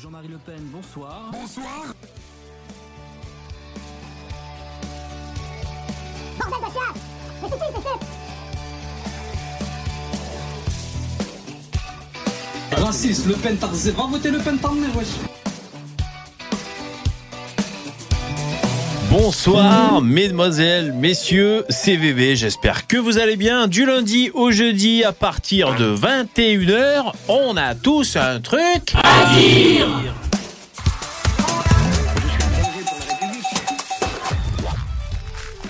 Jean-Marie Le Pen, bonsoir. Bonsoir. Raciste, Le Pen, t'as va voter Le Pen, t'as wesh. Bonsoir, mesdemoiselles, messieurs, CVV, j'espère que vous allez bien. Du lundi au jeudi, à partir de 21h, on a tous un truc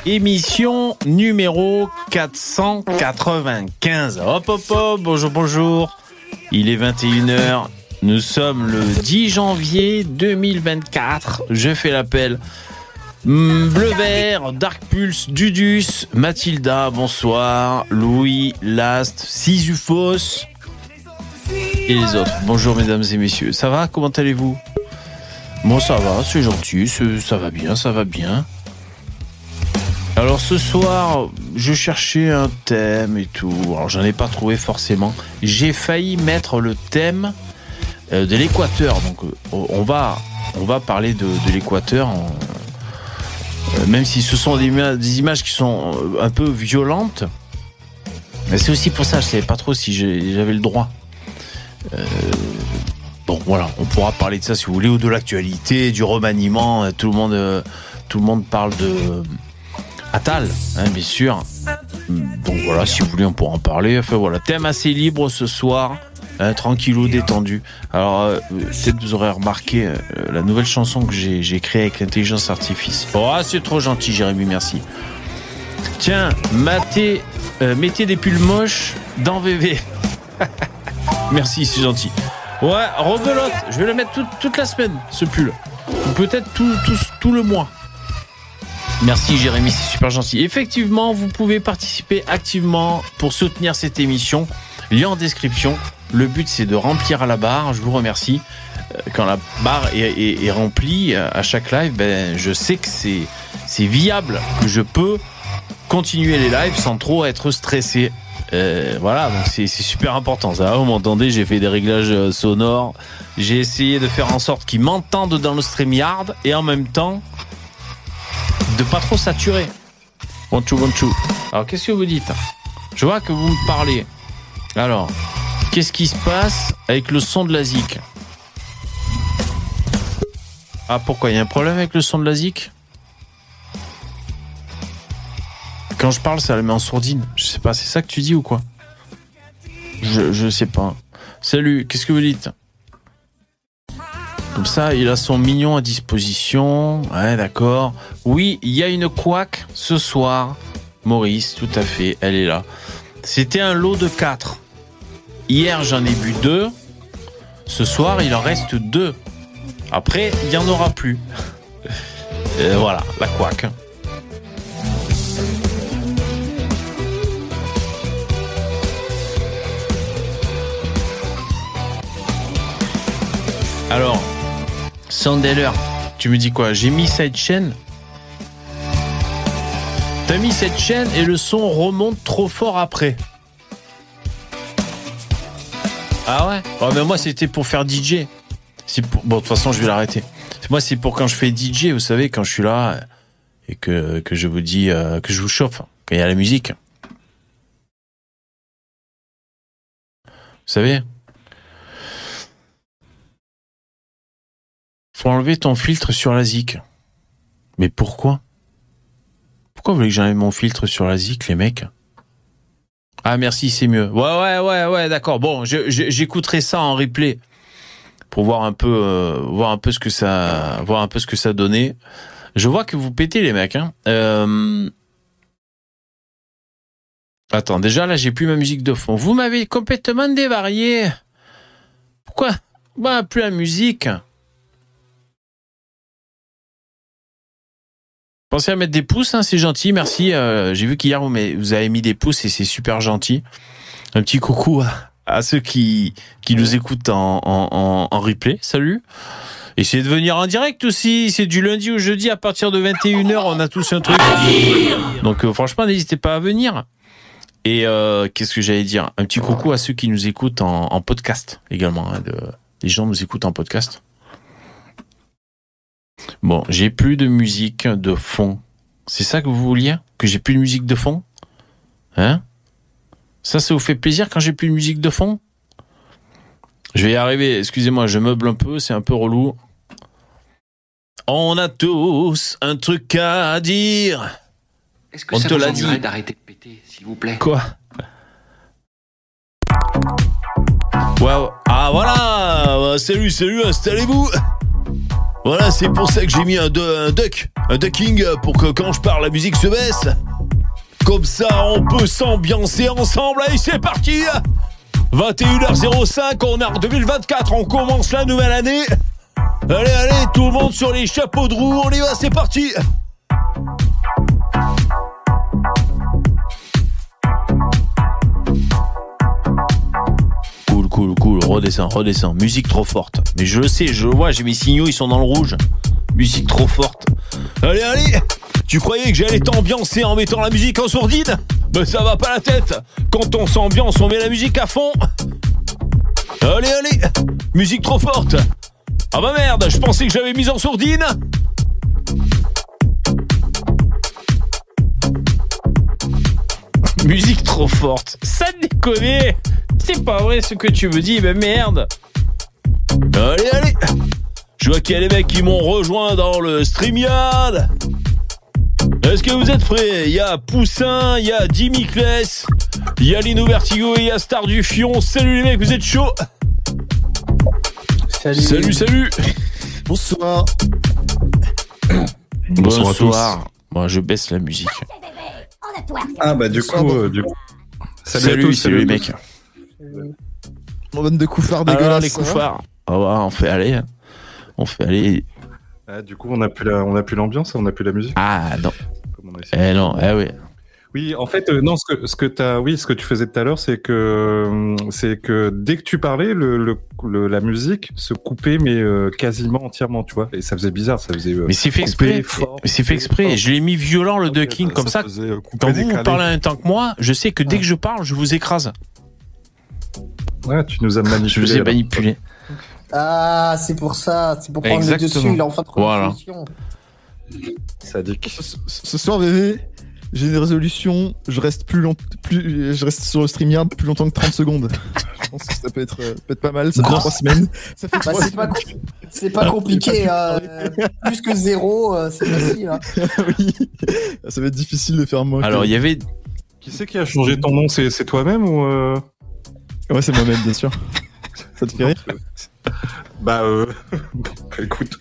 Émission numéro 495. Hop, hop, hop, bonjour, bonjour. Il est 21h. Nous sommes le 10 janvier 2024. Je fais l'appel. Mm, Bleu Vert, Dark Pulse, Dudus, Mathilda, bonsoir, Louis, Last, Sisyphos et les autres. Bonjour mesdames et messieurs, ça va? Comment allez-vous? Bon ça va, c'est gentil, ça va bien, ça va bien. Alors ce soir, je cherchais un thème et tout. Alors j'en ai pas trouvé forcément. J'ai failli mettre le thème euh, de l'Équateur. Donc euh, on va on va parler de, l'Équateur. euh, même si ce sont des, ima- des images qui sont un peu violentes. Mais c'est aussi pour ça, je savais pas trop si j'avais le droit. Euh, bon, voilà, on pourra parler de ça si vous voulez, ou de l'actualité, du remaniement. euh, Tout le monde, euh, tout le monde parle de Attal, hein, bien sûr. Donc voilà, si vous voulez, on pourra en parler. Enfin voilà, thème assez libre ce soir. hein, tranquillou, détendu. Alors, peut-être vous aurez remarqué la nouvelle chanson que j'ai créée avec l'intelligence artificielle. Oh, ah, c'est trop gentil, Jérémy, merci. Tiens, euh, mettez des pulls moches dans VV. merci, c'est gentil. Ouais, rebelote. Je vais le mettre toute, la semaine, ce pull. Ou peut-être tout, tout, tout le mois. Merci Jérémy, c'est super gentil. Effectivement, vous pouvez participer activement pour soutenir cette émission. Lien en description. Le but c'est de remplir la barre. Je vous remercie. Euh, Quand la barre est, remplie euh, à chaque live, ben, je sais que c'est viable, que je peux continuer les lives sans trop être stressé. Euh, voilà, donc c'est super important. Ça, vous m'entendez J'ai fait des réglages euh, sonores. J'ai essayé de faire en sorte qu'ils m'entendent dans le StreamYard et en même temps de pas trop saturer. One two. Alors qu'est-ce que vous dites? Je vois que vous me parlez. Alors, qu'est-ce qui se passe avec le son de la zik? Ah pourquoi? Il y a un problème avec le son de la zik? Quand je parle, ça la met en sourdine. Je sais pas, c'est ça que tu dis ou quoi je, je sais pas. Salut, qu'est-ce que vous dites Comme ça, il a son mignon à disposition. Ouais, d'accord. Oui, il y a une couac ce soir. Maurice, tout à fait, elle est là. C'était un lot de 4. Hier, j'en ai bu 2. Ce soir, il en reste 2. Après, il n'y en aura plus. Euh, voilà, la couac. Alors, Sandeller, tu me dis quoi? J'ai mis cette chaîne T'as mis cette chaîne et le son remonte trop fort après. Ah ouais? Ouais, mais moi c'était pour faire DJ. Pour... Bon, de toute façon, je vais l'arrêter. Moi, c'est pour quand je fais DJ, vous savez, quand je suis là et que, que je vous dis euh, que je vous chauffe, quand il y a la musique. Vous savez? Faut enlever ton filtre sur la zik. Mais pourquoi? Pourquoi vous voulez que j'enlève mon filtre sur la zik, les mecs? Ah merci, c'est mieux. Ouais, ouais, ouais, ouais, d'accord. Bon, j'écouterai ça en replay pour voir un peu, euh, voir un peu ce que ça, voir un peu ce que ça donnait. Je vois que vous pétez les mecs. Hein. Euh... Attends, déjà là, j'ai plus ma musique de fond. Vous m'avez complètement dévarié. Pourquoi? Bah, plus la musique. Pensez à mettre des pouces, hein, c'est gentil, merci. Euh, J'ai vu qu'hier vous, vous avez mis des pouces et c'est super gentil. Un petit coucou à, ceux qui, nous écoutent en, replay. Salut. Essayez de venir en direct aussi. C'est du lundi au jeudi à partir de 21h. On a tous un truc. Donc euh, franchement, n'hésitez pas à venir. Et euh, qu'est-ce que j'allais dire? Un petit coucou à ceux qui nous écoutent en, podcast également. hein, les gens nous écoutent en podcast. Bon, j'ai plus de musique de fond. C'est ça que vous vouliez? Que j'ai plus de musique de fond? Hein? Ça, ça vous fait plaisir quand j'ai plus de musique de fond? Je vais y arriver. Excusez-moi, je meuble un peu, c'est un peu relou. On a tous un truc à dire. Est-ce que On ça te l'a dit. d'arrêter de péter, s'il vous plaît? Quoi? Waouh Ah voilà Euh, Salut, salut, installez-vous Voilà, c'est pour ça que j'ai mis un, un duck, un ducking pour que quand je parle, la musique se baisse. Comme ça, on peut s'ambiancer ensemble. Allez, c'est parti 21h05, on est en 2024, on commence la nouvelle année. Allez, allez, tout le monde sur les chapeaux de roue, on y va, c'est parti Cool, cool. Redescends, redescends. Musique trop forte. Mais je le sais, je le vois, j'ai mes signaux, ils sont dans le rouge. Musique trop forte. Allez, allez Tu croyais que j'allais t'ambiancer en mettant la musique en sourdine? Ben ça va pas la tête Quand on s'ambiance, on met la musique à fond Allez, allez Musique trop forte Ah bah merde, je pensais que j'avais mis en sourdine Musique trop forte. Ça déconne. C'est pas vrai ce que tu me dis, mais merde. Allez, allez. Je vois qu'il y a les mecs qui m'ont rejoint dans le StreamYard. Est-ce que vous êtes prêts? Il y a Poussin, il y a Kless, il y a Lino Vertigo et il y a Star du Fion. Salut les mecs, vous êtes chauds? Salut. Salut, salut. Bonsoir. Bonsoir. à tous. Bon, je baisse la musique. Ah bah du Bonsoir, coup, euh, du coup. Salut, à tous, salut les mecs. On donne de couffards Alors dégueulasses. les ça couffards. Ah ouais, on fait aller. On fait aller. Ah, du coup, on a plus la, on a plus l'ambiance, on a plus la musique. Ah non. comme on a essayé. Eh non, eh oui. Oui, en fait, euh, non, ce que, ce que t'as, oui, ce que tu faisais tout à l'heure, c'est que, euh, c'est que dès que tu parlais, le, le, le- la musique se coupait, mais euh, quasiment entièrement, tu vois. Et ça faisait bizarre, ça faisait. euh, Mais c'est fait exprès. fort, Mais c'est fait exprès. fort. Je l'ai mis violent le Ok, ducking comme ça. couper, Quand vous, vous parlez en même temps que moi, je sais que dès Ouais. que je parle, je vous écrase. Ouais, tu nous as manipulé. Je vous ai manipulé. Ah, c'est pour ça. C'est pour prendre le Exactement. dessus. Il est en fin de Voilà. Sadique. Ce, ce- soir, bébé, j'ai une résolution. Je reste plus long, plus, je reste sur le StreamYard plus longtemps que 30 secondes. je pense que ça peut être, peut être pas mal. Ça fait Grosse. 3 semaines. Ça fait Bah, 3 c'est pas, com- c'est pas compliqué. Euh, plus que zéro, euh, c'est facile. hein. oui. Ça va être difficile de faire moins. Alors, il y avait. Qui c'est qui a changé ton nom? C'est c'est toi-même ou euh... Ouais, c'est moi-même, bien sûr. Ça te fait rire Bah, euh... bah, écoute.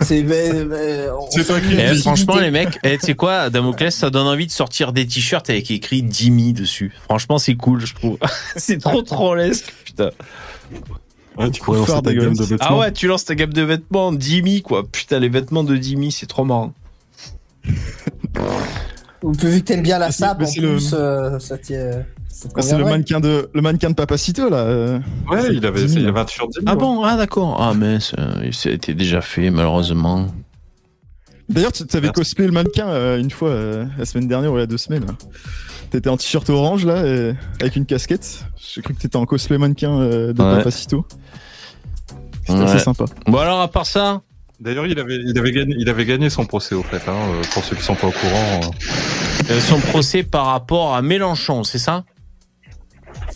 C'est bah, bah, toi qui- Eh, franchement, les mecs, eh, tu sais quoi, Damoclès, ça donne envie de sortir des t-shirts avec écrit Jimmy dessus. Franchement, c'est cool, je trouve. c'est trop trollesque, putain. Ouais, tu pourrais lancer lancer ta gamme de vêtements. Ah ouais, tu lances ta gamme de vêtements, Jimmy, quoi. Putain, les vêtements de Jimmy, c'est trop marrant. Ou vu que t'aimes bien la sap, mais en le- plus, euh, ça Bah, C'est le conviendrait. mannequin de, le mannequin de Papacito, là. euh. Ouais, il avait, il avait un t-shirt. Ah bon Ah d'accord. Ah mais ça, ça a été déjà fait, malheureusement. D'ailleurs, tu avais Merci. cosplay le mannequin euh, une fois, euh, la semaine dernière ou il y a deux semaines. là. T'étais en t-shirt orange, là, et- avec une casquette. J'ai cru que t'étais en cosplay mannequin euh, de Ouais. Papacito. C'était Ouais. assez sympa. Bon alors, à part ça, D'ailleurs, il avait, il, avait gagné, il avait gagné son procès, au fait, hein, euh, pour ceux qui sont pas au courant. euh. euh, son procès par rapport à Mélenchon, c'est ça?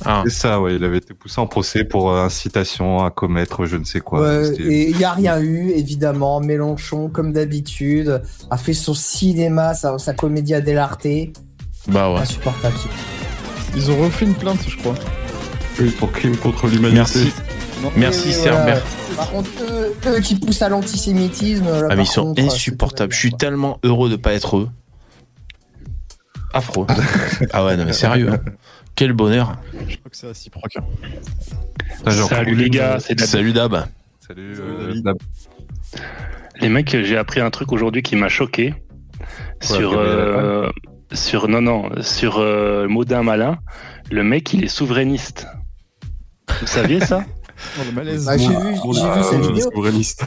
Ah. C'est ça, ouais, il avait été poussé en procès pour euh, incitation à commettre je ne sais quoi. Et il n'y a rien eu, évidemment. Mélenchon, comme d'habitude, a fait son cinéma, sa, sa comédia dell'arte. Bah ouais. Insupportable. Ils ont refait une plainte, je crois. Oui, pour crime contre l'humanité. Merci. Merci Et Cerbère. Par contre, eux, eux qui poussent à l'antisémitisme. Ah mais ils sont contre, insupportables. Je suis tellement heureux de pas être eux. Affreux. ah ouais, non mais sérieux. hein. Quel bonheur. Je crois que c'est réciproque. J'ai Salut les gars, c'est Dab. Salut Dab. Salut, Salut, euh, David. Dab. Les mecs, j'ai appris un truc aujourd'hui qui m'a choqué. Sur, euh, sur, non, non, sur euh, Maudin Malin. Le mec, il est souverainiste. Vous saviez ça? Oh, le malaise. Bah, j'ai vu, j'ai vu cette vidéo.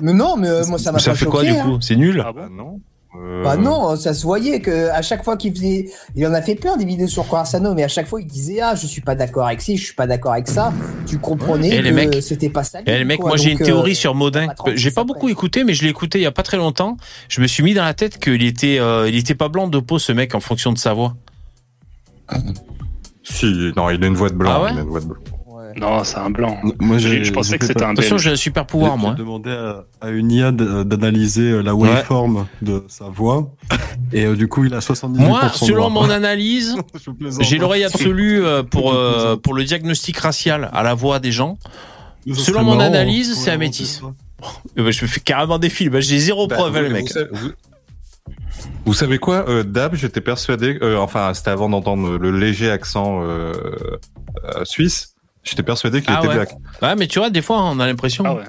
Mais non, mais euh, moi ça m'a Ça pas fait quoi du hein. coup? C'est nul? Ah Ah bon non. Euh, Bah non, ça se voyait que à chaque fois qu'il faisait, il en a fait plein des vidéos sur Corassano, mais à chaque fois il disait ah je suis pas d'accord avec ci, je suis pas d'accord avec ça. Tu comprenais Et les que mecs- c'était pas ça. Eh, les mecs, quoi. moi j'ai une théorie euh, sur Modin. pas 36 J'ai pas beaucoup écouté, mais je l'ai écouté il y a pas très longtemps. Je me suis mis dans la tête qu'il était, euh, il était pas blanc de peau ce mec en fonction de sa voix. Si, non, il a une voix de blanc. Ah ouais il a une voix de blanc. Ouais. Non, c'est un blanc. Moi, Je, je pensais que c'était un Attention, belge. j'ai un super pouvoir moi. J'ai demandé à, à une IA de- d'analyser euh, la waveform de sa voix. Et euh, du coup, il a 78% Moi, de selon mon analyse, j'ai l'oreille absolue euh, pour euh, pour le diagnostic racial à la voix des gens. Ça selon mon marrant, analyse, c'est un métis. Eh ben, je me fais carrément des films. J'ai zéro Bah, preuve, hein, le mec. Vous, savez- vous- vous savez quoi, euh, Dab, j'étais persuadé, euh, enfin, c'était avant d'entendre le léger accent euh, euh, suisse, j'étais persuadé qu'il Ah était ouais. black. Ouais, mais tu vois, des fois, on a l'impression. Ah ouais.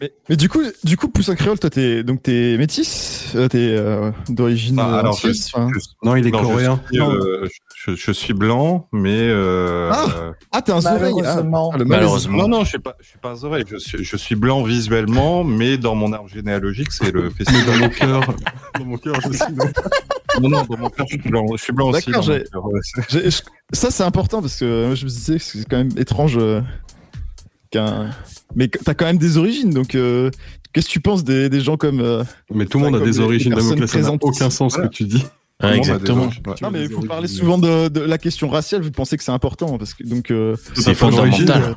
Mais, mais du coup, du coup, Poussin Créole, toi, t'es donc t'es métis, euh, t'es euh, d'origine Ah, alors, je- suisse, enfin. je- Non, il est non, je coréen. suis, euh, je, je suis blanc, mais euh, Ah. Ah, t'es un oreille. Ah, Malheureusement. ah, Malheureusement. non, non, je suis pas, je suis pas un oreille, je suis, je suis blanc visuellement, mais dans mon arbre généalogique, c'est le festival. Dans mon cœur, dans mon cœur, je suis blanc. non, non, dans mon cœur, je suis blanc, je suis blanc aussi. D'accord, Ça, c'est important parce que moi, je me disais que c'est quand même étrange euh, qu'un. Mais t'as quand même des origines, donc euh, qu'est-ce que tu penses des, des gens comme. euh, Mais tout le monde a des origines d'Amoclès, ça n'a aucun sens ce que Voilà. tu dis. Ouais, Tout le monde a des exactement. Non, mais vous parlez souvent de, de la question raciale, vous pensez que c'est important parce que donc. euh, C'est fondamental.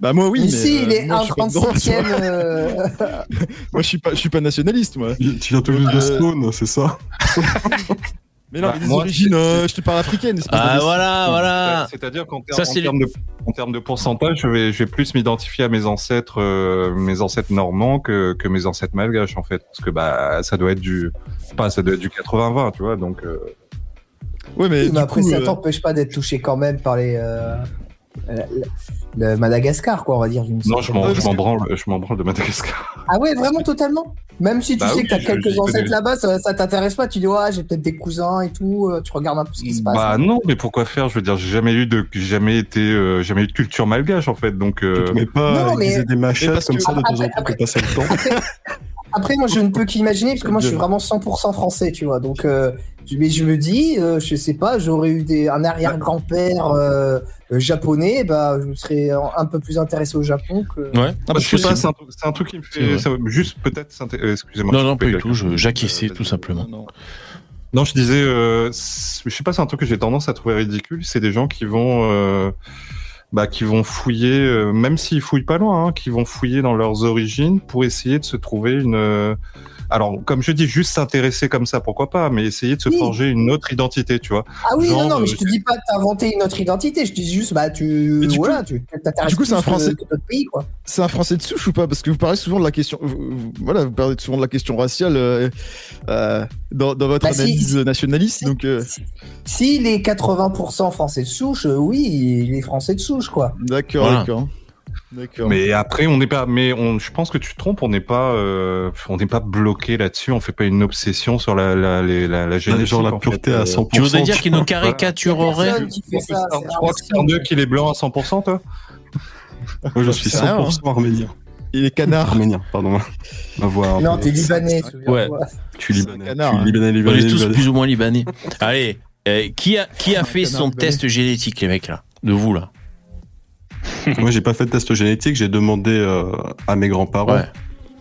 Bah moi oui. Mais mais, si, euh, il est moi, je suis pas dedans, tu vois. 1,36ème. euh, Moi je suis pas, je suis pas nationaliste moi. Tu viens tout juste de Stone, c'est ça Mais non, Bah, mais des moi, origines, euh, je te parle africaine. Ah voilà, voilà. C'est-à-dire qu'en termes de, en termes de pourcentage, je vais, je vais plus m'identifier à mes ancêtres, euh, mes ancêtres normands que, que mes ancêtres malgaches en fait, parce que bah ça doit être du, pas ça doit être du 80-20, tu vois, donc. euh, Ouais, mais, Mais du après, coup, ça euh, t'empêche pas d'être touché quand même par les. euh, euh, le Madagascar, quoi, on va dire. Non, je m'en, je m'en branle, je m'en branle de Madagascar. Ah ouais, vraiment totalement Même si tu Bah sais oui, que t'as je- quelques ancêtres là-bas, ça, ça t'intéresse pas, tu dis ouais, j'ai peut-être des cousins et tout, euh, tu regardes un peu ce qui se passe. Bah non, mais pourquoi faire Je veux dire, j'ai jamais eu de, jamais été, euh, jamais eu de culture malgache en fait, donc. euh, Tu te mets pas Non, mais- des Mais parce comme que- ça de temps en temps pour passer le temps. Après, moi, je ne peux qu'imaginer, parce que moi, je suis vraiment 100% français, tu vois. Donc, euh, mais je me dis, euh, je sais pas, j'aurais eu des, un arrière-grand-père euh, euh, japonais, bah, je serais un, peu plus intéressé au Japon que. Ouais. bah, je sais pas, c'est un, truc- c'est un truc qui me fait, ça, juste peut-être, euh, excusez-moi. Non, non, pas du tout. J'acquiesçais, Euh, tout simplement. non. Non, je disais, euh, je sais pas, c'est un truc que j'ai tendance à trouver ridicule. C'est des gens qui vont, euh, bah, qui vont fouiller, euh, même s'ils fouillent pas loin, hein, qui vont fouiller dans leurs origines pour essayer de se trouver une. Alors, comme je dis, juste s'intéresser comme ça, pourquoi pas, mais essayer de se Oui. forger une autre identité, tu vois. Ah oui, Genre, non, non, mais euh, je te dis pas d'inventer une autre identité, je te dis juste, bah, tu. Mais du voilà, tu t'intéresses du coup, c'est un Français. que d'autres pays, quoi. C'est un Français de souche ou pas? Parce que vous parlez souvent de la question. vous- Voilà, vous parlez souvent de la question raciale euh, euh, dans, dans votre Bah, si- analyse si- nationaliste. si- donc, euh, S'il est 80% français de souche, euh, oui, il est français de souche, quoi. d'accord, Voilà. d'accord. Mais après, on n'est pas, mais on, je pense que tu te trompes, on n'est pas, euh, on n'est pas bloqué là-dessus, on fait pas une obsession sur la, la, la, la génétique. Genre la en pureté fait, à euh. 100%. Tu voudrais dire tu qu'il vois. nous caricaturerait Tu crois que c'est un d'eux qu'il est blanc à 100%, toi Moi, je suis C'est rien, 100% arménien. Il est canard. Arménien, pardon. Ma voix. Non, t'es libanais. Ouais. Suis libanais. canard, je hein. libanais, On libanais, est tous libanais. plus ou moins libanais. Allez, euh, qui a qui a fait son libanais. test génétique, les mecs là, de vous là? Moi, j'ai pas fait de test génétique, j'ai demandé euh, à mes grands-parents. Ouais.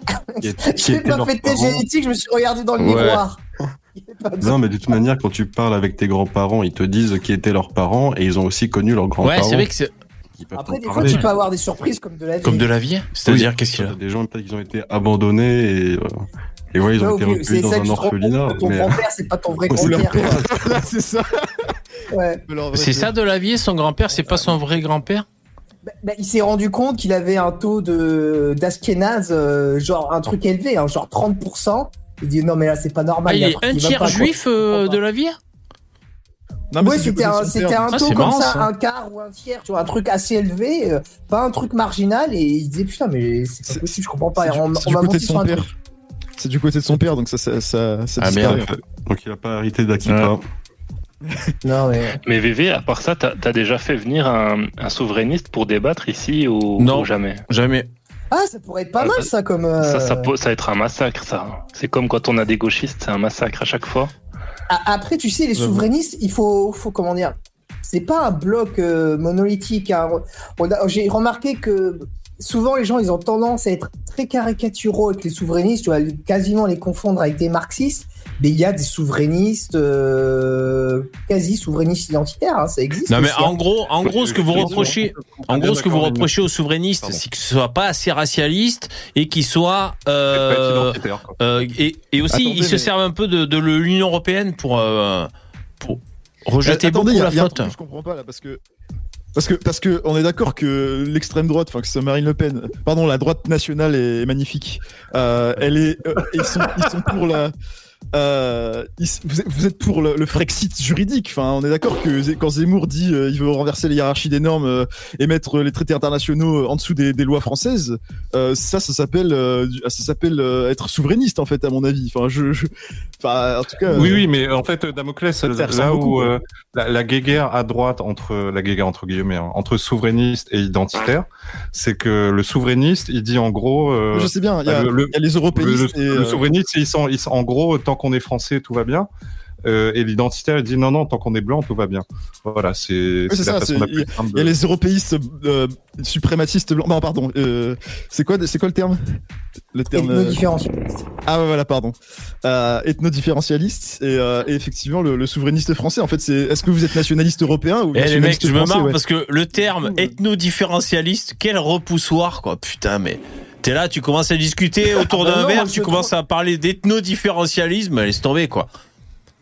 J'ai pas fait de test génétique, je me suis regardé dans le Ouais. miroir. Non, mais de toute manière, quand tu parles avec tes grands-parents, ils te disent qui étaient leurs parents et ils ont aussi connu leurs grands-parents. Ouais, c'est vrai que c'est Après, des fois, tu peux avoir des surprises comme de la vie. comme de la vie. C'est-à-dire qu'est-ce qu'il Il y a des gens peut-être qui ont été abandonnés et, euh, et ouais, ils ont Ouais, été recueillis dans un orphelinat. ton Mais... grand-père, c'est pas ton vrai grand-père. c'est ça. Ouais. C'est ça de la vie, son grand-père, c'est pas son vrai grand-père? Bah, bah, il s'est rendu compte qu'il avait un taux de d'askénase, euh, genre un truc élevé, hein, genre 30%. Il dit non mais là c'est pas normal. Ah, il y a est un tiers pas, juif euh, de la vie du c'était côté de un, Ah, taux comme marrant, ça, ça. un quart ou un tiers, tu vois, un truc assez élevé, euh, pas un truc marginal, et il disait putain, mais c'est pas possible, je comprends pas. C'est Et du, on m'a de sur son un père. truc. C'est du côté de son père, donc ça, ça, ça, ça Ah, disparaît. merde. Donc il a pas hérité d'Akipa. Non, mais. Mais VV, à part ça, t'as as déjà fait venir un, un souverainiste pour débattre ici ou, Non. ou jamais? Jamais. Ah, ça pourrait être pas Ah, mal ça comme. euh, Ça, ça, peut- ça va être un massacre, ça. C'est comme quand on a des gauchistes, c'est un massacre à chaque fois. A- Après, tu sais, les souverainistes, il faut, faut comment dire, c'est pas un bloc euh, monolithique. hein. J'ai remarqué que souvent les gens, ils ont tendance à être très caricaturaux avec les souverainistes, tu vois, quasiment les confondre avec des marxistes. Mais il y a des souverainistes, euh, quasi souverainistes identitaires, hein, ça existe. Non mais aussi, hein. en gros, en gros, ce que vous reprochez, en gros, ce que vous reprochez aux souverainistes, c'est que ce soit pas assez racialiste et qu'ils soient euh, euh, et, et aussi Attendez, ils se mais- servent un peu de, de l'Union européenne pour euh, pour rejeter Attendez, beaucoup a- la il y a un faute. truc je comprends pas là parce que parce que parce que on est d'accord que l'extrême droite, enfin que ce Marine Le Pen, pardon, la droite nationale est magnifique. Euh, elle est, euh, ils sont ils sont pour la. Euh, vous, êtes, pour le, le Frexit juridique. Enfin, on est d'accord que quand Zemmour dit euh, il veut renverser les hiérarchies des normes euh, et mettre les traités internationaux en dessous des, des lois françaises, euh, ça, ça s'appelle, euh, ça s'appelle euh, être souverainiste en fait, à mon avis. Enfin, je, je- enfin, en tout cas. Oui, euh, oui, mais en fait, Damoclès, là ressemble où euh, la, la guéguerre à droite entre la guéguerre entre guillemets hein, entre souverainiste et identitaire, c'est que le souverainiste, il dit en gros, euh, Je sais bien, il y a, le- le- il y a les le, européistes le- et, le euh, souverainiste, ils sont, ils sont en gros, tant qu'on est français, tout va bien. Euh, et l'identitaire, il dit non, non, tant qu'on est blanc, tout va bien. Voilà, c'est c'est c'est la ça, façon c'est- la plus simple il y a de- les européistes euh, suprématistes blancs. Non, pardon. euh, c'est quoi, c'est quoi le terme? Le terme. euh, Ethno-différentialistes. Ah ouais, voilà, pardon. Euh, ethno-différentialiste et, euh, et effectivement le, le souverainiste français. En fait, c'est. Est-ce que vous êtes nationaliste européen ou Eh les mecs, nationaliste je me marre ouais. parce que le terme ethno-différentialiste, quel repoussoir quoi, putain mais. T'es là, tu commences à discuter autour Ah bah d'un non, verre, moi, tu commences à parler d'ethno-différentialisme, laisse tomber quoi.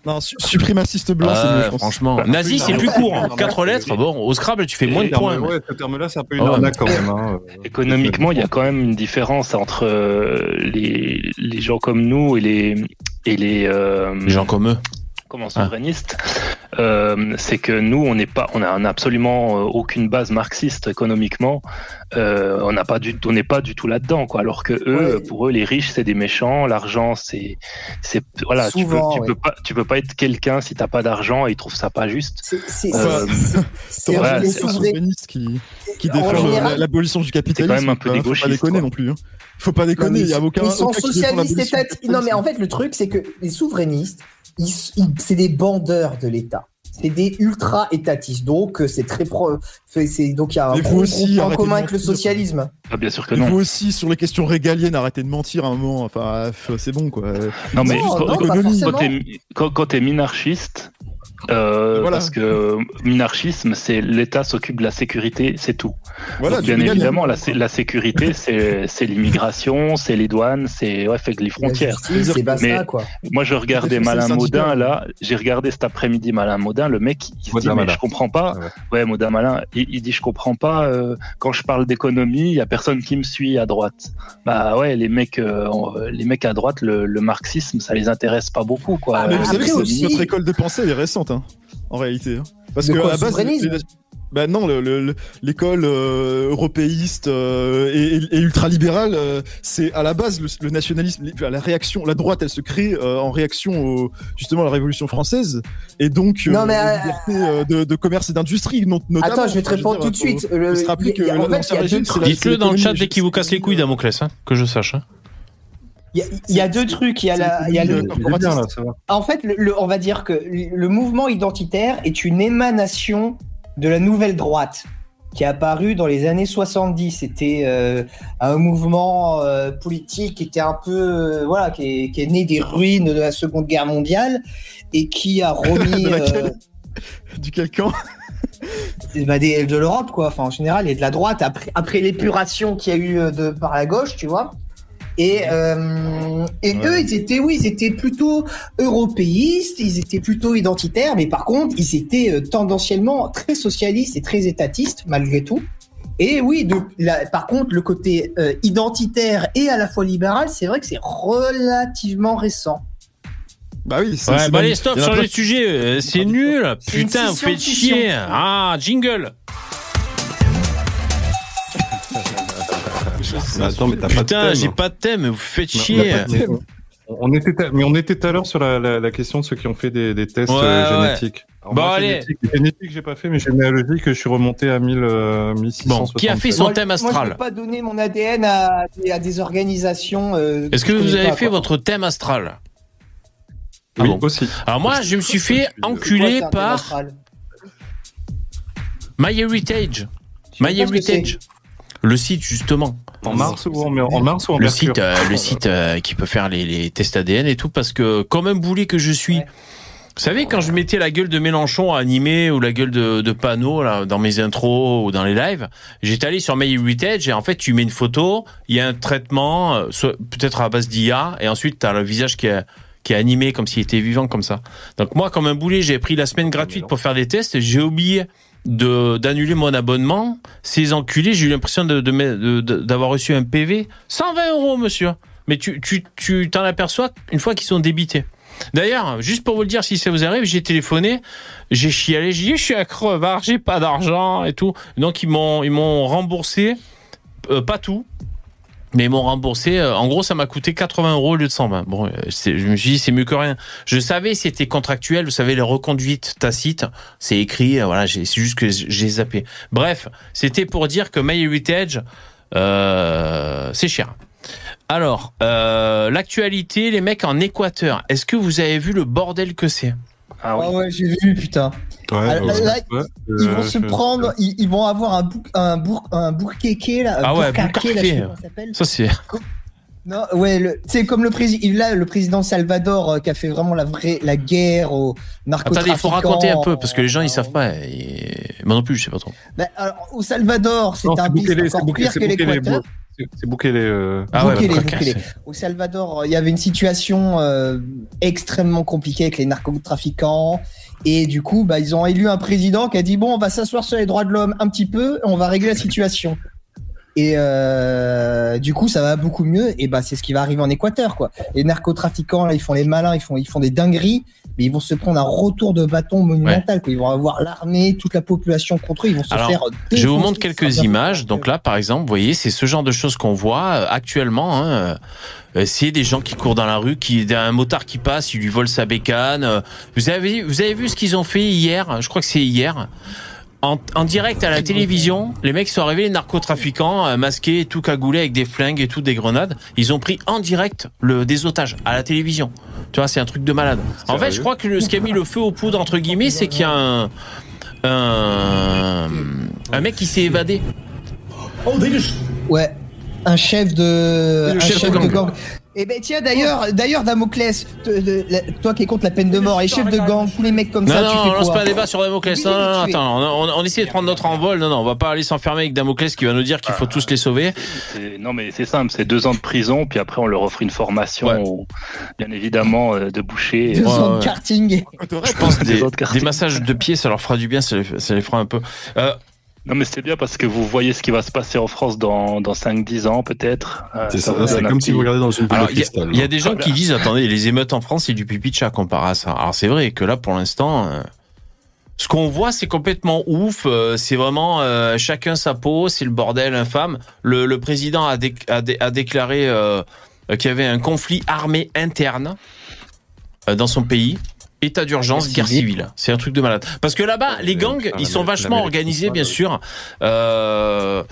Non, su- suprémaciste blanc, c'est Ah, mieux, je pense. franchement, Bah, nazi c'est plus court, hein. quatre lettres. Bon, au Scrabble tu fais moins de points. ouais, ce terme-là, c'est un peu une Ah arnaque quand même. Hein. Économiquement, il y a quand même une différence entre euh, les, les gens comme nous et les, et les, euh, Les gens comme eux. Comment souverainistes. Euh, c'est que nous, on n'est pas, on a, on a absolument euh, aucune base marxiste économiquement. Euh, on n'a pas du, on n'est pas du tout là-dedans, quoi. Alors que eux, Ouais. pour eux, les riches, c'est des méchants. L'argent, c'est, c'est, voilà, Souvent, tu peux, tu ouais. peux pas, tu peux pas être quelqu'un si t'as pas d'argent et ils trouvent ça pas juste. C'est Euh, ouais, les c'est un souverain- souverainiste qui, qui En défend le- général- l'abolition du capitalisme. C'est quand même un peu hein, gauchistes, pas déconner quoi. non plus. hein. Faut pas déconner, il y a aucun. Ils sont socialistes du étatistes. Non, mais en fait, le truc, c'est que les souverainistes, ils- ils- c'est des bandeurs de l'État. C'est des ultra-étatistes. Donc, euh, c'est très pro. c'est- Donc, il y a un Mais vous gros, aussi, arrêtez commun avec le socialisme. Ah, bien sûr que Et non. vous aussi, sur les questions régaliennes, arrêtez de mentir à un moment. Enfin, f- c'est bon, quoi. Non, mais Non, quand, non, quand- pas quand forcément. t'es, quand, quand t'es minarchiste, euh, Voilà. parce que minarchisme, c'est l'État s'occupe de la sécurité, c'est tout. Voilà, Donc, du bien évidemment, la, sé- la sécurité, c'est, l'immigration, c'est les douanes, c'est ouais, fait que les frontières. justice, Mais- quoi. Moi, je regardais Malin. Modin, là. J'ai regardé cet après-midi Malin Modin. Le mec, il se Modin dit, mais Malin. je comprends pas. Ah ouais. Ouais, Modin Malin. Il, il dit, je comprends pas. euh, quand je parle d'économie, il y a personne qui me suit à droite. Bah ouais, les mecs, euh, on- les mecs à droite, le, le marxisme, ça les intéresse pas beaucoup, quoi. Ah, Mais vous Euh, savez aussi- notre école de pensée elle est récente, hein, en réalité. hein. Parce De que quoi, à la base, bah non, le- le- le- l'école euh, européiste euh, et, et- ultralibérale, euh, c'est à la base le, le nationalisme, la réaction, la droite, elle se crée euh, en réaction au, justement à la Révolution française et donc euh, Non, mais, euh, liberté euh, de, de commerce et d'industrie. Attends, je vais te répondre tout de suite. Dites-le dans le chat dès qu'il vous casse les couilles, Damoclès, hein, que je sache. hein. Il y, a- il y a deux trucs. Il y a, la, il y a le, l'économie, Il est bien, là, ça va. en fait, le, le- on va dire que le mouvement identitaire est une émanation de la nouvelle droite qui est apparue dans les années 70. C'était euh, un mouvement euh, politique qui était un peu, euh, voilà, qui est, qui est né des ruines de la Seconde Guerre mondiale et qui a remis du quel camp? bah, des- de l'Europe, quoi. Enfin, en général, et de la droite après, après l'épuration qu'il y a eu de par la gauche, tu vois. Et, euh, et Ouais. eux, ils étaient, oui, ils étaient plutôt européistes, ils étaient plutôt identitaires, mais par contre, ils étaient euh, tendanciellement très socialistes et très étatistes, malgré tout. Et oui, la- par contre, le côté euh, identitaire et à la fois libéral, c'est vrai que c'est relativement récent. Bah oui. c'est- Ouais, bah allez, stop, changez de sujet. C'est nul. Putain, vous faites chier. Ah, jingle. Mais attends, mais t'as pas de Putain, j'ai pas de thème. Vous faites Non, chier. on était, ta- mais on était tout à l'heure sur la, la, la question de ceux qui ont fait des, des tests Ouais, euh, ouais. génétiques. Bon, moi, allez. génétique- Génétique, j'ai pas fait, mais généalogique, je suis remonté à 1000, euh, 1660. Bon, qui a fait son Moi, thème Moi, je astral peux pas donner mon ADN à, des- à des organisations. euh, Est-ce que vous avez pas, fait quoi. votre thème astral Ah Oui, bon. aussi. Alors moi, je me suis fait quoi, enculer par astral My Heritage. My. Heritage. Le site, justement. En mars ou en, en mars ou en le mercure. site, euh, le site euh, qui peut faire les, les tests ADN et tout, parce que comme un boulet que je suis, Ouais. vous savez, quand je mettais la gueule de Mélenchon à animer ou la gueule de, de Panot là, dans mes intros ou dans les lives, j'étais allé sur My Heritage et en fait, tu mets une photo, il y a un traitement, euh, peut-être à base d'IA, et ensuite, tu as le visage qui est, qui est animé comme s'il était vivant comme ça. Donc moi, comme un boulet, j'ai pris la semaine gratuite pour faire des tests, j'ai oublié de d'annuler mon abonnement. Ces enculés, j'ai eu l'impression de, de, d'avoir reçu un PV. 120 euros, monsieur. Mais tu tu tu t'en aperçois une fois qu'ils sont débités. D'ailleurs, juste pour vous le dire, si ça vous arrive, j'ai téléphoné, j'ai chialé, j'ai dit je suis à crevard, j'ai pas d'argent et tout. Donc ils m'ont ils m'ont remboursé, euh, pas tout, mais ils m'ont remboursé. euh, en gros, ça m'a coûté 80 euros au lieu de 120. Bon, euh, c'est- je me suis dit c'est mieux que rien. Je savais c'était contractuel. Vous savez les reconduites tacites, c'est écrit. euh, Voilà, j'ai- c'est juste que j'ai zappé. Bref, c'était pour dire que My Heritage, euh, c'est cher. Alors, euh, l'actualité, les mecs en Équateur. Est-ce que vous avez vu le bordel que c'est? Ah oui. Ah ouais, j'ai vu, putain. Ouais, Ah, ouais. là, là, Ouais, ils euh, vont se je- prendre, ils, ils vont avoir un bourg, un bourg, un bourquéqué là. Ah ouais, bourcaqué, là, je sais bourcaqué. pas comment ça s'appelle. Ça c'est. Non, ouais, c'est comme le président, là, le président Salvador euh, qui a fait vraiment la vraie, la guerre aux narcotrafiquants. Attendez, il faut raconter un peu parce que les gens ils euh, savent pas. Et... Moi non plus, je sais pas trop. bah, alors, au Salvador, c'est un pays encore Bukele, pire que l'Équateur. c'est- Bukele. euh, Ah ouais, Bukele, bah, Bukele. Au Salvador, il y avait une situation euh, extrêmement compliquée avec les narcotrafiquants. Et du coup, bah, ils ont élu un président qui a dit bon, on va s'asseoir sur les droits de l'homme un petit peu, on va régler la situation. Et euh, du coup, ça va beaucoup mieux. Et bah, c'est ce qui va arriver en Équateur, quoi. Les narcotrafiquants, là, ils font les malins, ils font, ils font des dingueries, mais ils vont se prendre un retour de bâton monumental. Quoi. Ils vont avoir l'armée, toute la population contre eux. Ils vont se Alors, faire. Je vous montre quelques images. Donc là, par exemple, vous voyez, c'est ce genre de choses qu'on voit euh, actuellement. Hein. Euh, C'est des gens qui courent dans la rue, qui un motard qui passe, il lui vole sa bécane. Vous avez, vous avez vu ce qu'ils ont fait hier? Je crois que c'est hier. En, en direct à la télévision, les mecs sont arrivés, les narcotrafiquants, euh, masqués, tout cagoulés avec des flingues et tout, des grenades. Ils ont pris en direct le, des otages à la télévision. Tu vois, c'est un truc de malade. En fait, je crois que le, ce qui a mis le feu aux poudres, entre guillemets, c'est qu'il y a un, un, un mec qui s'est évadé. Ouais. Un chef de, un chef chef, de de gang. gang. Et ben tiens d'ailleurs, d'ailleurs Damoclès, te- de- la- toi qui es contre la peine de mort, les chefs de gang, tous les mecs comme Non, ça, non, tu on fais lance quoi pas un débat sur Damoclès. Non, non, non, attends, on, on, on essaie de prendre notre envol. Non, non, on va pas aller s'enfermer avec Damoclès qui va nous dire qu'il faut tous les sauver. C'est- Non, mais c'est simple, c'est deux ans de prison, puis après on leur offre une formation, Ouais. au- bien évidemment, euh, de boucher. Deux Ouais, ans ouais. de karting. Je pense des, Des autres quartiers. des massages de pieds, ça leur fera du bien, ça les, ça les fera un peu. Euh, Non, mais c'est bien parce que vous voyez ce qui va se passer en France dans, dans 5-10 ans, peut-être. Euh, C'est ça, c'est comme si vous regardez dans une boule de il y, a- cristal. il y a des gens Voilà. qui disent, attendez, les émeutes en France, c'est du pipi de chat comparé à ça. Alors c'est vrai que là, pour l'instant, euh, ce qu'on voit, c'est complètement ouf. euh, c'est vraiment euh, chacun sa peau, c'est le bordel infâme. Le, le président a, dé- a, dé- a déclaré euh, qu'il y avait un conflit armé interne dans son pays. État d'urgence, Guerre civile. C'est un truc de malade. Parce que là-bas, les gangs, ils sont vachement organisés, bien sûr. Euh,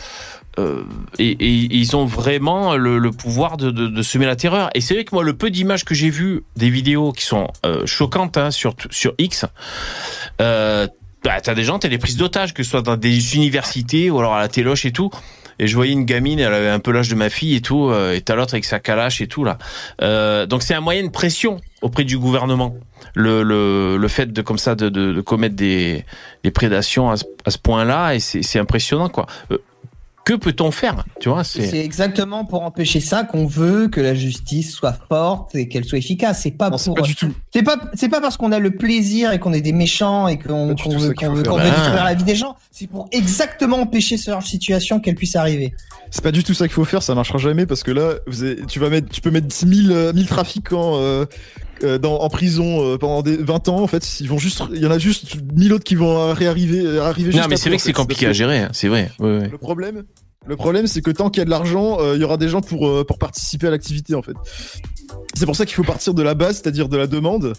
euh, et, et ils ont vraiment le, le pouvoir de, de, de semer la terreur. Et c'est vrai que moi, le peu d'images que j'ai vues, des vidéos qui sont euh, choquantes hein, sur, sur X, euh, bah, t'as des gens, t'as des prises d'otages, que ce soit dans des universités ou alors à la téloche et tout. Et je voyais une gamine, elle avait un peu l'âge de ma fille et tout, et t'as l'autre avec sa calache et tout là. Donc c'est un moyen de pression auprès du gouvernement. Le, le, le fait de comme ça de, de, de commettre des, des prédations à ce, à ce point-là, et c'est c'est impressionnant quoi. Euh, que peut-on faire Tu vois, c'est exactement pour empêcher ça qu'on veut que la justice soit forte et qu'elle soit efficace. C'est pas Non, c'est pour. pas du tout. C'est pas, c'est pas parce qu'on a le plaisir et qu'on est des méchants et qu'on tout veut, qu'on faut veut, Ah. détruire la vie des gens. C'est pour exactement empêcher ce genre de situation qu'elle puisse arriver. C'est pas du tout ça qu'il faut faire, ça marchera jamais parce que là, vous avez- tu vas mettre, tu peux mettre 10 000, euh, 1000 trafiquants euh, euh, dans, en prison euh, pendant des 20 ans. En fait, ils vont juste, il y en a juste 1000 autres qui vont réarriver, arriver. non, juste mais c'est vrai que c'est compliqué à gérer. hein, C'est vrai. Ouais, ouais. Le problème, le problème, c'est que tant qu'il y a de l'argent, euh, il y aura des gens pour euh, pour participer à l'activité en fait. c'est pour ça qu'il faut partir de la base, c'est-à-dire de la demande.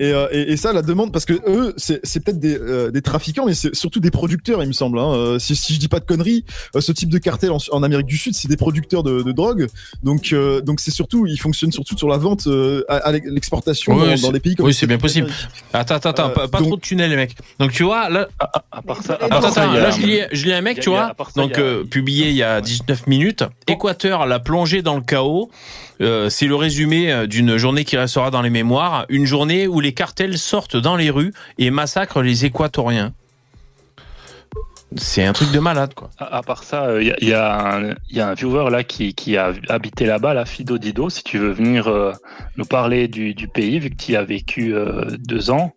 Et, euh, et, et ça, la demande, parce que eux, c'est c'est peut-être des, euh, des trafiquants, mais c'est surtout des producteurs, il me semble. Hein. Euh, Si, si je dis pas de conneries, euh, ce type de cartel en, en Amérique du Sud, c'est des producteurs de, de drogue. Donc, euh, donc c'est surtout, ils fonctionnent surtout sur la vente euh, à, à l'exportation Oui, dans, dans des pays comme oui, c'est bien possible. Attends, attends, attends, Euh, pas, pas donc- trop de tunnels, les mecs. Donc tu vois, là, À, à part ça, à Attends, attends, là je lis, je lis un mec, tu vois, à part ça, donc euh, publié il y a 19 minutes. Équateur l'a plongé dans le chaos. Euh, c'est le résumé euh, d'une journée qui restera dans les mémoires. Une journée où les cartels sortent dans les rues et massacrent les Équatoriens. C'est un truc de malade, quoi. À, à part ça, il y, a- y a un- y a un viewer là qui, qui a habité là-bas, là, Fido Dido. Si tu veux venir euh, nous parler du, du pays, vu que tu y as vécu euh, deux ans,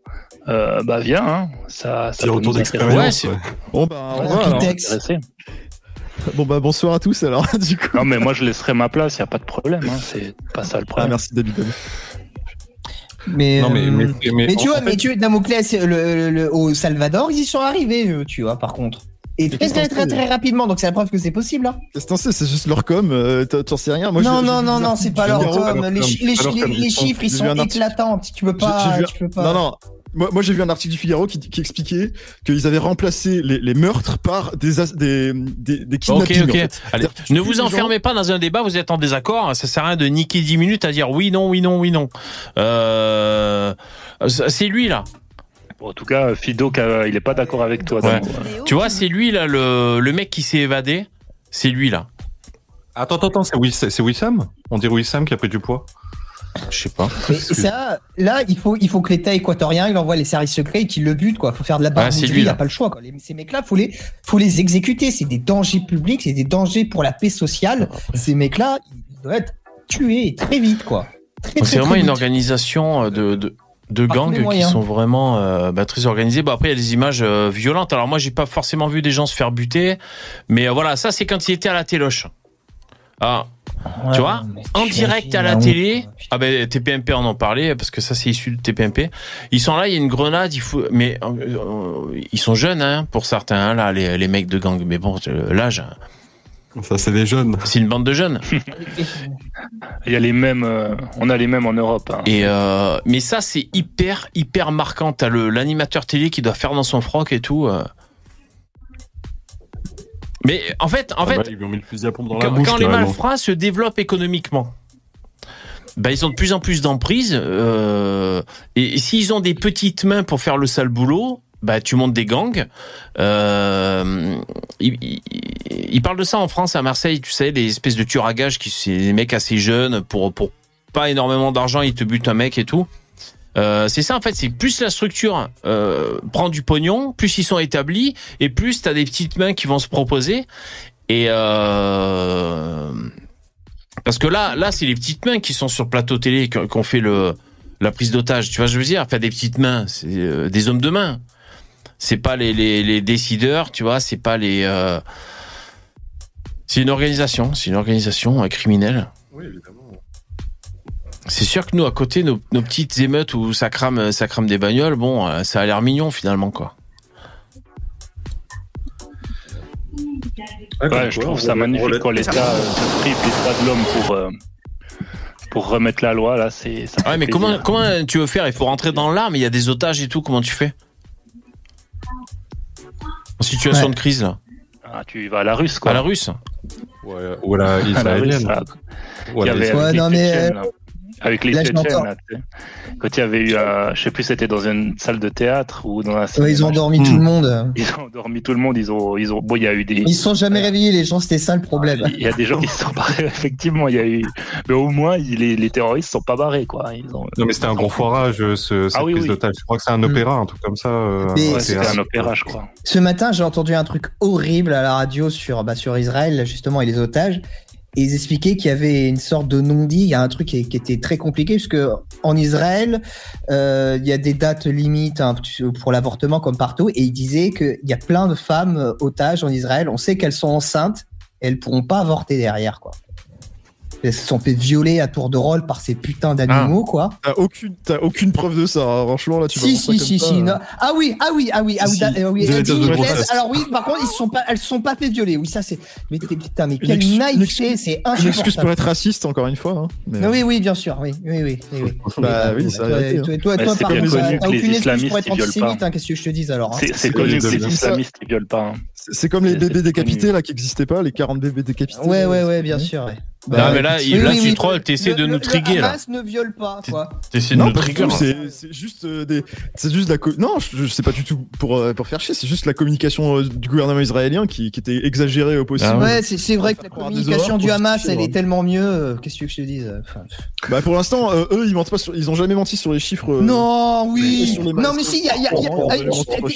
euh, bah viens. Hein. Ça, ça retour. Ouais, d'expérience. c'est- ouais. Bon bah, Ouais, alors. Bon bah bonsoir à tous alors du coup. Non, mais moi je laisserai ma place, il n'y a pas de problème. Hein. C'est pas ça le Ah, problème. merci David. Mais, Non, mais, euh, mais, mais, mais tu vois, fait, mais tu Damoclès, le, le- le- au Salvador, ils y sont arrivés, eux, tu vois, par contre. Et très très très très rapidement, donc c'est la preuve que c'est possible. Hein. C'est juste leur com, euh, t'en sais rien. Moi, non, non, non, non, c'est pas leur com. Les, chiffres, ils sont éclatants. Tu peux pas. Non, non. Moi, moi j'ai vu un article du Figaro qui, qui expliquait qu'ils avaient remplacé les, les meurtres par des, des, des, des Ok, kidnappings. ok. en fait. Allez, C'est-à-dire que tu ne vous gens- enfermez pas dans un débat, vous êtes en désaccord. Ça sert à rien de niquer 10 minutes à dire oui, non, oui, non, oui, non. Euh, c'est lui, là. Bon, en tout cas, Fido, il est pas d'accord avec toi. Ouais. Tu vois, c'est lui, là, le, le mec qui s'est évadé. C'est lui, là. Attends, attends, attends, c'est Wiss- c'est Wissam? On dirait Wissam qui a pris du poids. Je sais pas. Mais ça, là, il faut, il faut que l'État équatorien, il envoie les services secrets et qu'il le bute, quoi. Faut faire de la Ah, lui, il n'y a pas le choix, quoi. Les- ces mecs-là, faut les, faut les exécuter. C'est des dangers publics, c'est des dangers pour la paix sociale. Ces mecs-là, ils doivent être tués très vite, quoi. C'est vraiment très une vite. organisation euh, de, de, de gangs qui moyens. sont vraiment euh, bah, très organisés. Bon, après, il y a des images euh, violentes. Alors moi, j'ai pas forcément vu des gens se faire buter, mais euh, voilà, ça c'est quand il était à la téloche. Ah, Ouais, tu vois, en direct à la télé. Ah ben TPMP on en parlait parce que ça c'est issu de TPMP. Ils sont là, il y a une grenade, il faut, mais ils sont jeunes hein, pour certains hein, là, les, les mecs de gang. Mais bon, l'âge, Ça, c'est les jeunes. c'est une bande de jeunes. Il y a les mêmes, euh, on a les mêmes en Europe. hein. Et euh, mais ça c'est hyper hyper marquant. T'as le l'animateur télé qui doit faire dans son froc et tout. euh. Mais en fait, en Ah fait, bah, ils lui ont mis le fusil à pompe dans la quand, bouche. quand les malfrats se développent économiquement, bah, ils ont de plus en plus d'emprise. euh, et, et s'ils ont des petites mains pour faire le sale boulot, bah, tu montes des gangs. Euh, ils parlent de ça en France, à Marseille, tu sais, des espèces de tueurs à gages qui c'est des mecs assez jeunes pour pour pas énormément d'argent, ils te butent un mec et tout. Euh, c'est ça en fait, c'est plus la structure euh, prend du pognon, plus ils sont établis et plus t'as des petites mains qui vont se proposer. Et euh, parce que là, là, c'est les petites mains qui sont sur plateau télé ont fait le la prise d'otage. Tu vois, ce que je veux dire, faire des petites mains, c'est des hommes de main. C'est pas les, les, les décideurs, tu vois, c'est pas les. euh, C'est une organisation, c'est une organisation euh, criminelle. Oui, évidemment. C'est sûr que nous, à côté, nos, nos petites émeutes où ça crame, ça crame des bagnoles, bon, euh, ça a l'air mignon finalement, quoi. Ouais, je trouve ça magnifique quand l'État se prive des droits de l'homme pour, euh, pour remettre la loi. Là, c'est. ça Ouais, mais plaisir. comment, comment tu veux faire? Il faut rentrer dans l'arme, il y a des otages et tout, comment tu fais? En situation Ouais. de crise, là. Ah, tu vas à la russe, quoi. À la russe Ouais, ou à la À la russe, israélienne. Ouais, non, mais. Avec les Tchétchènes. Quand il y avait eu, un, je sais plus, c'était dans une salle de théâtre ou dans un. Ouais, ils ont endormi Hmm. tout le monde. Ils ont endormi tout le monde. Ils ont, ils ont. Bon, il y a eu des. Ils se sont jamais réveillés, les gens, c'était ça le problème. Il y a des gens qui se sont barrés. Effectivement, il y a eu. Mais au moins, les, les terroristes sont pas barrés, quoi. Ils ont. Non, mais c'était un gros foirage, euh, ce, cette Ah oui, prise oui. d'otage. Je crois que c'est un Mm. opéra, un truc comme ça. euh, Ouais, c'était un opéra, je crois. Ce matin, j'ai entendu un truc horrible à la radio sur, bah, sur Israël, justement, et les otages. Et ils expliquaient qu'il y avait une sorte de non-dit. Il y a un truc qui, était très compliqué, puisque en Israël, euh, il y a des dates limites hein, pour l'avortement, comme partout. Et ils disaient qu'il y a plein de femmes otages en Israël. On sait qu'elles sont enceintes, et elles pourront pas avorter derrière, quoi. Elles se sont fait violer à tour de rôle par ces putains d'animaux, quoi. T'as aucune, t'as aucune preuve de ça. hein. Franchement, là, tu Si, si, si, si. euh. Ah oui, ah oui, ah oui, ah oui. Si, euh, oui, euh, alors oui, par contre, ils sont pas, elles se sont pas fait violer. Oui, ça c'est. Mais t'es- putain, mais quelle naïveté, excuse- c'est Une excuse pour insupportable. être raciste, encore une fois. hein. Mais, Mais oui, oui, bien sûr, oui, oui, oui. oui, oui. Bah oui, ça toi, été, hein. toi, toi, Bah, toi, par contre, t'as aucune excuse pour être antisémite, pas. hein, qu'est-ce que je te dis alors. C'est connu les que les amis. islamistes ils violent pas. C'est comme les bébés décapités connu. là qui n'existaient pas, les 40 bébés décapités. Ouais, là, ouais, ouais, bien sûr. ouais. Non, Bah, mais là, Oui, il- là oui, tu oui. t'essaies de le- nous le triguer, là. Hamas ne viole pas, quoi. T'essaies de nous tout, c'est juste euh, des, c'est juste la, co- non, je, je sais pas du tout pour euh, pour faire chier, c'est juste la communication euh, du gouvernement israélien qui, qui était exagérée au possible. Ah ouais. C'est c'est vrai que la communication du Hamas, elle est hein. tellement mieux. euh, Qu'est-ce que tu veux que je te dise Enfin, Bah pour l'instant, euh, eux ils mentent pas, sur, ils ont jamais menti sur les chiffres. euh, Non, oui. sur les Non, mais si,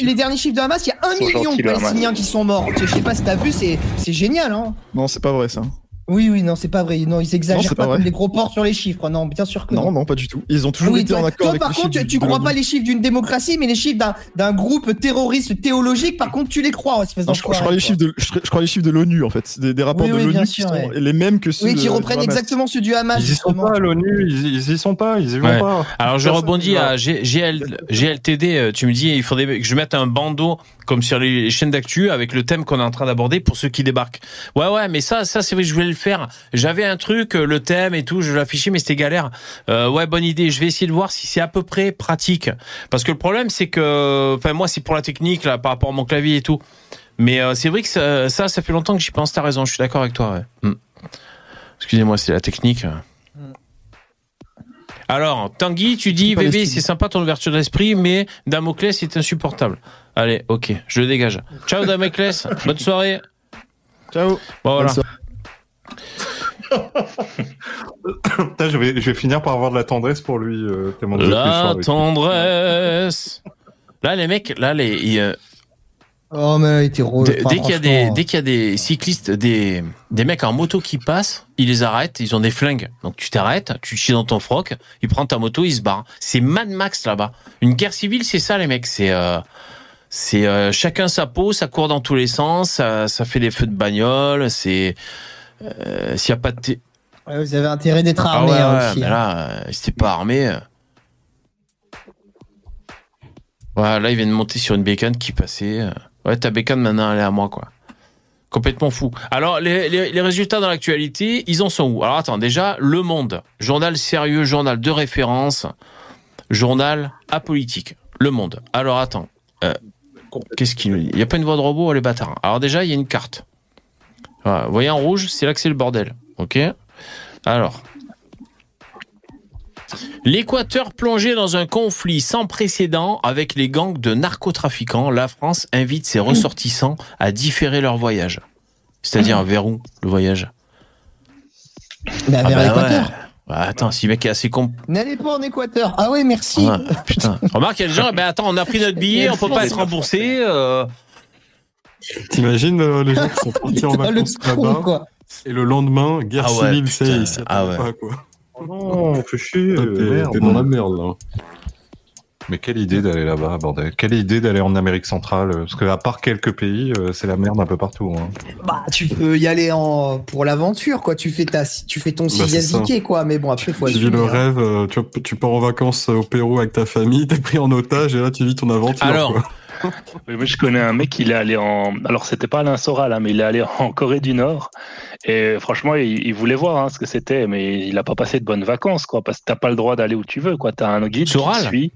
les derniers chiffres de Hamas, il y a un million de. Palestiniens qui sont Je sais pas si t'as vu, c'est c'est génial, hein. Non, c'est pas vrai ça. Oui, oui, non, c'est pas vrai. Non, ils Non, exagèrent c'est pas, comme les gros porcs sur les chiffres. Non, bien sûr que non. Non, non, pas du tout. Ils ont toujours Oui, été toi, en accord toi, avec par les contre, chiffres tu, tu crois l'ONU. pas les chiffres d'une démocratie, mais les chiffres d'un- d'un groupe terroriste théologique, par contre, tu les crois, Non, je, crois- je crois les chiffres de, je, je crois les chiffres de l'ONU en fait, des, des rapports Oui, de oui, l'ONU qui sûr, sont ouais. les mêmes que ceux Oui, qui de- reprennent exactement ceux du Hamas. Ils y sont pas à l'ONU, ils, ils y sont pas, ils y vont Ouais. pas. Alors je rebondis à GLTD, euh, tu me dis il faudrait que je mette un bandeau comme sur les chaînes d'actu avec le thème qu'on est en train d'aborder pour ceux qui débarquent. Ouais ouais mais ça ça c'est vrai je voulais le faire. J'avais un truc euh, le thème et tout, je l'affichais mais c'était galère. Euh, ouais bonne idée, je vais essayer de voir si c'est à peu près pratique parce que le problème c'est que enfin moi c'est pour la technique là par rapport à mon clavier et tout. Mais euh, c'est vrai que ça, ça ça fait longtemps que j'y pense, t'as raison, je suis d'accord avec toi ouais. Hmm. Excusez-moi, c'est la technique. Alors, Tanguy, tu dis, VV, c'est sympa ton ouverture d'esprit, mais Damoclès, c'est insupportable. Allez, ok, je le dégage. Ciao, Damoclès, bonne soirée. Ciao. Bon, voilà. Putain, je vais, je vais finir par avoir de la tendresse pour lui. Euh, tellement La tendresse. Là, les mecs, là, les, ils, euh, Oh, mais a été rôle. dès dès qu'il y a des, dès qu'il y a des cyclistes, des, des mecs en moto qui passent, ils les arrêtent, ils ont des flingues. Donc tu t'arrêtes, tu chies dans ton froc, ils prennent ta moto, ils se barrent. C'est Mad Max là-bas. Une guerre civile, c'est ça, les mecs. C'est, euh, c'est euh, chacun sa peau, ça court dans tous les sens, ça, ça fait des feux de bagnole. C'est euh, s'il y a pas de t- vous avez intérêt d'être ah armé ouais, hein, ouais, aussi. mais hein. là, euh, si t'es pas armé. euh. Voilà, là, ils viennent de monter sur une bécane qui passait. euh. Ouais, ta bécane maintenant, elle est à moi, quoi. Complètement fou. Alors, les, les, les résultats dans l'actualité, ils en sont où? Alors, attends, déjà, Le Monde, journal sérieux, journal de référence, journal apolitique. Le Monde. Alors, attends. euh, Qu'est-ce qu'il nous dit? Il n'y a pas une voix de robot, les bâtards. Alors, déjà, il y a une carte. Voilà, vous voyez en rouge, c'est là que c'est le bordel. OK Alors. L'Équateur plongé dans un conflit sans précédent avec les gangs de narcotrafiquants, la France invite ses ressortissants à différer leur voyage. C'est-à-dire vers où le voyage? Bah, Ah vers bah l'Équateur. ouais. Bah, attends, si le mec est assez con. N'allez pas en Équateur. Ah ouais, merci. Putain. Remarque, il y a des gens, ben attends, on a pris notre billet, on peut pas être remboursé. euh, T'imagines euh, les gens qui sont partis en vacances là-bas et le lendemain, guerre Ah ouais, civile, c'est ici. Ah ouais. Pas, quoi. Oh non, fais chier. T'es dans la merde là. Mais quelle idée d'aller là-bas, bordel. Quelle idée d'aller en Amérique centrale. euh, Parce que à part quelques pays, euh, c'est la merde un peu partout. hein. Bah, tu peux y aller en pour l'aventure, quoi. Tu fais ta, tu fais ton Bah, quoi. Mais bon, après, faut Tu vis le hein. rêve, tu, pars en vacances au Pérou avec ta famille, t'es pris en otage et là tu vis ton aventure. Alors, quoi. Oui, moi, je connais un mec, il est allé en. Alors, c'était pas Alain Soral, hein, mais il est allé en Corée du Nord. Et franchement, il, il voulait voir hein, ce que c'était, mais il a pas passé de bonnes vacances, quoi, parce que t'as pas le droit d'aller où tu veux, quoi. T'as un guide Soral qui te suit.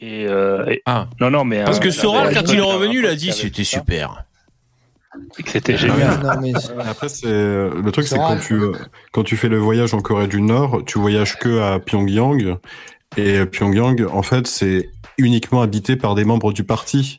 Et, euh, et- Ah. Non, non, mais. Parce euh, que la- Soral, quand il est revenu, il a dit c'était super. C'était Ah, génial. non, mais- Après, c'est le truc, c'est quand tu euh, quand tu fais le voyage en Corée du Nord, tu voyages que à Pyongyang et Pyongyang, en fait, c'est uniquement habité par des membres du parti.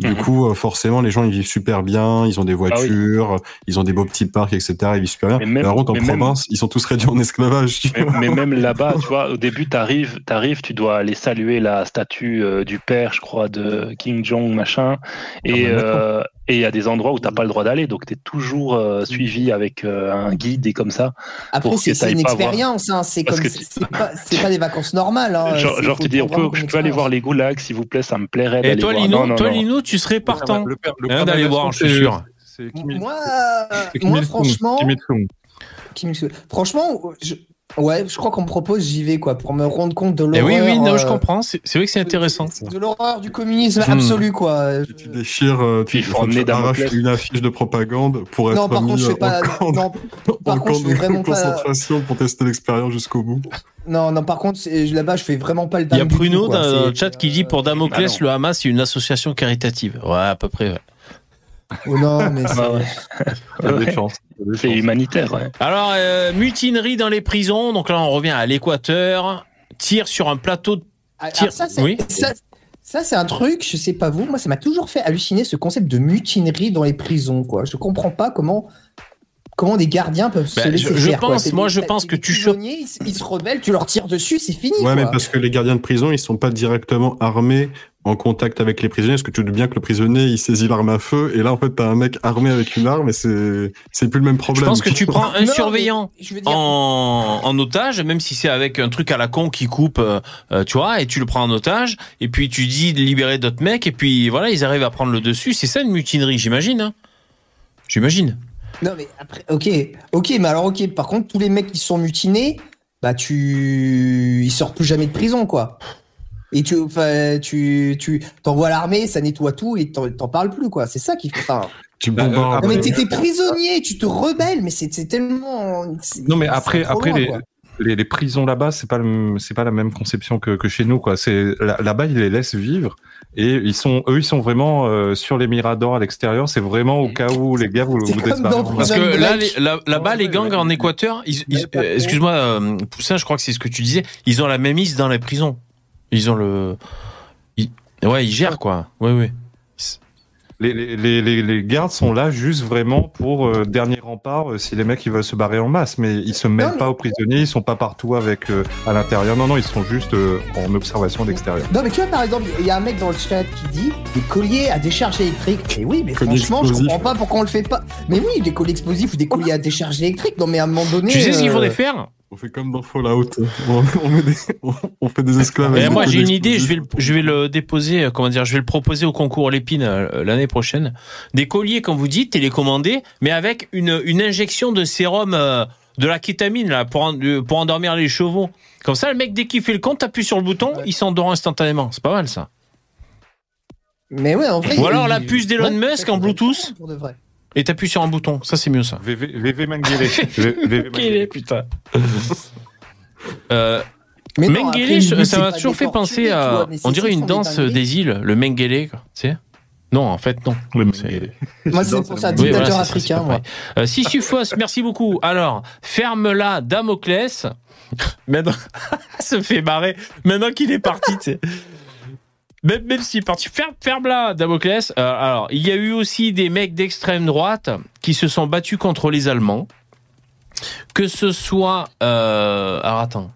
Du Mhm. coup, euh, forcément, les gens ils vivent super bien, ils ont des voitures, ils ont des beaux petits parcs, etc. Ils vivent super bien. Mais même- par contre, en même- province, ils sont tous réduits en esclavage. Mais, même là-bas, tu vois, au début, t'arrives, t'arrives, tu dois aller saluer la statue euh, du père, je crois, de King Jong, machin. Et Ah euh, et il y a des endroits où t'as pas le droit d'aller, donc t'es toujours euh, suivi avec euh, un guide et comme ça. Après, c'est une expérience, hein. C'est tu- pas, pas des vacances normales, hein. genre, le prendre je peux aller voir les goulags, s'il vous plaît, ça me plairait Et d'aller toi, voir. Lino, Non, non, toi, non. Lino, tu serais partant. Le père, le Hein, d'aller voir, je suis sûr. Moi, Kim moi franchement. Franchement, je... ouais, je crois qu'on me propose, j'y vais quoi, pour me rendre compte de Eh l'horreur. oui, oui, non, je euh, comprends. C'est vrai que c'est intéressant. De l'horreur du communisme Hmm. absolu quoi. Tu déchires, euh, tu, tu arraches une affiche de propagande pour être Non, par mis contre, je fais pas. camp, Non, en par contre, camp je fais de vraiment pas. concentration pour tester l'expérience jusqu'au bout. Non, non, par contre, c'est- là-bas, je fais vraiment pas le Il y a quoi. dans le chat qui dit pour Damoclès, Ah le Hamas, c'est une association caritative. Ouais, à peu près. ouais. Oh non, mais c'est- Ah ouais. Ouais. C'est chances. humanitaire, ouais. Alors, euh, mutinerie dans les prisons. Donc là, on revient à l'Équateur. Tir sur un plateau. de- Ah, ça, c'est oui. ça, ça, c'est un truc, je sais pas vous, moi, ça m'a toujours fait halluciner ce concept de mutinerie dans les prisons, quoi. Je comprends pas comment. Comment des gardiens peuvent se laisser je- je faire, quoi. pense- C'est moi, je pense que tu ils, se- ils se rebellent, tu leur tires dessus, c'est fini. Ouais, quoi. mais parce que les gardiens de prison, ils sont pas directement armés en contact avec les prisonniers. Parce que tu te doutes bien que le prisonnier, il saisit l'arme à feu. Et là, en fait, t'as un mec armé avec une arme et c'est, c'est plus le même Je problème. pense que tu prends un Non, surveillant je veux dire, en, en otage, même si c'est avec un truc à la con qui coupe, euh, euh, tu vois, et tu le prends en otage, et puis tu dis de libérer d'autres mecs, et puis voilà, ils arrivent à prendre le dessus. C'est ça une mutinerie, j'imagine. Hein j'imagine. Non, mais après, ok, ok, mais alors, ok, par contre, tous les mecs qui sont mutinés, bah, tu. Ils sortent plus jamais de prison, quoi. Et tu, enfin, tu, tu t'envoies à l'armée, ça nettoie tout et t'en, t'en parles plus, quoi. C'est ça qui fait. Enfin, Tu Bah, bombardes. non, mais t'étais prisonnier, tu te rebelles, mais c'est, c'est tellement. c'est- Non, mais après, après loin, les, quoi. les, les prisons là-bas, c'est pas le- c'est pas la même conception que, que chez nous, quoi. C'est là- là-bas, ils les laissent vivre et ils sont, eux, ils sont vraiment euh, sur les miradors à l'extérieur. C'est vraiment au cas où les gars vous C'est vous en Parce que là, Break. les- là- là-bas, les gangs en Équateur, ils- ils- euh, excuse-moi, euh, Poussin, je crois que c'est ce que tu disais, ils ont la même mise dans les prisons. Ils ont le, ils- ouais, ils gèrent quoi. Ouais, ouais. Les, les, les, gardes sont là juste vraiment pour euh, dernier rempart euh, si les mecs ils veulent se barrer en masse, mais ils se mêlent Non, mais- pas aux prisonniers, ils sont pas partout avec euh, à l'intérieur. Non, non, ils sont juste euh, en observation d'extérieur. Non, mais tu vois, par exemple, il y a un mec dans le chat qui dit des colliers à décharge électrique. Et oui, mais Colliers franchement, je explosifs. comprends pas pourquoi on le fait pas. Mais oui, des colliers explosifs ou des colliers à décharge électrique. Non, mais à un moment donné. Tu sais ce qu'il faudrait faire? On fait comme dans Fallout. On, on, met des- on- on fait des esclaves. Moi j'ai une idée, je vais le, explosifs. je vais le déposer, euh, comment dire, je vais le proposer au concours Lépine euh, l'année prochaine. Des colliers, comme vous dites, télécommandés, mais avec une, une injection de sérum, euh, de la kétamine là, pour, en- pour endormir les chevaux. Comme ça, le mec dès qu'il fait le compte, t'appuies sur le bouton, il s'endort instantanément. C'est pas mal ça. Mais ouais, en vrai. Ou il alors la puce d'Elon Ouais, Musk en Bluetooth. pour de vrai. Et t'appuies sur un bouton. Ça c'est mieux ça. VV, VV Mengele. VV Mengele. putain. Euh, Mais non, après, Mengele, je- ça m'a toujours fait penser à. On dirait une danse des îles, le Mengele. Tu sais Non, en fait, non. Mengele. Moi, c'est pour ça, Oui, dictateur voilà, ça, c'est africain, pareil. Euh, merci beaucoup. Alors, ferme-la, Damoclès. Maintenant, ça fait marrer. Maintenant qu'il est parti, tu sais. Même, même s'il est parti, ferme, ferme-la, Damoclès. Euh, alors, il y a eu aussi des mecs d'extrême droite qui se sont battus contre les Allemands. Que ce soit, euh, alors attends,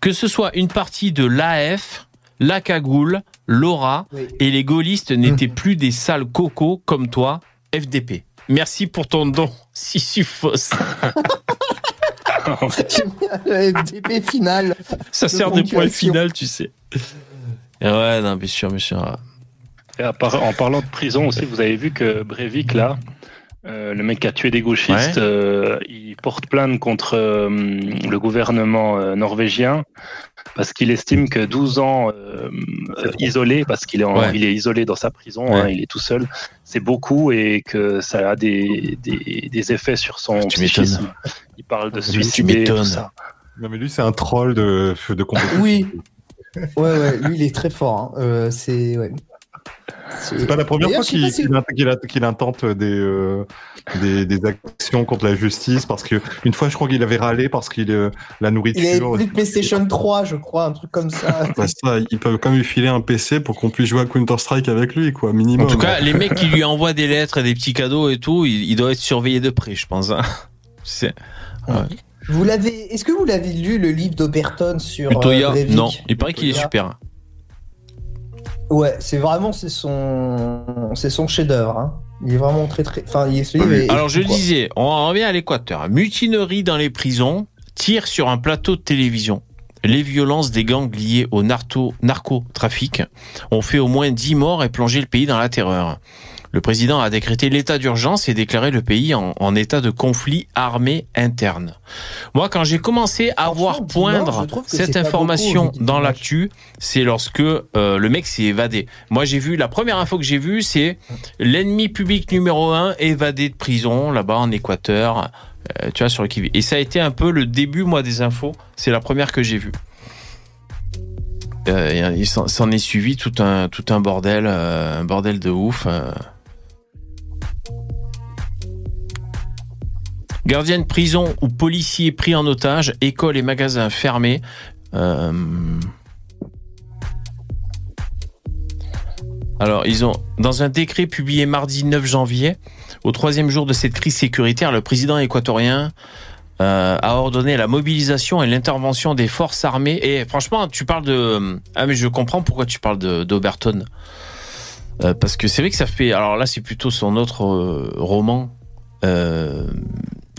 que ce soit une partie de l'AF, la cagoule, l'ORA Oui. et les gaullistes n'étaient plus des sales cocos comme toi, FDP. Merci pour ton don, Sisyphos. Le FDP final. Ça sert de point final, tu sais. Ouais, non, bien sûr, bien sûr. Et en parlant de prison aussi, vous avez vu que Breivik, là, euh, le mec qui a tué des gauchistes, Ouais. euh, il porte plainte contre euh, le gouvernement euh, norvégien parce qu'il estime que 12 ans euh, euh, isolé, parce qu'il est, en- Ouais. il est isolé dans sa prison, Ouais. hein, il est tout seul, c'est beaucoup et que ça a des, des, des effets sur son Tu psychisme. Il parle de Tu suicider, tout m'étonnes. ça. Non, mais lui, c'est un troll de, de compétition. Oui. Ouais, ouais, lui, il est très fort. hein. Euh, c'est. Ouais. C'est pas la première fois qu'il si- intente des, euh, des, des actions contre la justice parce que une fois je crois qu'il avait râlé parce qu'il euh, la Il nourriture. avait plus de PlayStation 3, je crois, un truc comme ça. Bah, ça, ils peuvent quand même lui filer un PC pour qu'on puisse jouer à Counter-Strike avec lui, quoi, minimum. En tout cas, les mecs qui lui envoient des lettres et des petits cadeaux et tout, il, il doit être surveillé de près, je pense. hein. C'est Vous l'avez. Est-ce que vous l'avez lu le livre d'Oberton sur euh, Utoya, Breivik? non. Il paraît qu'il est super. Ouais, c'est vraiment c'est son c'est son chef-d'œuvre. Hein. Il est vraiment très très. Enfin, il est Alors je quoi. disais, on en revient à l'Équateur. Mutinerie dans les prisons, tir sur un plateau de télévision. Les violences des gangs liées au narcotrafic ont fait au moins 10 morts et plongé le pays dans la terreur. Le président a décrété l'état d'urgence et déclaré le pays en, en état de conflit armé interne. Moi, quand j'ai commencé à voir poindre cette information beaucoup, dans l'actu, c'est lorsque euh, le mec s'est évadé. Moi, j'ai vu, la première info que j'ai vue, c'est l'ennemi public numéro un évadé de prison, là-bas en Équateur, euh, tu vois, sur le qui Et ça a été un peu le début, moi, des infos. C'est la première que j'ai vue. Euh, il s'en s'en est suivi tout un, tout un bordel, euh, un bordel de ouf. Gardien de prison ou policier pris en otage, école et magasins fermés. Euh, Alors, ils ont, dans un décret publié mardi 9 janvier, au troisième jour de cette crise sécuritaire, le président équatorien euh, a ordonné la mobilisation et l'intervention des forces armées. Et franchement, tu parles de... Ah mais je comprends pourquoi tu parles d'Oberton. Euh, parce que c'est vrai que ça fait... Alors là, c'est plutôt son autre euh, roman,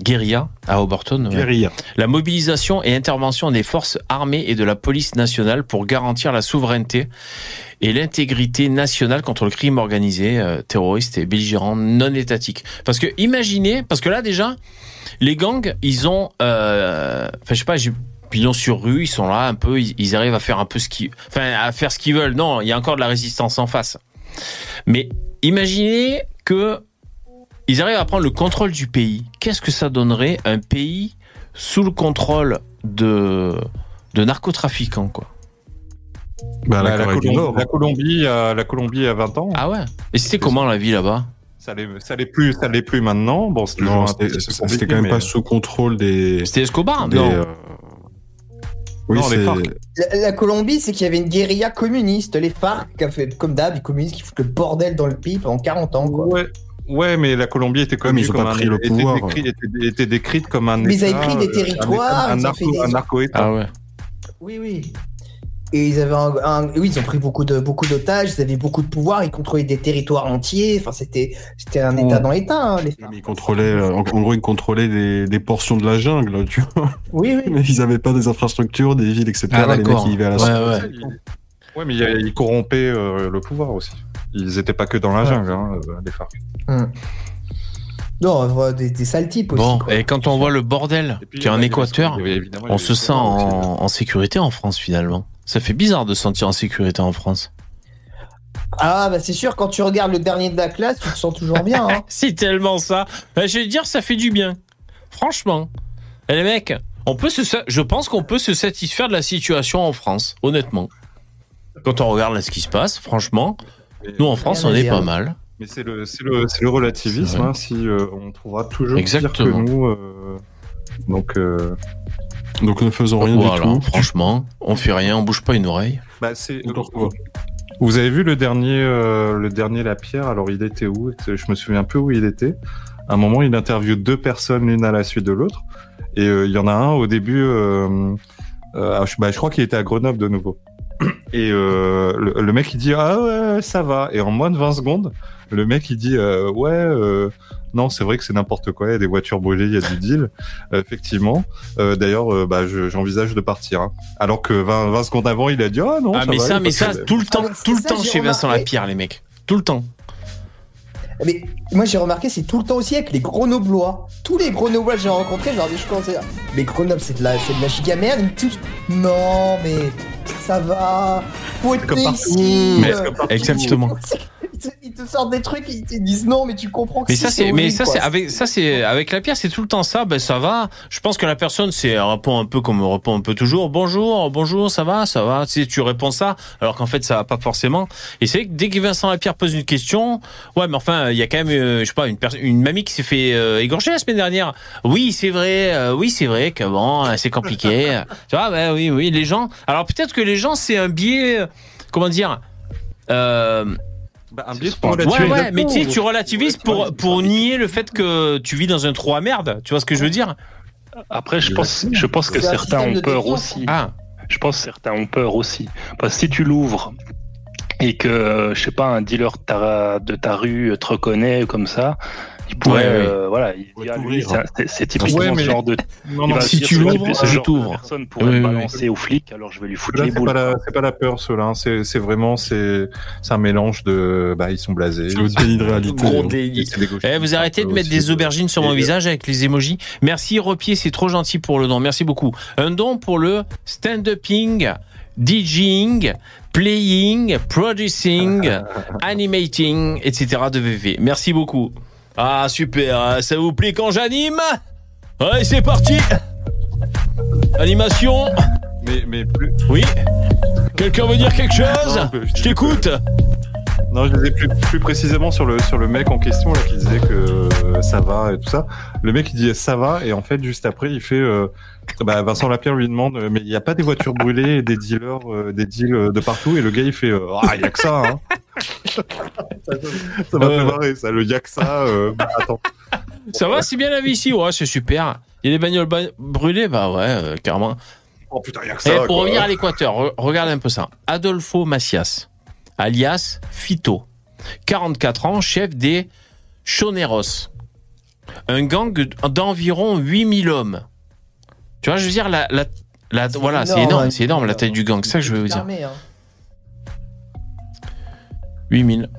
Guérilla, à Oberton. ouais. Guérilla. La mobilisation et intervention des forces armées et de la police nationale pour garantir la souveraineté et l'intégrité nationale contre le crime organisé, euh, terroriste et belligérant non étatique. Parce que imaginez, parce que là déjà, les gangs, ils ont, euh, enfin je sais pas, j'ai pignon sur rue, ils sont là un peu, ils, ils arrivent à faire un peu ce qu'ils, enfin à faire ce qu'ils veulent. Non, il y a encore de la résistance en face. Mais imaginez que ils arrivent à prendre le contrôle du pays. Qu'est-ce que ça donnerait un pays sous le contrôle de de narcotrafiquants quoi? Bah, la Bah, la, Colombie, la Colombie, euh, la Colombie à 20 ans. Ah ouais? Et c'était comment la vie là-bas? Ça l'est, plus, ça l'est plus maintenant. Bon, c'était quand même mais- pas sous contrôle des. C'était Escobar? des, Non. euh, Oui, Non, les. FARC. La, la Colombie, c'est qu'il y avait une guérilla communiste, les FARC, qui a fait comme d'hab, les communistes qui foutent le bordel dans le pays pendant 40 ans, quoi. Ouais. Ouais, mais la Colombie était connue ils ont comme pas un, pris le était pouvoir. décrit- était, était décrite comme un Mais ils avaient État, pris des euh, un territoires, État- un, ils ont narco, des- un. Ah ouais. Oui, oui. Et ils avaient un, un- oui, ils ont pris beaucoup de beaucoup d'otages, ils avaient beaucoup de pouvoir, ils contrôlaient des territoires entiers. Enfin, c'était c'était un État dans l'État. hein, les... Mais ils contrôlaient, euh, en, gros, ils contrôlaient des, des portions de la jungle, tu vois. Oui, oui. Mais ils avaient pas des infrastructures, des villes, etc. Ah les mecs, d'accord. ils vivaient à la Ouais, ouais. Ouais, mais il- ils corrompaient euh, le pouvoir aussi. Ils étaient pas que dans la Ouais. jungle, hein, euh, les FARC. Non, on voit des, des sales types aussi. Bon, quoi. et quand on voit le bordel y a en bah, Équateur, on se sent en, en sécurité en France finalement. Ça fait bizarre de se sentir en sécurité en France. Ah, bah c'est sûr, quand tu regardes le dernier de la classe, tu te sens toujours bien. Hein. C'est tellement ça. Ben, je vais te dire, ça fait du bien. Franchement. Et les mecs, on peut se, je pense qu'on peut se satisfaire de la situation en France, honnêtement. Quand on regarde là ce qui se passe, franchement, Mais- nous en France, on est pas mal. Mais c'est le, relativisme. Hein, si euh, on trouvera toujours Exactement. pire que nous. euh, donc, euh, Donc ne faisons rien voilà, du tout. franchement, on fait rien, on bouge pas une oreille. bah. Vous avez vu le dernier, euh, le dernier La Pierre? Alors, il était où? Je me souviens peu où il était. À un moment, il interviewe deux personnes l'une à la suite de l'autre. Et euh, il y en a un au début. Euh, euh, je, bah, je crois qu'il était à Grenoble de nouveau. Et euh, le, le mec il dit ah ouais ça va et en moins de 20 secondes le mec il dit euh, ouais euh, non c'est vrai que c'est n'importe quoi il y a des voitures brûlées il y a du deal Euh, effectivement Euh, d'ailleurs euh, bah, je- j'envisage de partir hein. alors que 20, 20 secondes avant il a dit ah non ah mais va, ça, mais pas de ça, tout le temps, Ah, mais tout le ça, temps chez Vincent. Lapierre, les mecs. Tout le temps. Mais moi, j'ai remarqué, c'est tout le temps aussi avec les Grenoblois. Tous les Grenoblois que j'ai rencontrés, je leur dis, je commençais à... Mais Grenoble, c'est de la, c'est de la giga merde. Ils me non, mais ça va. Faut être Comme partout. ici. Mais- euh, Exactement. Ils te, ils te sortent des trucs, ils te disent non, mais tu comprends que Mais si, ça, c'est, mais ça, c'est avec, ça, c'est avec la pierre, c'est tout le temps ça. Ben, ça va. Je pense que la personne, c'est répond un peu comme on répond un peu toujours. Bonjour, bonjour, ça va, ça va. Tu sais, tu réponds ça, alors qu'en fait, ça va pas forcément. Et c'est que dès que Vincent Lapierre pose une question, ouais, mais enfin, il y a quand même, euh, je sais pas, une une mamie qui s'est fait euh, égorger la semaine dernière. Oui, c'est vrai. euh, oui, c'est vrai que bon, c'est compliqué. tu vois, ben oui, oui, les gens. Alors peut-être que les gens, c'est un biais, comment dire. Euh, Bah, un biais. Ouais, ouais, mais tu sais, tu relativises pour, pour nier le fait que tu vis dans un trou à merde. Tu vois ce que je veux dire? Après, je pense, je pense que certains ont peur aussi. Ah, Je pense que certains ont peur aussi. Parce que si tu l'ouvres et que, euh, je sais pas, un dealer de ta, de ta rue te reconnaît comme ça, il pourrait, Ouais, ouais. euh, voilà, il ah, lui, c'est typiquement Ouais, ce genre de. Non, non, si tu l'ouvres, je t'ouvre. Personne pourrait me balancer aux flics, alors je vais lui foutre Là, les c'est boules. pas, la, c'est pas la peur, ceux-là. hein. C'est, c'est vraiment, c'est, c'est un mélange de, bah, ils sont blasés. Le déni de réalité. Gros hein. déni. Eh, vous arrêtez de peu mettre aussi, des euh, aubergines sur mon et- visage avec les emojis. Merci Repier, c'est trop gentil pour le don. Merci beaucoup. Un don pour le stand-upping, DJing, playing, producing, animating, etc. de VV. Merci beaucoup. Ah super, hein, ça vous plaît quand j'anime Allez, c'est parti. Animation. Mais, mais plus, Oui. Quelqu'un veut dire quelque chose Je t'écoute Non, je disais plus, plus précisément sur le, sur le mec en question là, qui disait que euh, ça va et tout ça. Le mec il dit ça va et en fait juste après il fait euh, bah, Vincent Lapierre lui demande euh, mais il n'y a pas des voitures brûlées et des dealers euh, des deals de partout? Et le gars il fait ah il y a que ça hein. ça m'a fait marrer ça le y a que ça bah, attends Ça va, c'est bien la vie ici Ouais, c'est super. Il y a des bagnoles ba- brûlées? Bah ouais, carrément. oh putain il y a que Et ça pour quoi. revenir à l'Équateur, re- regarde un peu ça. Adolfo Macias, alias Fito, 44 ans, chef des Choneros, un gang d'environ 8000 hommes. Tu vois, je veux dire, la, la, la- voilà, c'est énorme, c'est énorme la taille du gang, c'est ça que je veux vous dire. Hein. 8000.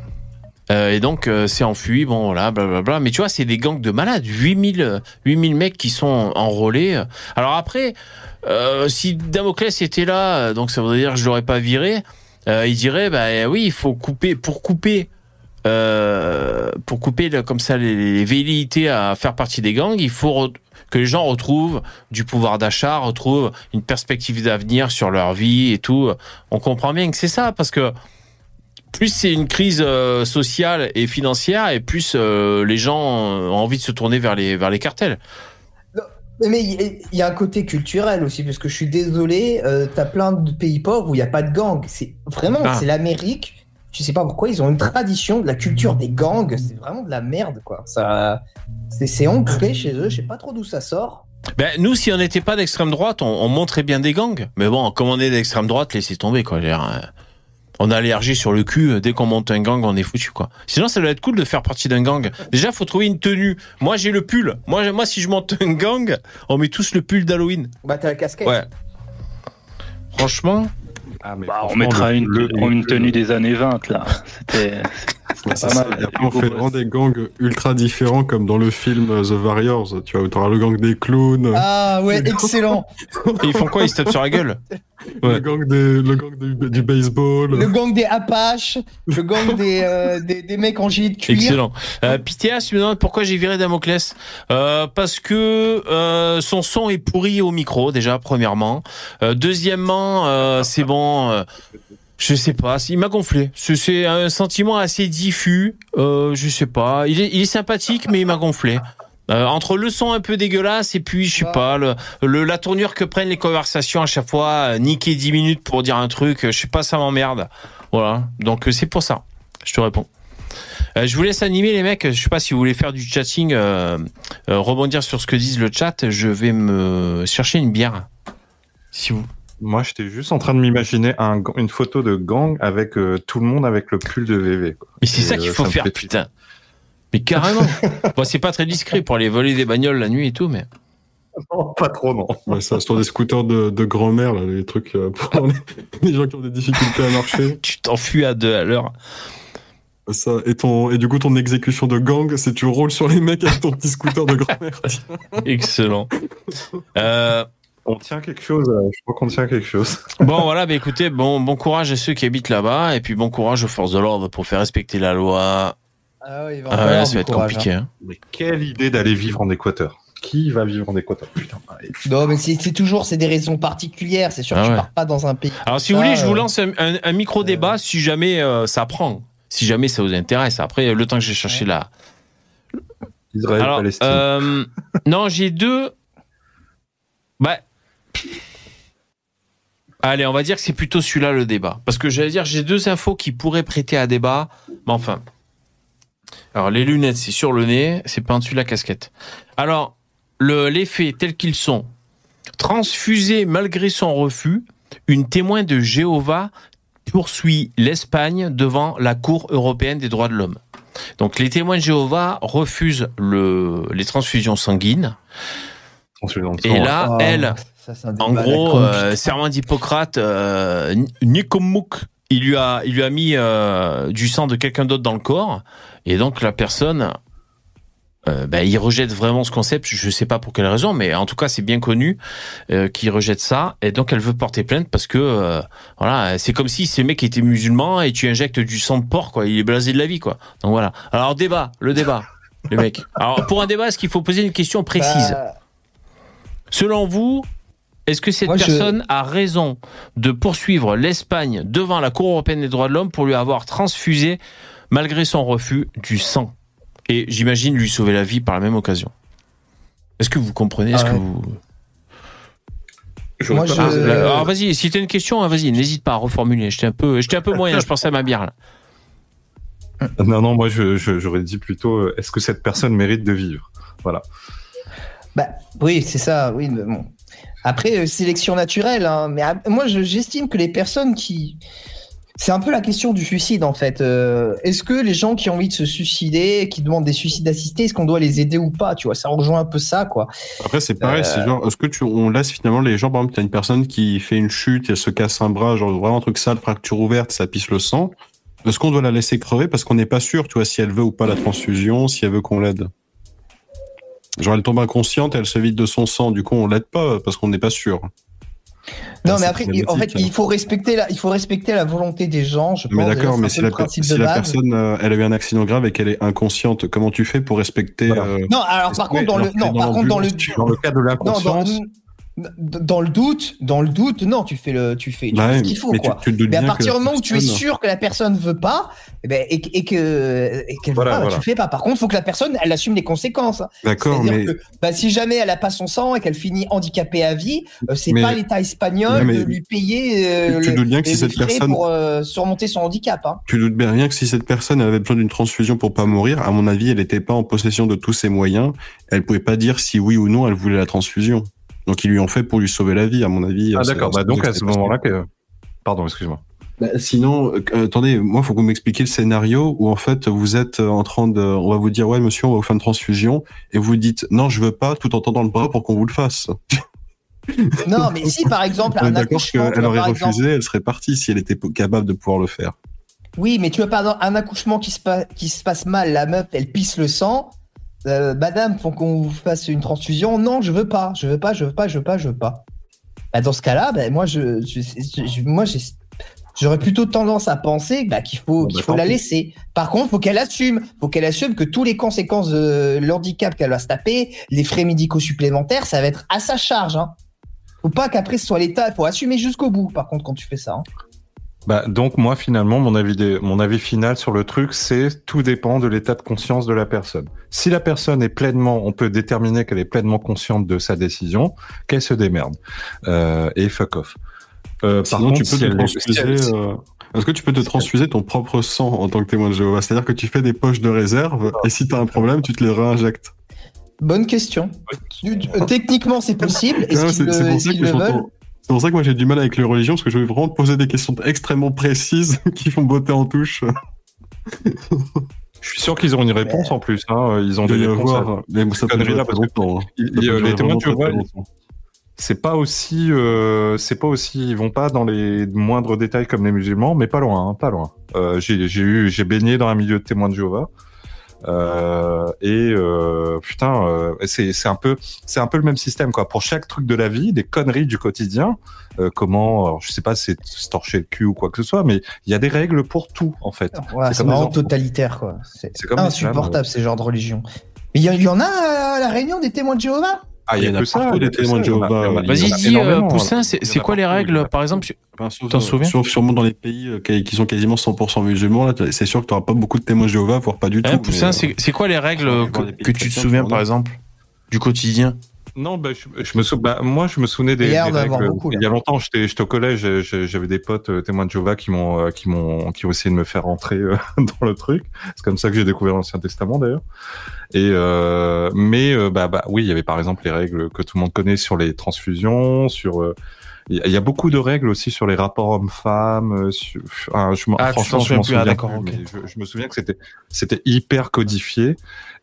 Euh, et donc, euh, c'est enfui, bon, voilà, blablabla. Mais tu vois, c'est des gangs de malades. 8000, euh, 8000 mecs qui sont enrôlés. Alors après, euh, si Damoclès était là, donc ça voudrait dire que je l'aurais pas viré, euh, il dirait, bah oui, il faut couper, pour couper, euh, pour couper comme ça les, les velléités à faire partie des gangs, il faut que les gens retrouvent du pouvoir d'achat, retrouvent une perspective d'avenir sur leur vie et tout. On comprend bien que c'est ça, parce que plus c'est une crise euh, sociale et financière, et plus euh, les gens ont envie de se tourner vers les, vers les cartels. Mais il y, a un côté culturel aussi, parce que je suis désolé, euh, t'as plein de pays pauvres où il n'y a pas de gang. C'est vraiment, Ah. c'est l'Amérique. Je sais pas pourquoi ils ont une tradition de la culture des gangs. C'est vraiment de la merde, quoi. Ça, c'est, ancré chez eux. Je sais pas trop d'où ça sort. Ben, nous, si on n'était pas d'extrême droite, on, on montrait bien des gangs. Mais bon, comme on est d'extrême droite, laissez tomber, quoi. Dire, On a allergie sur le cul. euh, Dès qu'on monte un gang, on est foutu, quoi. Sinon, ça doit être cool de faire partie d'un gang. Déjà, faut trouver une tenue. Moi, j'ai le pull. Moi, moi, si je monte un gang, on met tous le pull d'Halloween. Bah, t'as la casquette. Ouais. Franchement. Ah, mais Bah, on mettra le- une, le- une le- tenue des années 20, là. C'était Ouais, pas ça. mal. Après, on fait vraiment des gangs ultra différents, comme dans le film euh, The Warriors. Tu vois, où t'auras le gang des clowns, Ah ouais, excellent. Et ils font quoi Ils se tapent sur la gueule? Le gang, des, le gang du, du baseball. Le gang des Apaches, le gang des, euh, des, des mecs en gilet de cuir. Excellent. Euh, Pithéas me demande pourquoi j'ai viré Damoclès. Euh, parce que euh, son son est pourri au micro, déjà, premièrement. Euh, deuxièmement, euh, c'est bon. euh, je sais pas, il m'a gonflé. C'est- C'est un sentiment assez diffus. Euh, je sais pas. Il est, il est sympathique, mais il m'a gonflé. Euh, entre le son un peu dégueulasse et puis je sais pas le, le la tournure que prennent les conversations à chaque fois euh, niquer 10 minutes pour dire un truc euh, je sais pas ça m'emmerde voilà donc c'est pour ça je te réponds euh, je vous laisse animer les mecs. Je sais pas si vous voulez faire du chatting, euh, rebondir sur ce que disent le chat. Je vais me chercher une bière. Si vous. Moi, j'étais juste en train de m'imaginer un, une photo de gang avec euh, tout le monde avec le pull de VV. quoi. Mais c'est ça qu'il faut faire, putain. Mais carrément. bon, c'est pas très discret pour aller voler des bagnoles la nuit et tout, mais. Non, pas trop, non. Ouais, ça, sur des scooters de, de grand-mère, là, les trucs euh, pour les, les gens qui ont des difficultés à marcher. Tu t'enfuis à deux à l'heure. Ça, et, ton, et du coup, ton exécution de gang, c'est tu roules sur les mecs avec ton petit scooter de grand-mère. Excellent. Euh, On tient quelque chose, euh, je crois qu'on tient quelque chose. bon, voilà, bah écoutez, bon, bon courage à ceux qui habitent là-bas et puis bon courage aux forces de l'ordre pour faire respecter la loi. Ah ouais, il va Ah là, ça va être courage, compliqué. hein. Mais quelle idée d'aller vivre en Équateur Qui va vivre en Équateur? Putain, hein. Non, mais c'est c'est toujours c'est des raisons particulières. C'est sûr Ah que tu ouais. pars pas dans un pays. Alors, si Ça, vous voulez, je vous euh, lance un, un- un micro-débat si jamais euh, ça prend. Si jamais ça vous intéresse. Après, le temps que j'ai cherché là. Israël, Alors, Palestine. euh, non, j'ai deux. Bah. Allez, on va dire que c'est plutôt celui-là le débat. Parce que j'allais dire, j'ai deux infos qui pourraient prêter à débat. Mais enfin. Alors, les lunettes, c'est sur le nez, c'est pas en dessus de la casquette. Alors, le, les faits tels qu'ils sont. Transfusé malgré son refus, une témoin de Jéhovah poursuit l'Espagne devant la Cour européenne des droits de l'homme. Donc les témoins de Jéhovah refusent le, les transfusions sanguines. Et là, elle, ça, un en gros, euh, serment d'Hippocrate, euh, Nicomouk, il lui a, il lui a mis euh, du sang de quelqu'un d'autre dans le corps, et donc la personne, euh, ben, il rejette vraiment ce concept. Je sais pas pour quelle raison, mais en tout cas, c'est bien connu euh, qu'il rejette ça, et donc elle veut porter plainte parce que voilà, c'est comme si ce mec était musulman et tu injectes du sang de porc, quoi. Il est blasé de la vie, quoi. Donc voilà. Alors débat, le débat, les mecs. Alors pour un débat, est-ce qu'il faut poser une question précise? Bah, Selon vous, est-ce que cette Moi, je- personne a raison de poursuivre l'Espagne devant la Cour européenne des droits de l'homme pour lui avoir transfusé, malgré son refus, du sang? Et j'imagine lui sauver la vie par la même occasion. Est-ce que vous comprenez Est-ce Ah que ouais. vous... Moi, je- Ah, alors vas-y, si tu as une question, hein, vas-y, n'hésite pas à reformuler. J'étais un peu, j'étais un peu moyen, je pensais à ma bière là. Non, non, moi je- je- j'aurais dit plutôt euh, est-ce que cette personne mérite de vivre? Voilà. Bah, oui, c'est ça, oui. mais bon. Après, euh, sélection naturelle, hein, mais moi, je- j'estime que les personnes qui. C'est un peu la question du suicide, en fait. Euh, est-ce que les gens qui ont envie de se suicider, qui demandent des suicides assistés, est-ce qu'on doit les aider ou pas Tu vois, ça rejoint un peu ça, quoi. Après, c'est pareil, Euh, c'est genre, est-ce que tu, on laisse finalement les gens, par exemple, t'as une personne qui fait une chute, elle se casse un bras, genre vraiment un truc sale, fracture ouverte, ça pisse le sang. Est-ce qu'on doit la laisser crever? Parce qu'on n'est pas sûr, tu vois, si elle veut ou pas la transfusion, si elle veut qu'on l'aide? Genre, elle tombe inconsciente, elle se vide de son sang, du coup, on l'aide pas parce qu'on n'est pas sûr. Non, Ah, mais après, il- en fait, problématique, hein. il faut respecter la, il faut respecter la volonté des gens. Je. Mais d'accord, mais si la, si personne, euh, elle a eu un accident grave et qu'elle est inconsciente, comment tu fais pour respecter, Voilà. euh, Non, alors par contre, dans le, non, dans par contre, dans le, Dans le cas de l'inconscience, dans le doute, dans le doute, non, tu fais le, tu fais, tu Bah fais ouais, ce qu'il faut, mais quoi. tu Mais à partir du moment où tu es sûr que la personne veut pas, eh ben, et, et que et qu'elle veut Voilà, pas, bah, voilà. tu fais pas. Par contre, il faut que la personne elle assume les conséquences. hein. D'accord, mais que bah, si jamais elle a pas son sang et qu'elle finit handicapée à vie, euh, c'est Mais- pas l'État espagnol mais de lui payer euh, tu le- doutes bien que si cette personne- pour euh, surmonter son handicap. Hein. Tu doutes bien rien que si cette personne avait besoin d'une transfusion pour pas mourir, à mon avis, elle n'était pas en possession de tous ses moyens. Elle pouvait pas dire si oui ou non elle voulait la transfusion. Donc ils lui ont fait pour lui sauver la vie, à mon avis. ah C'est- d'accord, bah donc à ce moment-là que. Pardon, excuse-moi. Bah, sinon, euh, attendez, moi, faut que vous m'expliquiez le scénario où en fait vous êtes euh, en train de, on va vous dire ouais monsieur, on va vous faire une transfusion et vous dites non, je veux pas, tout en tendant le bras pour qu'on vous le fasse. Non, mais si par exemple un d'accord accouchement, tu qu'elle aurait refusé, exemple, elle serait partie si elle était capable de pouvoir le faire. oui, mais tu vois par exemple un accouchement qui se, pa- qui se passe mal, la meuf elle pisse le sang. Euh, Madame, faut qu'on vous fasse une transfusion. Non, je veux pas, je veux pas, je veux pas, je veux pas, je veux pas. Bah, dans ce cas-là, bah, moi, je, je- je- je- moi, j'ai- j'aurais plutôt tendance à penser bah, qu'il faut, qu'il la laisser. Par contre, faut qu'elle assume, faut qu'elle assume que tous les conséquences de l'handicap qu'elle va se taper, les frais médicaux supplémentaires, ça va être à sa charge. Hein. Faut pas qu'après ce soit l'État, il faut assumer jusqu'au bout. Par contre, quand tu fais ça. hein. Bah, donc moi finalement mon avis des- mon avis final sur le truc c'est tout dépend de l'état de conscience de la personne. Si la personne est pleinement, on peut déterminer qu'elle est pleinement consciente de sa décision, qu'elle se démerde euh, et fuck off. Euh, par contre, tu peux si te est- transfuser. elle- euh, Est-ce que tu peux te transfuser ton propre sang en tant que témoin de Jéhovah? C'est-à-dire que tu fais des poches de réserve et si tu as un problème, tu te les réinjectes. Bonne question. Euh, Techniquement, c'est possible. Est-ce qu'ils C'est le, que le veulent pour ça que moi j'ai du mal avec les religions parce que je veux vraiment te poser des questions extrêmement précises qui font botter en touche. Je suis sûr qu'ils auront une réponse en plus. Hein. Ils ont des réponses. à- avoir, mais ça peut durer très longtemps. hein. Il- il- les témoins de longtemps. c'est pas aussi, euh, c'est pas aussi, ils vont pas dans les moindres détails comme les musulmans, mais pas loin, hein, pas loin. Euh, j'ai, j'ai eu, j'ai baigné dans un milieu de témoins de Jéhovah. Euh, et euh, putain, euh, c'est c'est un peu c'est un peu le même système quoi. Pour chaque truc de la vie, des conneries du quotidien, euh, comment, je sais pas, c'est se torcher le cul ou quoi que ce soit, mais il y a des règles pour tout en fait. Ouais, C'est vraiment totalitaire, quoi. C'est insupportable, ces genres de religions. Mais il y, il y en a à la réunion des témoins de Jéhovah? Ah, Il y en a que ça, témoins de Jéhovah. Vas-y, dis, euh, énormément, Poussin, hein. c'est quoi les règles, par exemple T'en souviens sauf sûrement dans les pays euh, qui sont quasiment 100% musulmans, là, c'est sûr que tu n'auras pas beaucoup de témoins de Jéhovah, voire pas du tout. Hein, Poussin, mais, c'est c'est quoi les règles que, tu te souviens, par exemple, du quotidien? Non, bah, je, je me sou... bah, moi, je me souvenais des, Il y a des l'air d'en avoir règles. beaucoup, là. il y a longtemps, j'étais, j'étais au collège, j'avais des potes euh, témoins de Jéhovah qui m'ont, euh, qui m'ont, qui ont essayé de me faire rentrer euh, dans le truc. C'est comme ça que j'ai découvert l'Ancien Testament, d'ailleurs. Et euh, mais euh, bah, bah oui, il y avait par exemple les règles que tout le monde connaît sur les transfusions, sur euh, Il y a- beaucoup de règles aussi sur les rapports hommes-femmes. sur- ah, je Ah, franchement, m'en souviens plus, ah, souviens d'accord, plus, ok. mais je, je me souviens que c'était c'était hyper codifié.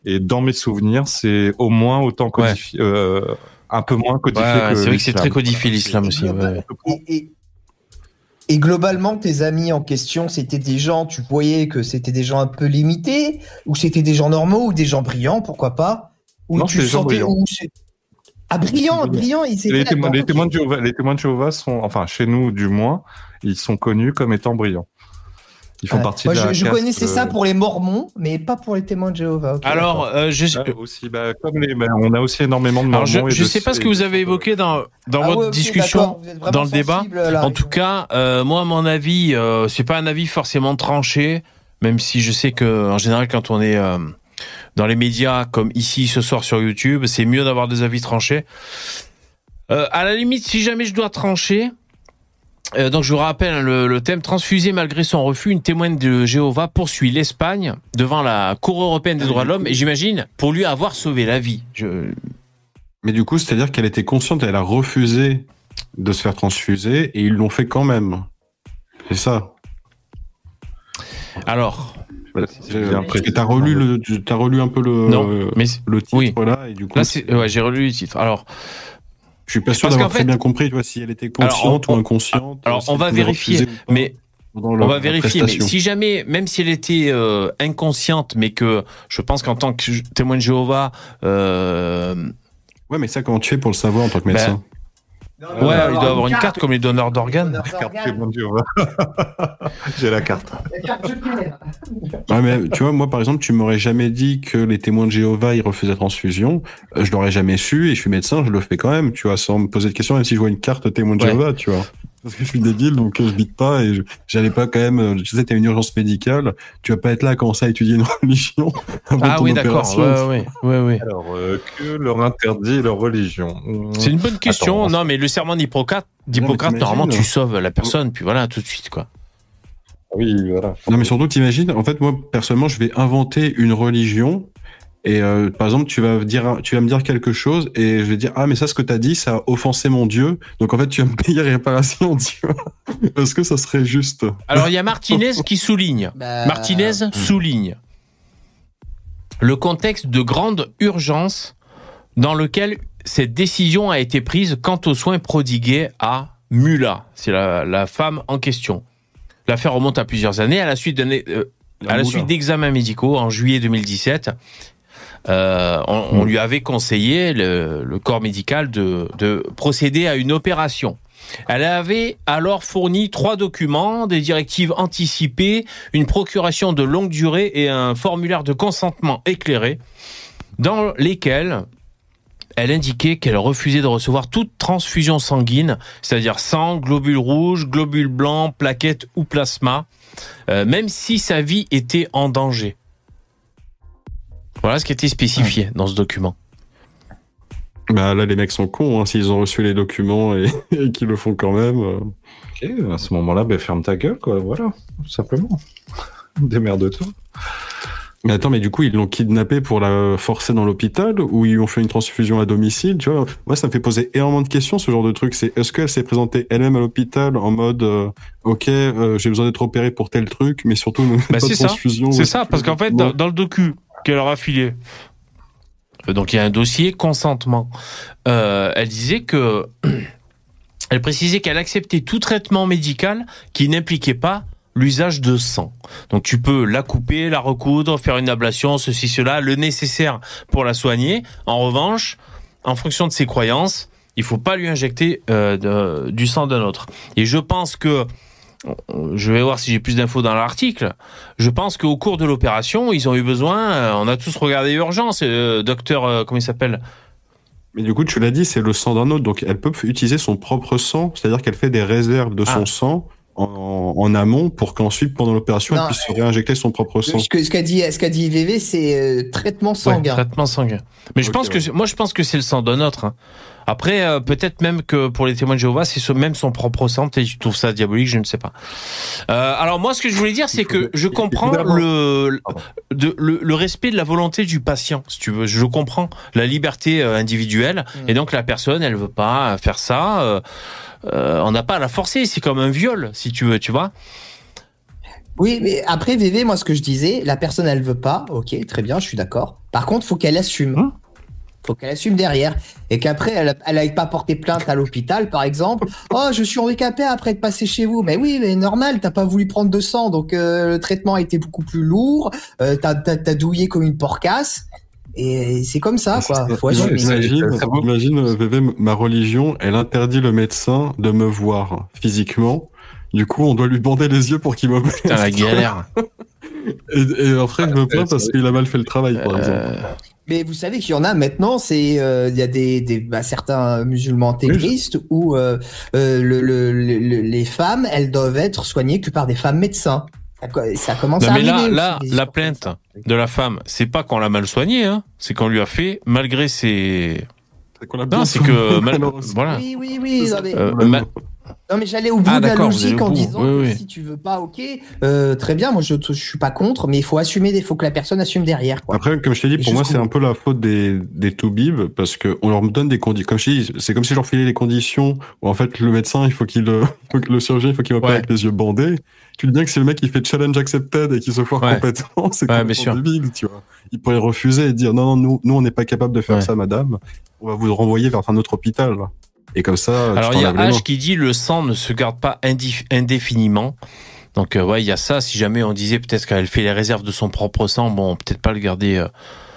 Et dans mes souvenirs, c'est au moins autant codifié, euh, un peu moins codifié Ouais, que c'est vrai que c'est très codifié l'islam aussi. Et, et- et globalement, tes amis en question, c'était des gens, tu voyais que c'était des gens un peu limités, ou c'était des gens normaux, ou des gens brillants, pourquoi pas? Ou Non, tu c'est des gens sentais brillants. où Ah, brillants, brillants, ils étaient Les les, témoins de Jéhovah, les témoins de Jéhovah sont, enfin chez nous du moins, ils sont connus comme étant brillants. Ils font Ouais. partie Moi, de la je, connaissais ça euh, pour les Mormons, mais pas pour les témoins de Jéhovah. Alors, euh, je, Ah, aussi, bah, comme les, bah, on a aussi énormément de Mormons je de- sais pas ce que vous avez évoqué dans, dans Ah votre ouais, discussion, dans le débat. En tout cas, euh, moi, à mon avis, euh, c'est pas un avis forcément tranché, même si je sais que en général, quand on est euh, dans les médias comme ici ce soir sur YouTube, c'est mieux d'avoir des avis tranchés. Euh, à la limite, si jamais je dois trancher, euh, donc je vous rappelle hein, le, le thème transfusé malgré son refus, une témoigne de Jéhovah poursuit l'Espagne devant la Cour européenne des droits de l'homme et j'imagine pour lui avoir sauvé la vie. Je... Mais du coup, c'est-à-dire qu'elle était consciente, elle a refusé de se faire transfuser et ils l'ont fait quand même. C'est ça. Alors, bien Parce que t'as relu le, tu- t'as relu un peu le, non, mais le titre oui. là et du coup, là c'est ouais, j'ai relu le titre. Alors, je suis pas sûr d'avoir très fait- bien compris, tu vois, si elle était Alors, consciente on- ou inconsciente. alors, si on va vérifier, mais on va vérifier. Mais si jamais, même si elle était euh, inconsciente, mais que je pense qu'en tant que témoin de Jéhovah, euh, Ouais, mais ça, comment tu fais pour le savoir en tant que Ben, ouais, il doit avoir une carte comme les donneurs d'organes. J'ai la carte. La carte de Pierre. Ouais, mais tu vois, moi, par exemple, tu m'aurais jamais dit que les témoins de Jéhovah, ils refusaient la transfusion. Euh, je l'aurais jamais su et je suis médecin, je le fais quand même, tu vois, sans me poser de questions, même si je vois une carte témoin de Ouais. Jéhovah, tu vois. Parce que je suis débile, donc euh, je bite pas et je- j'allais pas quand même, euh, tu sais, t'as une urgence médicale, tu vas pas être là à commencer à étudier une religion. avant Ah oui, d'accord. Ouais, ouais, ouais, ouais. Alors, euh, que leur interdit leur religion? C'est une bonne question. Attends. non, mais le serment d'Hippocrate, d'Hippocrate, normalement, tu sauves la personne, puis voilà, tout de suite, quoi. Oui, voilà. Non, mais surtout, t'imagines, en fait, moi, personnellement, je vais inventer une religion. Et euh, par exemple, tu vas dire, tu vas me dire quelque chose et je vais dire ah mais ça ce que t'as dit ça a offensé mon Dieu donc en fait tu vas me payer réparation tu vois est-ce que ça serait juste? Alors, il y a Martinez qui souligne. Bah, Martinez souligne le contexte de grande urgence dans lequel cette décision a été prise quant aux soins prodigués à Mula. C'est la, la femme en question. L'affaire remonte à plusieurs années à la suite d'un, euh, à la suite d'examens médicaux en juillet 2017. Euh, on, on lui avait conseillé le, le corps médical de, de procéder à une opération. Elle avait alors fourni trois documents, des directives anticipées, une procuration de longue durée et un formulaire de consentement éclairé, dans lesquels elle indiquait qu'elle refusait de recevoir toute transfusion sanguine, c'est-à-dire sang, globules rouges, globules blancs, plaquettes ou plasma, euh, même si sa vie était en danger. Voilà ce qui était spécifié dans ce document. bah là les mecs sont cons hein, s'ils ont reçu les documents et, et qu'ils le font quand même euh. Ok, à ce moment-là, ben, ferme ta gueule, quoi. Voilà, tout simplement. Démerde-toi. mais attends mais du coup ils l'ont kidnappé pour la forcer dans l'hôpital ou ils lui ont fait une transfusion à domicile tu vois? Moi ça me fait poser énormément de questions ce genre de truc c'est est-ce qu'elle s'est présentée elle-même à l'hôpital en mode euh, ok euh, j'ai besoin d'être opéré pour tel truc mais surtout Bah, pas c'est de ça. transfusion C'est ça, parce qu'en fait, dans, dans le docu qu'elle leur a filé, euh, donc il y a un dossier consentement. Euh, elle disait que, elle précisait qu'elle acceptait tout traitement médical qui n'impliquait pas l'usage de sang. Donc tu peux la couper, la recoudre, faire une ablation, ceci, cela, le nécessaire pour la soigner. En revanche, en fonction de ses croyances, il faut pas lui injecter euh, du sang d'un autre. Et je pense que je vais voir si j'ai plus d'infos dans l'article. Je pense qu'au cours de l'opération, ils ont eu besoin. euh, on a tous regardé Urgence. euh, docteur, euh, comment il s'appelle? Mais du coup, tu l'as dit, c'est le sang d'un autre. Donc, elle peut utiliser son propre sang, c'est-à-dire qu'elle fait des réserves de son Ah. sang en, en amont pour qu'ensuite, pendant l'opération, elle puisse se réinjecter son propre sang. Ce que- ce qu'a dit, ce qu'a dit VV, c'est euh, traitement sanguin. Ouais, Traitement sanguin. Mais je pense ouais. que moi, je pense que c'est le sang d'un autre. hein. Après, euh, peut-être même que pour les témoins de Jéhovah, c'est ce- même son propre sang. Peut-être tu trouves ça diabolique, je ne sais pas. Euh, alors moi, ce que je voulais dire, c'est que je comprends le, de- le le respect de la volonté du patient, si tu veux. Je comprends la liberté euh, individuelle, et donc la personne, elle veut pas faire ça. euh, euh, on n'a pas à la forcer. C'est comme un viol, si tu veux, tu vois. Oui, mais après, VV, moi, ce que je disais, la personne, elle veut pas. Ok, très bien, je suis d'accord. Par contre, faut qu'elle assume. Hein faut qu'elle assume derrière. Et qu'après, elle elle n'aille pas porter plainte à l'hôpital, par exemple. Oh, je suis handicapé après de passer chez vous. Mais oui, mais normal, t'as pas voulu prendre de sang. Donc, euh, le traitement a été beaucoup plus lourd. Euh, t'as, t'as, t'as douillé comme une porcasse. Et c'est comme ça, quoi. Faut. Imagine, imagine, euh, VV, ma religion, elle interdit le médecin de me voir physiquement. Du coup, on doit lui bander les yeux pour qu'il me Putain, la galère. Et, et après, il me plaint parce qu'il a mal fait le travail, par exemple. Mais vous savez qu'il y en a maintenant, c'est euh, il y a des, des bah, certains musulmans intégristes où euh, euh, le, le- le- le- les femmes, elles doivent être soignées que par des femmes médecins. Ça, co- ça commence Non à mais là, aussi, la plainte de la femme, c'est pas qu'on l'a mal soignée, hein. C'est qu'on lui a fait malgré ses. C'est qu'on l'a bien Non, c'est que mal- voilà. Oui, oui, oui. Non, mais, Euh, ma- non, mais j'allais au bout Ah, de la logique en disant Oui, que oui. si tu veux pas, ok, euh, très bien. Moi, je, je suis pas contre, mais il faut assumer. Il faut que la personne assume derrière. Quoi. Après, comme je t'ai dit, Et pour moi, c'est un peu la faute des, des toubibs parce que on leur donne des conditions. Comme je t'ai dit, c'est comme si je leur filais les conditions où en fait le médecin, il faut qu'il, le chirurgien, il faut qu'il m'opère Ouais. avec les yeux bandés. Tu dis bien que c'est le mec qui fait challenge accepted et qui se foire Ouais. complètement, c'est Ouais, complètement débile, tu vois. Il pourrait refuser et dire non, non, nous, nous, on n'est pas capable de faire Ouais. ça, madame. On va vous renvoyer vers un autre hôpital. là. Et comme ça, Alors il y a. H qui dit le sang ne se garde pas indéfiniment. Donc euh, ouais, il y a ça. Si jamais on disait peut-être qu'elle fait les réserves de son propre sang, bon, peut-être pas le garder. euh.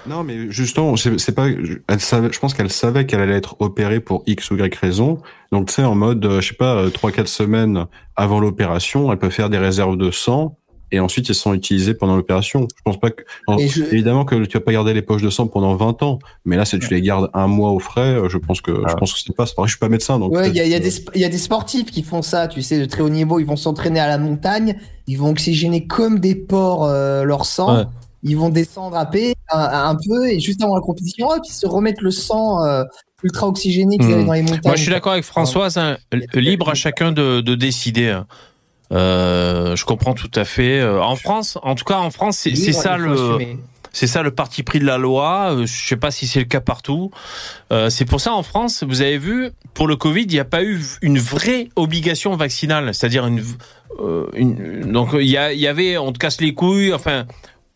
Non, mais justement, c'est c'est pas. Elle savait, je pense qu'elle savait qu'elle allait être opérée pour X ou Y raison. Donc, tu sais, en mode, euh, je sais pas, euh, trois quatre semaines avant l'opération, elle peut faire des réserves de sang et ensuite ils sont utilisés pendant l'opération. Je pense pas que. je- Évidemment que tu vas pas garder les poches de sang pendant 20 ans, mais là, si tu les gardes un mois au frais, euh, je pense que je pense que c'est pas. c'est pareil, Je suis pas médecin, donc. Ouais, il y, a- y a des y a des sportifs qui font ça, tu sais, de très haut niveau. Ils vont s'entraîner à la montagne, ils vont oxygéner comme des porcs euh, leur sang. Ouais. Ils vont descendre à paix un, un peu et juste avant la compétition, hop, ils se remettent le sang euh, ultra oxygéné qu'ils Hmm. avaient dans les montagnes. Moi, je suis d'accord avec Françoise. hein, libre à chacun de, de décider. hein. Euh, je comprends tout à fait. Euh, En France, en tout cas, en France, c'est ça le. assumer. C'est ça le parti pris de la loi. Euh, Je sais pas si c'est le cas partout. Euh, c'est pour ça en France, vous avez vu, pour le Covid, il n'y a pas eu une vraie obligation vaccinale, c'est-à-dire une, euh, une- donc il y, a- il y avait, on te casse les couilles, enfin,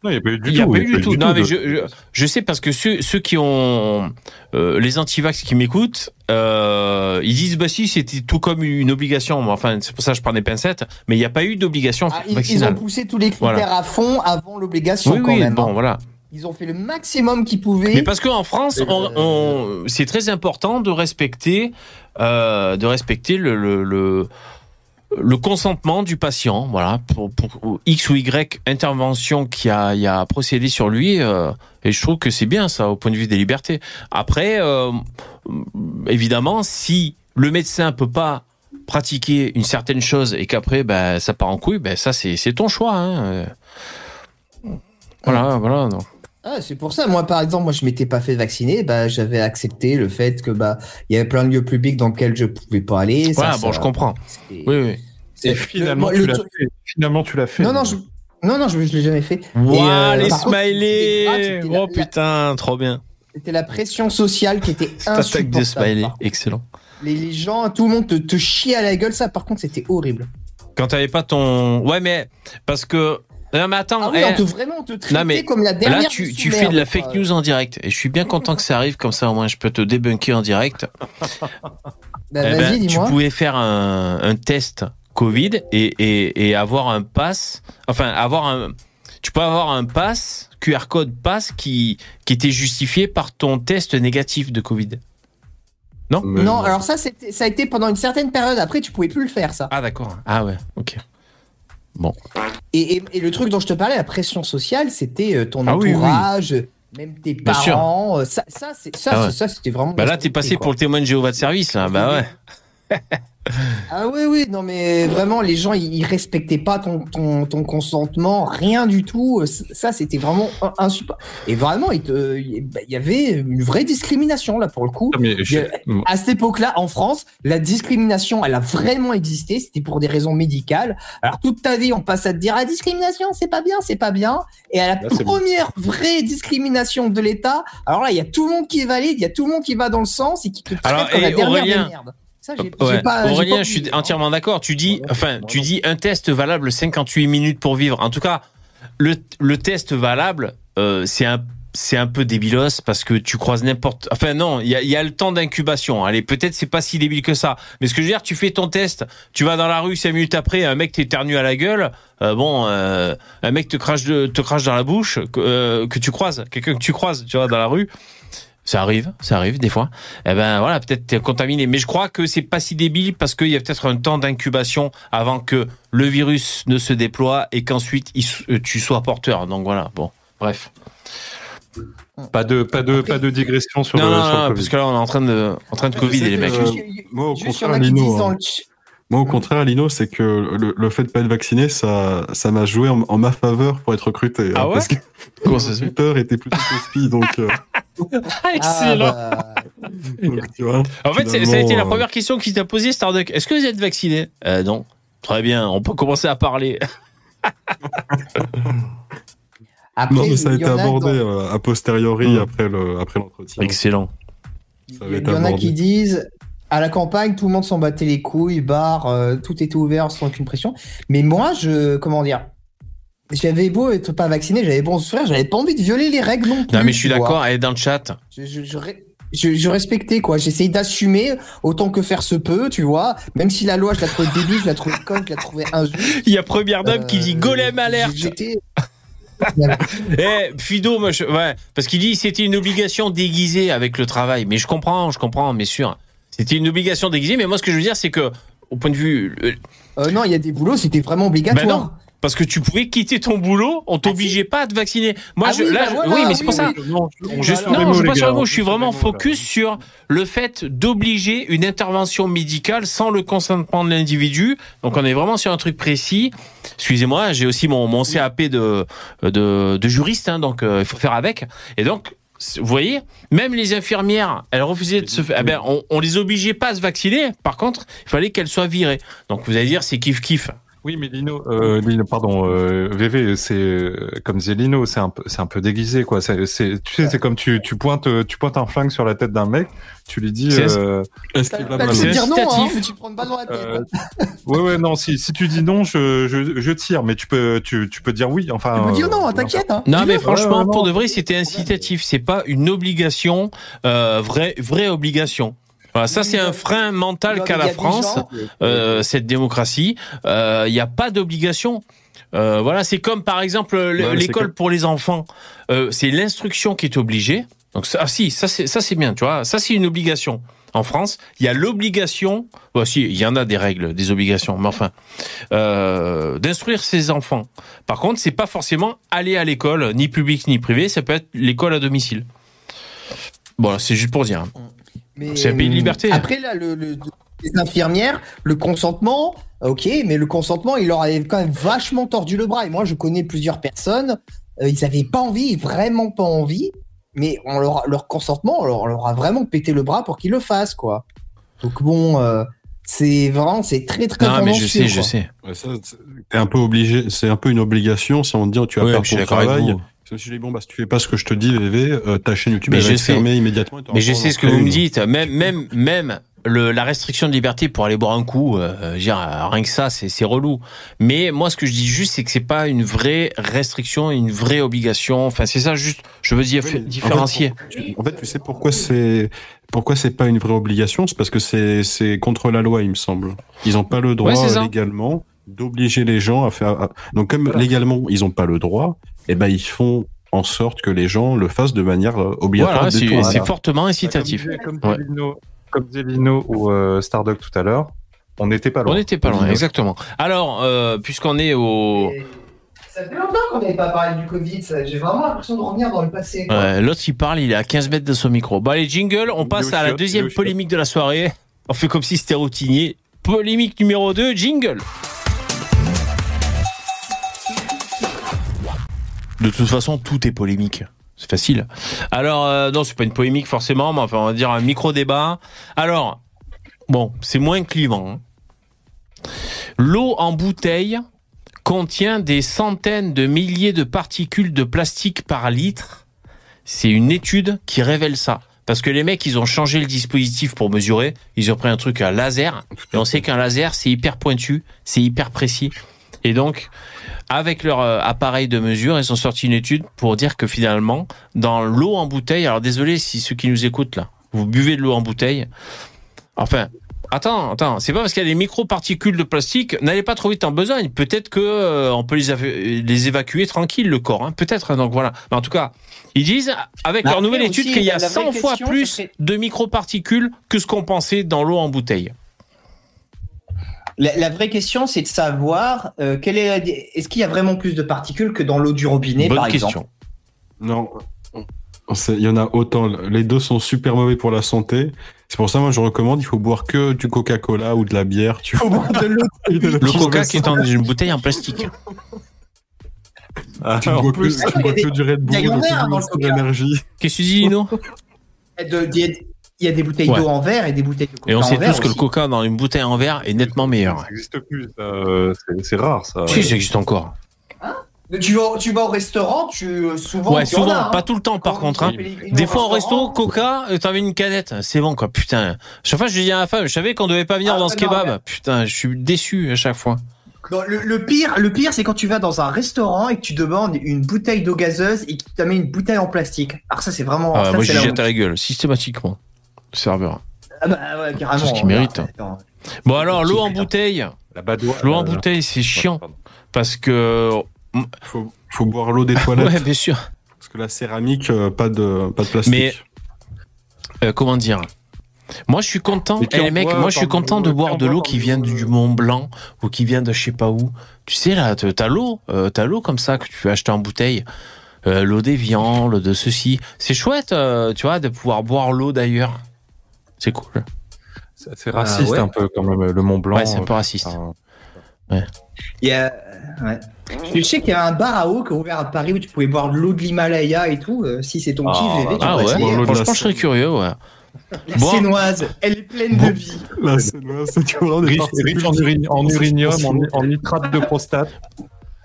Non, il n'y a pas eu du il n'y a tout. pas y eu du tout. Non, mais je, je, je sais parce que ceux, ceux qui ont euh, les antivax qui m'écoutent, euh, ils disent bah si c'était tout comme une obligation. Enfin, c'est pour ça que je prends des pincettes. Mais il n'y a pas eu d'obligation Ah, ils, ils ont poussé tous les critères Voilà. à fond avant l'obligation Oui, quand oui, même. bon, hein. voilà. Ils ont fait le maximum qu'ils pouvaient. Mais parce qu'en France, on, on- c'est très important de respecter, euh, de respecter le, le, le, le consentement du patient. Voilà, pour, X ou Y intervention qui a, procédé sur lui. euh, et je trouve que c'est bien ça au point de vue des libertés. Après, euh, évidemment, si le médecin peut pas pratiquer une certaine chose et qu'après ben ça part en couille, ben ça c'est ton choix. Hein. Voilà, voilà. non. Ah, c'est pour ça. Moi, par exemple, moi, je m'étais pas fait vacciner. Bah, j'avais accepté le fait que bah, il y avait plein de lieux publics dans lesquels je pouvais pas aller. Ça, Voilà, ça- bon, je comprends. Oui, oui. c'est- Et finalement, le- tu le l'as truc- fait. Finalement, tu l'as fait. Non, non, je... non, non, je, je l'ai jamais fait. Waouh, euh, les smileys Oh putain, trop bien. C'était la pression sociale qui était attaque des insupportable. smileys, excellent. Les, les gens, tout le monde te, te chie à la gueule. Ça, par contre, c'était horrible. Quand t'avais pas ton... Ouais, mais... Parce que... Non, mais attends, Ah oui, eh, on te vraiment on te traitait non, mais comme la dernière. là, tu, fais de la fake news en direct. Et je suis bien content que ça arrive, comme ça, au moins, je peux te débunker en direct. Bah, Eh ben, tu pouvais faire un, un test Covid et, et, et avoir un pass... Enfin, avoir un... Tu peux avoir un pass, QR code pass, qui, qui était justifié par ton test négatif de Covid. Non? Mais- Non, alors ça, c'était- ça a été pendant une certaine période. Après, tu pouvais plus le faire, ça. Ah, d'accord. Ah ouais, ok. Et, et- et le truc dont je te parlais, la pression sociale, c'était euh, ton Ah oui, oui. entourage, même tes Bien sûr. parents. euh, Ça, ça, c'est- ça, Ah ouais. ça, c'était vraiment. Bah là, t'es passé pour le témoin de Jéhovah de service, là. Bah ouais. Ah oui, oui, non mais vraiment, les gens, ils respectaient pas ton, ton, ton consentement, rien du tout. Ça, c'était vraiment insupportable. Et vraiment, il te- il bah, il y avait une vraie discrimination, là, pour le coup. Ah, mais je- À cette époque-là, en France, la discrimination, elle a vraiment existé. C'était pour des raisons médicales. Alors, toute ta vie, on passe à te dire, la discrimination, c'est pas bien, c'est pas bien. Et à la Là, c'est bon. première vraie discrimination de l'État, alors là, il y a tout le monde qui est valide, il y a tout le monde qui va dans le sens et qui te traite Alors, comme la dernière Aurélien, des merdes. Ça, j'ai- Ouais. j'ai pas- Aurélien, pas je suis oublié. entièrement d'accord. Tu dis, enfin, tu dis un test valable 58 minutes pour vivre. En tout cas, le, le test valable, euh, c'est un c'est un peu débilos parce que tu croises n'importe. Enfin non, il y a, il y a le temps d'incubation. Allez, peut-être c'est pas si débile que ça. Mais ce que je veux dire, tu fais ton test, tu vas dans la rue cinq minutes après, un mec t'éternue à la gueule. euh, bon, euh, un mec te crache de, te crache dans la bouche que, euh, que tu croises, quelqu'un que tu croises, tu vois, dans la rue. Ça arrive, ça arrive des fois. Eh ben voilà, peut-être t'es contaminé. Mais je crois que c'est pas si débile parce qu'il y a peut-être un temps d'incubation avant que le virus ne se déploie et qu'ensuite euh, tu sois porteur. Donc voilà, bon, bref. Pas de, pas de, pas de digression sur non, le, non, sur le non, Covid. parce que là on est en train de, en train de Covid et les mecs. Euh, Juste, il y- moi, au juste, il y en contraire, a qui Lino, disent dans le ch- Moi, au contraire, Lino, c'est que le, le fait de pas être vacciné, ça, ça m'a joué en, en ma faveur pour être recruté. Ah hein, ouais Parce que fait Twitter était plutôt spi, donc, euh, Ah, excellent. Ah, bah, donc, tu vois. en fait, ça a été la finalement, première question qui t'a posée, Starduck. Est-ce que vous êtes vacciné? Euh, Non. Très bien, on peut commencer à parler. Après, Non, mais ça a été a abordé dans- euh, a posteriori Mm. après le après l'entretien. Excellent. Il y, en a qui disent à la campagne, tout le monde s'en battait les couilles, bar, euh, tout était ouvert sans aucune pression. Mais moi, je, comment dire, j'avais beau être pas vacciné, j'avais bon souffrir, j'avais pas envie de violer les règles non plus. Non, mais je suis d'accord. Elle est dans le chat. Je, je, je, ré- je- je respectais quoi. J'essayais d'assumer autant que faire se peut, tu vois. Même si la loi, je la trouvais débile, je la trouvais conne, je la trouvais injuste. Il y a première dame qui dit Euh, golem alerte. J'étais. Eh, Fido, moi, je- ouais, parce qu'il dit c'était une obligation déguisée avec le travail. Mais je comprends, je comprends, mais sûr. C'était une obligation déguisée, mais moi, ce que je veux dire, c'est que, au point de vue, euh, Euh, non, il y a des boulots, c'était vraiment obligatoire. Ben non. parce que tu pouvais quitter ton boulot, on t'obligeait pas à te vacciner. Moi, Ah je, oui, là, bah je- voilà, oui, mais c'est oui, pour ça. oui. Non, on Je, non, suis pas sur gars, le mot, on je suis vraiment focus sur le fait d'obliger une intervention médicale sans le consentement de l'individu. Donc on est vraiment sur un truc précis. Excusez-moi, j'ai aussi mon, mon CAP de, de, de juriste, hein, donc euh, il faut faire avec. Et donc, vous voyez, même les infirmières, elles refusaient de se faire. eh ben, on, on les obligeait pas à se vacciner. Par contre, il fallait qu'elles soient virées. Donc vous allez dire, c'est kiff kiff. Oui, mais Lino, euh, Lino, pardon, euh, VV, c'est euh, comme disait Lino, c'est un peu, c'est un peu déguisé, quoi. C'est, c'est- tu sais, c'est comme tu, tu pointes, euh, tu pointes un flingue sur la tête d'un mec, tu lui dis, C'est- euh, Est-ce qu'il va C'est dire non, hein, incitatif. mais tu prends une balle dans la tête. euh, ouais, ouais, non, si, si tu dis non, je, je, je tire, mais tu peux, tu, tu peux dire oui, enfin. tu peux dire non, euh, t'inquiète. Hein. Non, mais franchement, ouais, pour de vrai, c'était incitatif. C'est pas une obligation, euh, vraie, vraie obligation. Voilà, ça, c'est un frein mental qu'a la France, gens- euh, cette démocratie. Euh, Il n'y a pas d'obligation. Euh, voilà, c'est comme par exemple l'école pour les enfants. Euh, c'est l'instruction qui est obligée. Donc ça, ah, si, ça c'est bien, tu vois. Ça c'est une obligation. En France, il y a l'obligation. Bon, si, il y en a des règles, des obligations, mais enfin, euh, d'instruire ses enfants. Par contre, c'est pas forcément aller à l'école, ni public ni privé. Ça peut être l'école à domicile. Bon, c'est juste pour dire. Mais, C'est un pays de liberté. Après, là, le, le- les infirmières, le consentement, ok, mais le consentement, il leur avait quand même vachement tordu le bras. Et moi, je connais plusieurs personnes, euh, ils avaient pas envie, vraiment pas envie, mais on leur, leur consentement, on leur, on leur a vraiment pété le bras pour qu'ils le fassent, quoi. Donc bon, euh, c'est vraiment, c'est très très Non, mais je sais, je sais. Ouais, ça, c'est- un peu obligé, c'est un peu une obligation si on te dit tu vas ton d'accord avec travail. vous. Si je dis bon bah si tu fais pas ce que je te dis VV, euh, ta chaîne YouTube Mais elle va je être sais. fermée immédiatement. Mais je sais ce que vous me dites. Même, même, même le, la restriction de liberté pour aller boire un coup, euh, je veux dire, euh, rien que ça, c'est c'est relou. Mais moi, ce que je dis juste, c'est que c'est pas une vraie restriction, une vraie obligation. Enfin, c'est ça juste. Je veux dire Oui, différencier. En fait, tu- en fait, tu sais pourquoi c'est pourquoi c'est pas une vraie obligation, c'est parce que c'est c'est contre la loi, il me semble. Ils ont pas le droit Ouais, légalement d'obliger les gens à faire. à- Donc comme légalement ils ont pas le droit, et ben ils font en sorte que les gens le fassent de manière euh, obligatoire. Voilà, c'est fortement incitatif. Comme Ouais. disait Lino, comme disait Lino ou euh, Starduck tout à l'heure, on n'était pas loin. On n'était pas loin, exactement. Alors, euh, puisqu'on est au, Et Ça fait longtemps qu'on n'avait pas parlé du Covid, ça. j'ai vraiment l'impression de revenir dans le passé. quoi. Ouais, L'autre, il parle, il est à 15 mètres de son micro. Bon, allez, jingle, on passe à la deuxième polémique de la soirée. On fait comme si c'était routinier. Polémique numéro 2, jingle. De toute façon, tout est polémique. C'est facile. Alors, euh, non, c'est pas une polémique forcément, mais enfin, on va dire un micro-débat. Alors, bon, c'est moins clivant. hein. L'eau en bouteille contient des centaines de milliers de particules de plastique par litre. C'est une étude qui révèle ça. Parce que les mecs, ils ont changé le dispositif pour mesurer. Ils ont pris un truc à laser. Et on sait qu'un laser, c'est hyper pointu, c'est hyper précis. Et donc, avec leur euh, appareil de mesure, ils ont sorti une étude pour dire que finalement, dans l'eau en bouteille, alors désolé si ceux qui nous écoutent là, vous buvez de l'eau en bouteille. Enfin, attends, attends, c'est pas parce qu'il y a des micro-particules de plastique, n'allez pas trop vite en besogne. Peut-être que euh, on peut les, évacuer tranquille le corps, hein. peut-être. Donc voilà. Mais en tout cas, ils disent avec leur nouvelle étude qu'il y a la vraie 100 fois question, plus serait- de micro-particules que ce qu'on pensait dans l'eau en bouteille. La, la vraie question, c'est de savoir euh, quelle est, la- est-ce qu'il y a vraiment plus de particules que dans l'eau du robinet, Bonne par question. exemple? Non. Il y en a autant. Les deux sont super mauvais pour la santé. C'est pour ça, moi, je recommande, il faut boire que du Coca-Cola ou de la bière. Tu Faut boire de l'eau. Le coca qui est dans une bouteille en plastique. Ah, Tu bois plus, que- tu bois que du Red il y a Bull, Monster Coca. Energy. Qu'est-ce que tu dis, Lino? De- Il y, a- des bouteilles Ouais. d'eau en verre et des bouteilles de coca Et on en sait verre tous que le coca dans une bouteille en verre est nettement meilleur. Ça n'existe plus. euh, c'est- rare, ça. Si, ça existe encore. Tu vas, tu vas au restaurant, tu euh, souvent. Ouais, tu en souvent, hein. pas tout le temps par Quand contre. hein. Des fois au resto, restaurant, coca, euh, t'avais une canette. C'est bon quoi, putain. Chaque fois je dis à la femme, je savais qu'on devait pas venir Ah, dans ce non, kebab. mais- Putain, je suis déçu à chaque fois. Non, le, le pire, le pire, c'est quand tu vas dans un restaurant et que tu demandes une bouteille d'eau gazeuse et qu'il te met une bouteille en plastique. Alors ça, c'est vraiment. Ah, ça, moi la jette à la gueule, systématiquement. Serveur. Ah bah ouais, carrément. C'est ce qu'il mérite. Attends. Bon alors, l'eau en bouteille. L'eau en la- bouteille, c'est chiant. Parce que. Faut, faut boire l'eau des toilettes. Ouais, bien sûr. Parce que la céramique, euh, pas de, pas de plastique. Mais- Euh, comment dire? Moi, je suis content, eh, les en mecs, moi, je suis content de boire de l'eau qui vient du euh, Mont Blanc ou qui vient de je sais pas où. Tu sais, là, t'as l'eau, euh, t'as l'eau comme ça que tu peux acheter en bouteille. Euh, l'eau d'Evian, l'eau de ceci. C'est chouette, euh, tu vois, de pouvoir boire l'eau d'ailleurs. C'est cool. C'est raciste Ah ouais. un peu quand même, le Mont Blanc. Ouais, c'est un peu raciste. enfin, Il y a... ouais. Je sais qu'il y a un bar à eau qui est ouvert à Paris où tu pouvais boire de l'eau de l'Himalaya et tout. euh, si c'est ton Ah, kiff, VV, tu Ah ouais, la franchement, je serais curieux, ouais. La Bon. Sénoise, elle est pleine Bon. de vie. La Sénoise, c'est tu vois, des riche, riche en, uri- en urinium, en, en nitrate de prostate.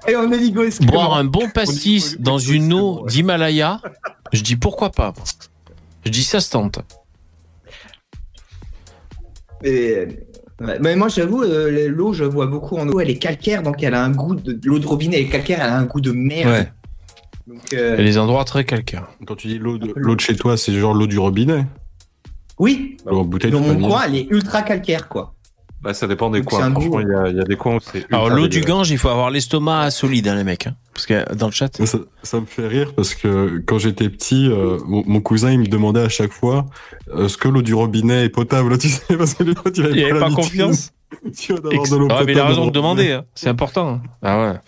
Et on est Boire un bon pastis dans une eau d'Himalaya, je dis pourquoi pas. Je dis ça se tente. Et, ouais, Mais moi, j'avoue, euh, l'eau, je vois beaucoup en eau. Elle est calcaire, donc elle a un goût de. L'eau de robinet elle est calcaire, elle a un goût de merde. Ouais. Donc, Il euh, a des endroits très calcaires. Quand tu dis l'eau de, l'eau de chez toi, c'est genre l'eau du robinet. Oui, L'eau en bouteille, dans mon coin, elle est ultra calcaire, quoi. Bah, ça dépend des Donc, coins. Franchement, il y, a- il y a des coins où c'est. Alors l'eau du. Gange, il faut avoir l'estomac solide, hein, les mecs. hein. Parce que dans le chat, Ça, ça me fait rire parce que quand j'étais petit, euh, mon, mon cousin il me demandait à chaque fois euh, est-ce que l'eau du robinet est potable, tu sais, parce que lui, il avait, il avait pas confiance. tu vois, d'avoir de l'eau Ah, mais il a raison de demander, hein. c'est important. Ah ouais.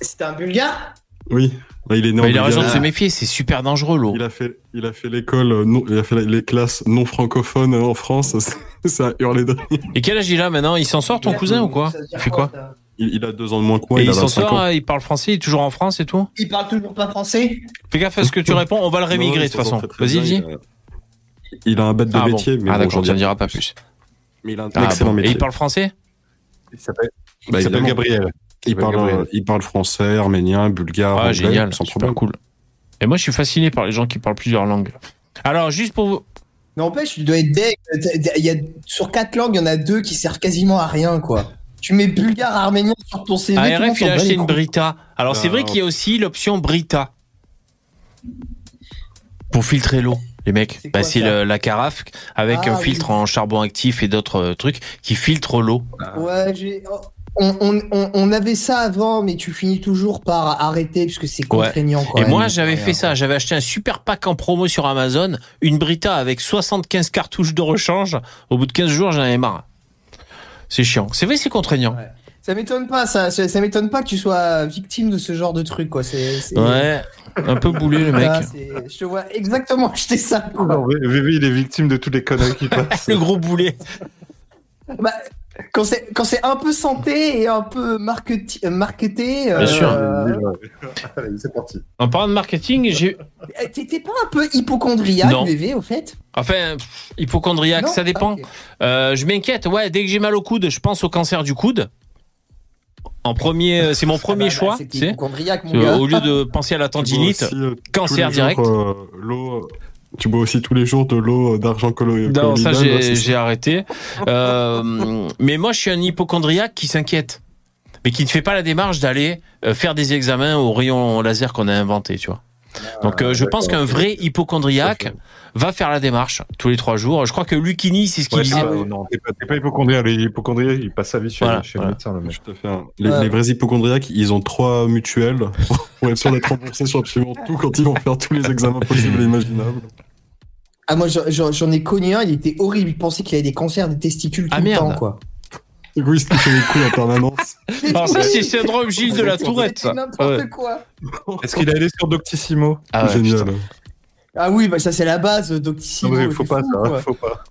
C'était un bulgare? Oui, il est né en il a raison de se méfier, c'est super dangereux l'eau. Il a fait, il a fait l'école, euh, non, il a fait les classes non francophones en France. Ça a hurlé de rire. Et quel âge il a maintenant? Il s'en sort ton cousin ou quoi? Il fait quoi? Il, il a deux ans de moins que moi. Et il, s'en 25 sort, hein, il parle français, il est toujours en France et tout Il parle toujours pas français Fais gaffe à ce que tu réponds, on va le rémigrer de toute façon. Vas-y, dis. Il a, un bête de Ah bon, métier, mais ah bon, d'accord, j'en on dira pas plus. Mais il a un Ah, excellent bon. Et métier. il parle français Il s'appelle Bah, il s'appelle évidemment. Gabriel. Il parle, Gabriel. il parle français, arménien, bulgare, Ah, anglais, génial, sans problème. cool. Et moi, je suis fasciné par les gens qui parlent plusieurs langues. Alors, juste pour vous. N'empêche, tu dois être deg. Il y a, sur quatre langues, il y en a deux qui servent quasiment à rien, quoi. Tu mets bulgare, arménien sur ton CV. ARF, s'en il a acheté une. Brita. Alors, c'est Ah, vrai qu'il y a aussi l'option Brita. Pour filtrer l'eau, les mecs. C'est Bah, quoi c'est ça le- la carafe avec Ah, un oui. filtre en charbon actif et d'autres euh, trucs qui filtrent l'eau. Ouais, j'ai. oh, On, on, on, on avait ça avant, mais tu finis toujours par arrêter parce que c'est contraignant. quand Et même. moi, j'avais Ouais, fait ça. J'avais acheté un super pack en promo sur Amazon, une Brita avec 75 cartouches de rechange. Au bout de 15 jours, j'en avais marre. C'est chiant. C'est vrai, c'est contraignant. Ouais. Ça m'étonne pas, ça, ça, ça m'étonne pas que tu sois victime de ce genre de truc, quoi. C'est, c'est- Ouais, un peu boulé le mec. Ah, c'est- je te vois exactement acheter ça. quoi. Non, il est victime de toutes les conneries qui passent. Le gros boulet. Bah, Quand c'est quand c'est un peu santé et un peu marketi- euh, marketé. Bien sûr. Allez, c'est parti. En parlant de marketing, j'ai. eh, T'étais pas un peu hypochondriaque, bébé, au fait? Enfin, pff, hypochondriaque, Non ça dépend. Euh, je m'inquiète, ouais, dès que j'ai mal au coude, je pense au cancer du coude. En premier, euh, c'est mon premier Ah bah, choix, tu sais. mon Euh, gars. Au lieu de penser à la tendinite, aussi, euh, cancer direct. euh, l'eau. Tu bois aussi tous les jours de l'eau d'argent collo- Non, ça j'ai arrêté. Euh, mais moi, je suis un hypochondriaque qui s'inquiète, mais qui ne fait pas la démarche d'aller euh, faire des examens au rayon laser qu'on a inventé, tu vois. Donc, euh, je pense qu'un vrai hypochondriaque va faire la démarche tous les trois jours. Je crois que Lucini, c'est ce qu'il Ouais, disait. ah, non, t'es pas, pas hypochondriaque. Les hypochondriaques, ils passent sa vie chez, Voilà, chez voilà. le médecin, le mec. Tout à fait. hein. Les, Ouais. les vrais hypochondriaques, ils ont trois mutuelles pour être sûr d'être remboursés sur absolument tout quand ils vont faire tous les examens possibles et imaginables. Ah, moi, j'en ai connu un, il était horrible. Il pensait qu'il avait des cancers des testicules tout Ah, le merde. temps, quoi. Égoïste qui fait les couilles en permanence. Alors ça, c'est syndrome Gilles de la Tourette. ça. N'importe Ouais. quoi. Est-ce qu'il est allé sur Doctissimo Ah ouais, Génial. Ah oui, bah ça c'est la base, Non, Doctissimo. mais c'est faut pas fou, ça, quoi. faut pas.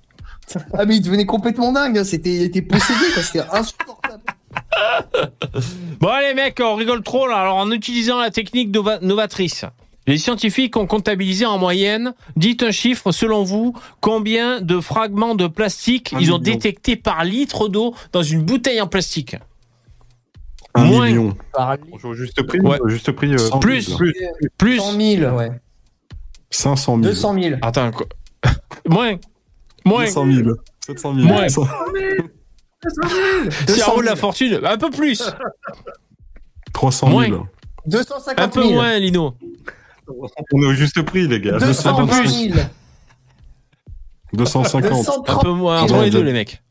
Ah mais il devenait complètement dingue, hein. c'était, il était possédé, quoi. c'était insupportable. Bon allez mecs, on rigole trop là. Alors en utilisant la technique nova- novatrice, les scientifiques ont comptabilisé en moyenne, dites un chiffre selon vous, combien de fragments de plastique Un ils ont million. détecté par litre d'eau dans une bouteille en plastique Un Moins. million. Au juste prix, Ouais. juste prix. euh, Cent Plus. mille. plus. Plus 100 000, ouais. 500 000. 200 000. Attends, quoi Moins Moins 200 000. 700 000. Moins. 100 Si on roule la 000. fortune, un peu plus 300 000. Moins. 250 Un peu 000. moins Lino On est au juste prix, les gars. 220 000. 250. Un 230 peu moins, entre les deux les mecs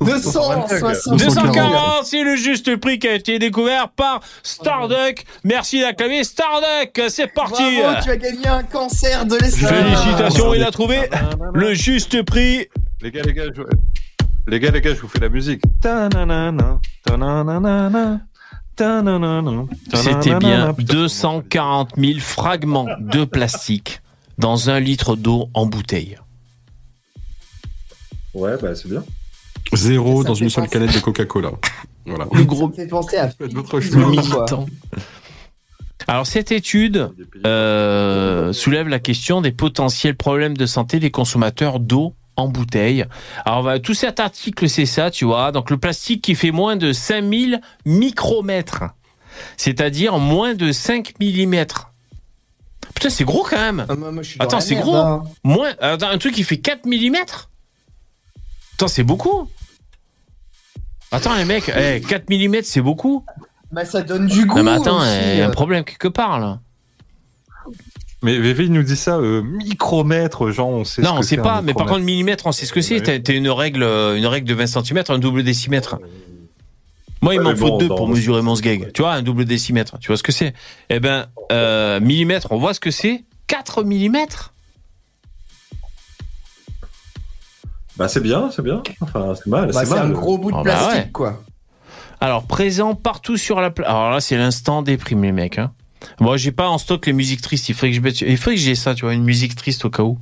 260 000. 240, c'est le juste prix qui a été découvert par Starduck. Merci d'acclamer Starduck. C'est parti. Bravo, tu as gagné un cancer de l'estomac. Félicitations, il a trouvé le juste prix. Les gars, les gars, je... les gars, les gars, je vous fais la musique. Ta-na-na-na, ta-na-na-na-na, ta-na-na-na, C'était bien ta-na-na-na. Putain, 240 000 fragments de plastique dans un litre d'eau en bouteille. Ouais, bah c'est bien. Zéro Ça dans une seule penser- canette de Coca-Cola. Voilà. Le gros Ça me fait penser à militant. Alors cette étude euh, soulève la question des potentiels problèmes de santé des consommateurs d'eau en bouteille. Alors tout cet article c'est ça, tu vois. Donc le plastique qui fait moins de 5000 micromètres, c'est-à-dire moins de 5 mm. Putain, c'est gros quand même. Ah, moi, moi, Attends, c'est gros. hein. Moins attends, un truc qui fait 4 mm Attends, c'est beaucoup. Attends les mecs, eh, 4 mm c'est beaucoup. Bah, ça donne du goût. Non mais attends, il y a un euh. problème quelque part là. Mais VV, il nous dit ça, euh, micromètre, genre, on sait ce Non, on que sait c'est, pas, mais par contre, millimètre, on sait ce que c'est. Ouais. T'as une règle, euh, une règle de 20 cm, un double décimètre. Moi, il Ouais, m'en faut bon, deux pour mesurer mon sgeg. Tu vois, un double décimètre. Tu vois ce que c'est? Eh ben, euh, millimètre, on voit ce que c'est 4 millimètres? Bah c'est bien, c'est bien. Enfin, c'est mal, Bah, c'est c'est un gros bout de Ah, bah, plastique, ouais. quoi. Alors, présent partout sur la plage. Alors là, c'est l'instant déprime, les mecs. Hein. Moi, j'ai pas en stock les musiques tristes. Il faudrait que je j'ai ça, tu vois, une musique triste au cas où.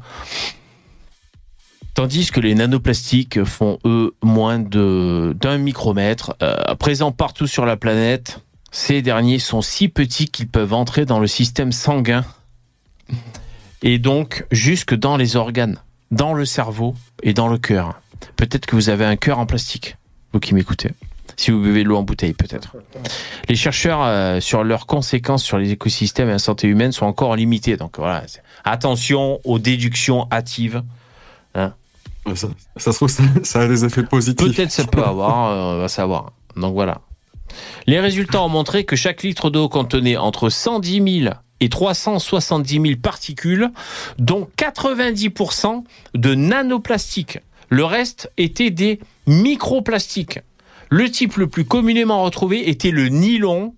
Tandis que les nanoplastiques font, eux, moins de d'un micromètre. Euh, présents partout sur la planète, ces derniers sont si petits qu'ils peuvent entrer dans le système sanguin et donc jusque dans les organes, dans le cerveau et dans le cœur. Peut-être que vous avez un cœur en plastique, vous qui m'écoutez. Si vous buvez de l'eau en bouteille, peut-être. Les chercheurs euh, sur leurs conséquences sur les écosystèmes et la santé humaine sont encore limités. Donc voilà, attention aux déductions hâtives. Ça, ça se trouve, ça, ça a des effets positifs. Peut-être ça peut avoir, euh, on va savoir. Donc voilà. Les résultats ont montré que chaque litre d'eau contenait entre 110 000 et 370 000 particules, dont 90% de nanoplastiques. Le reste était des microplastiques. Le type le plus communément retrouvé était le nylon,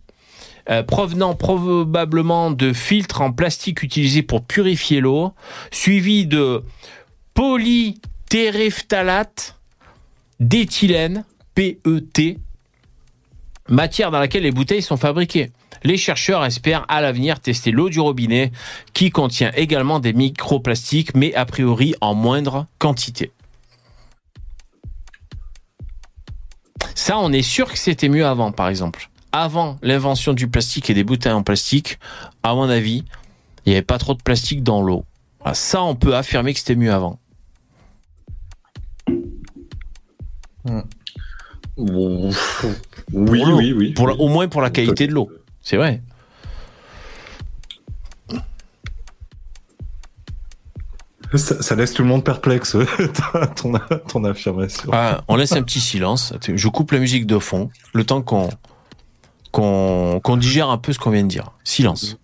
euh, provenant probablement de filtres en plastique utilisés pour purifier l'eau, suivi de polytéréphtalate d'éthylène, PET, matière dans laquelle les bouteilles sont fabriquées. Les chercheurs espèrent à l'avenir tester l'eau du robinet qui contient également des microplastiques mais a priori en moindre quantité. Ça, on est sûr que c'était mieux avant, par exemple. Avant l'invention du plastique et des bouteilles en plastique, à mon avis, il n'y avait pas trop de plastique dans l'eau. Voilà, Ça, on peut affirmer que c'était mieux avant. Oui, l'eau. oui, oui. Pour la- au moins pour la qualité de l'eau. C'est vrai. Ça, ça laisse tout le monde perplexe, ton, ton affirmation. Ah, on laisse un petit silence. Je coupe la musique de fond, le temps qu'on qu'on digère un peu ce qu'on vient de dire. Silence.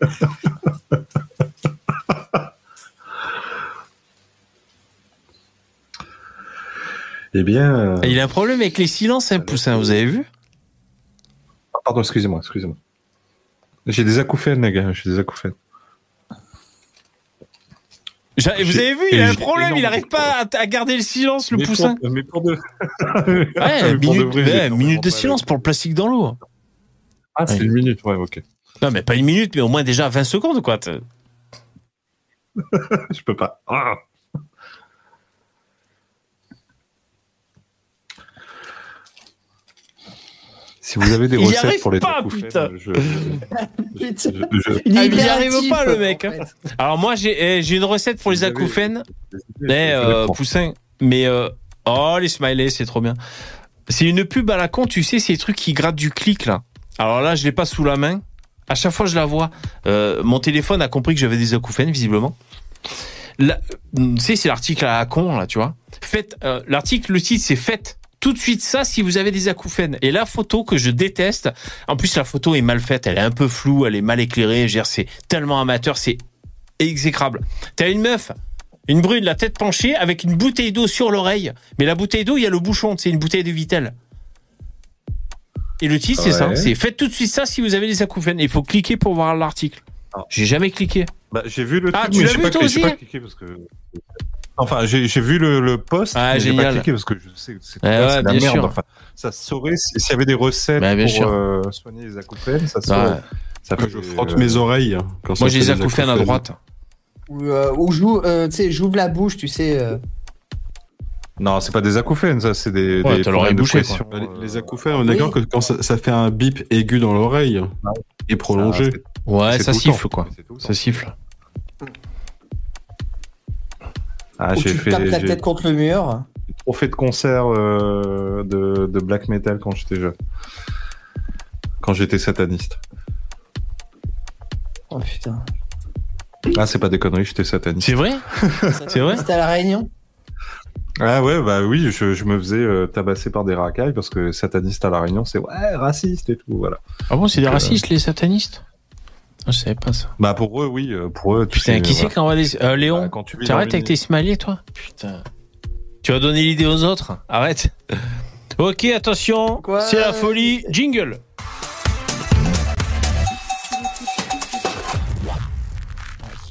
Eh bien. euh, il a un problème avec les silences, hein, Poussin, vous avez vu? Pardon, excusez-moi, excusez-moi. J'ai des acouphènes, les gars, j'ai des acouphènes. Vous avez vu, il a un problème, il n'arrive pas à, à garder le silence, le mais Poussin. Pour, mais pour de. Ouais, Mais pour minute, de vrai, ouais, j'ai minute de silence pour le plastique dans l'eau. Ah, c'est Ouais. une minute, ouais, ok. Non, mais pas une minute, mais au moins déjà 20 secondes, quoi. Je peux pas. Ah. Si vous avez des recettes arrive pour les pas, acouphènes, putain. je, je- je- je- Il est Ah, mais il y hyper arrive pas, le mec, hein. fait. Alors moi, j'ai eh, j'ai une recette pour les acouphènes. je- Eh, euh, Poussin, mais euh, oh les smileys, c'est trop bien. C'est une pub à la con, tu sais, ces trucs qui grattent du clic là. Alors là, je l'ai pas sous la main. À chaque fois, je la vois. Euh, mon téléphone a compris que j'avais des acouphènes, visiblement. Tu sais, c'est l'article à la con là, tu vois. Faites euh, l'article, le titre, c'est faites tout de suite ça si vous avez des acouphènes. Et la photo que je déteste. En plus, la photo est mal faite, elle est un peu floue, elle est mal éclairée. Je veux dire, c'est tellement amateur, c'est exécrable. T'as une meuf une brune, la tête penchée, avec une bouteille d'eau sur l'oreille. Mais la bouteille d'eau, il y a le bouchon, c'est une bouteille de Vitel. Et le titre, c'est ça. C'est faites tout de suite ça si vous avez des acouphènes. Il faut cliquer pour voir l'article. Ah. J'ai jamais cliqué. Bah, j'ai vu le Ah, truc, tu mais l'as j'ai vu, pas toi cli- j'ai aussi pas cliqué parce que. Enfin, j'ai vu le, le post, Ah, mais j'ai génial. pas cliqué parce que je sais que c'est Ouais, c'est ouais, de la merde. sûr. Enfin, ça saurait si- s'il y avait des recettes Bah, pour euh, soigner les acouphènes, ça se saurait. Ouais. Ça fait Je euh, frotte mes oreilles. Quand ça Moi, j'ai les des acouphènes à droite. Ou, euh, ou j'ouvre, euh, j'ouvre la bouche, tu sais. euh. Non, c'est pas des acouphènes, ça, c'est des, Ouais, des l'oreille bouchée. Bah, les, les acouphènes, on est d'accord que quand ça, ça fait un bip aigu dans l'oreille et prolongé. Ouais, ça siffle, quoi. Ça siffle. Ah, Ou j'ai tu fait, tapes la j'ai tête contre le mur. trop fait de concerts euh, de, de black metal quand j'étais jeune. Quand j'étais sataniste. Oh putain. Ah, c'est pas des conneries, j'étais sataniste. C'est vrai? C'est vrai? C'était à la Réunion? Ah ouais, bah oui, je, je me faisais euh, tabasser par des racailles parce que sataniste à la Réunion, c'est ouais, raciste et tout, voilà. Ah bon, c'est des Euh, racistes, les satanistes? Je savais pas ça. Bah pour eux, oui, euh, pour eux. tu Putain, sais, qui c'est voilà. qui envoie des... Euh, Léon Bah, quand tu vis Tu dans arrêtes avec tes smileys, toi Putain. Tu vas donner l'idée aux autres Arrête. ok, attention. Quoi C'est la folie. Jingle.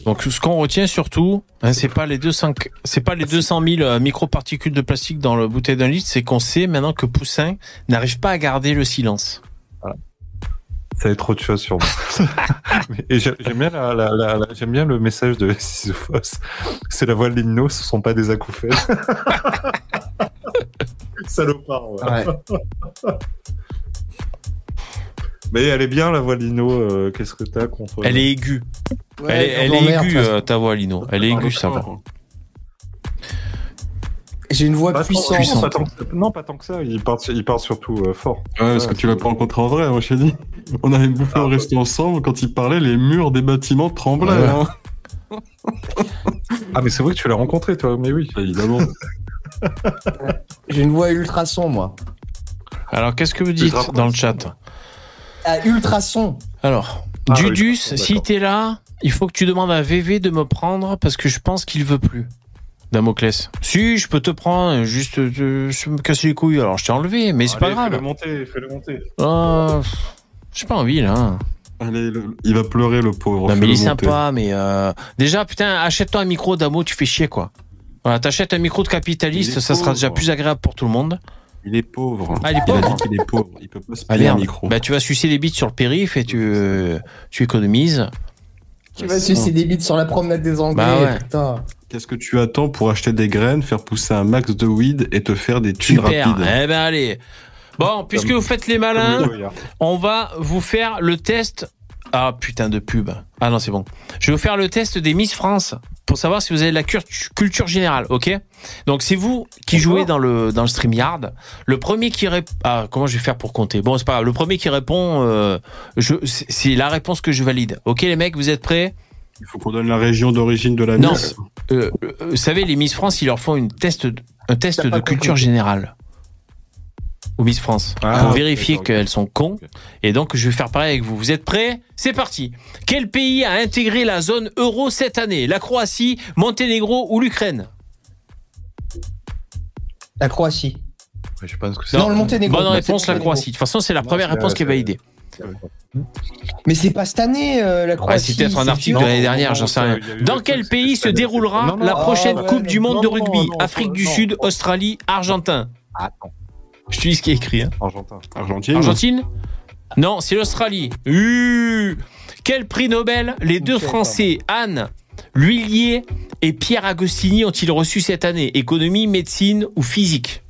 Donc ce qu'on retient surtout, hein, c'est pas les 200, c'est pas les 200 000 euh, microparticules de plastique dans le bouteille d'un litre, c'est qu'on sait maintenant que Poussin n'arrive pas à garder le silence. Ça va être autre chose sur moi. Et j'ai- j'aime bien, la, la- la- la- j'aime bien le message de Sisyphos. C'est la voix de l'hymno, ce sont pas des acouphènes. Salopard, ouais. Ouais. Mais elle est bien la voix de l'hymno. euh, Qu'est-ce que t'as contre Elle est aiguë. Ouais, elle est, elle aiguë, euh, ta voix, Lino. Elle est aiguë, ça va. J'ai une voix Pas puissante. pas tant que- non, pas tant que ça. Il parle, il parle surtout euh, fort. Ouais, parce que tu l'as pas rencontré en vrai, moi je t'ai dit. On avait bouffé au resto ensemble, quand il parlait, les murs des bâtiments tremblaient. Ouais. hein. Ah, mais c'est vrai que tu l'as rencontré, toi. Mais oui. Évidemment. J'ai une voix ultrason, moi. Alors, qu'est-ce que vous dites dans le chat Ah, ultrason. Alors, Ah, Dudus, oui, si t'es là, il faut que tu demandes à VV de me prendre parce que je pense qu'il veut plus. Damoclès. Si, je peux te prendre, juste euh, je me casser les couilles. Alors, je t'ai enlevé, mais c'est pas grave. Fais-le monter, fais-le monter. Ah, j'ai pas envie là. Allez, le- il va pleurer, le pauvre. Non, mais il est sympa, mais euh, déjà, putain, achète-toi un micro d'amo, tu fais chier quoi. Voilà, t'achètes un micro de Il capitaliste, ça sera déjà plus agréable pour tout le monde. Il est pauvre. Ah, il est a pauvre. dit qu'il est pauvre. Il peut pas se Ah payer un micro. Bah, tu vas sucer les bites sur le périph et tu, euh, tu économises. Tu vas sucer des bites sur la promenade des Anglais. Bah ouais. Putain. Qu'est-ce que tu attends pour acheter des graines, faire pousser un max de weed et te faire des thunes Super. rapides Eh ben allez. Bon, puisque vous faites les malins, on va vous faire le test. Ah putain de pub. Ah non, c'est bon. Je vais vous faire le test des Miss France pour savoir si vous avez de la culture générale, ok? Donc c'est vous qui jouez dans le dans le StreamYard. Le premier qui répond. Ah comment je vais faire pour compter? Bon, c'est pas grave. Le premier qui répond, euh, je c'est la réponse que je valide. Ok les mecs, vous êtes prêts? Il faut qu'on donne la région d'origine de la Non. Miss. Euh, euh, Vous savez, les Miss France, ils leur font une test, un test de culture compris. générale. Aux Miss France. Ah, pour vérifier qu'elles sont cons. Et donc, je vais faire pareil avec vous. Vous êtes prêts? C'est parti. Quel pays a intégré la zone euro cette année? La Croatie, Monténégro ou l'Ukraine? La Croatie. Je sais pas ce que c'est. Non, le Monténégro. Bonne réponse, la. Croatie. De toute façon, c'est la Non, première c'est réponse qui est validée. Mais c'est pas cette année, euh, la Ah, Croatie. c'est peut-être un article de l'année dernière, j'en sais rien. Dans quel pays se déroulera Non, non, la ah, prochaine Coupe du Monde non, de rugby? non, Afrique non, du non. Sud, Australie, Argentin. Attends. Je te dis ce qui est écrit. Hein. Argentin. Argentine. Argentine Non, c'est l'Australie. Uh Quel prix Nobel les deux Michel, Français, Anne L'Huillier et Pierre Agostini ont-ils reçu cette année? Économie, médecine ou physique?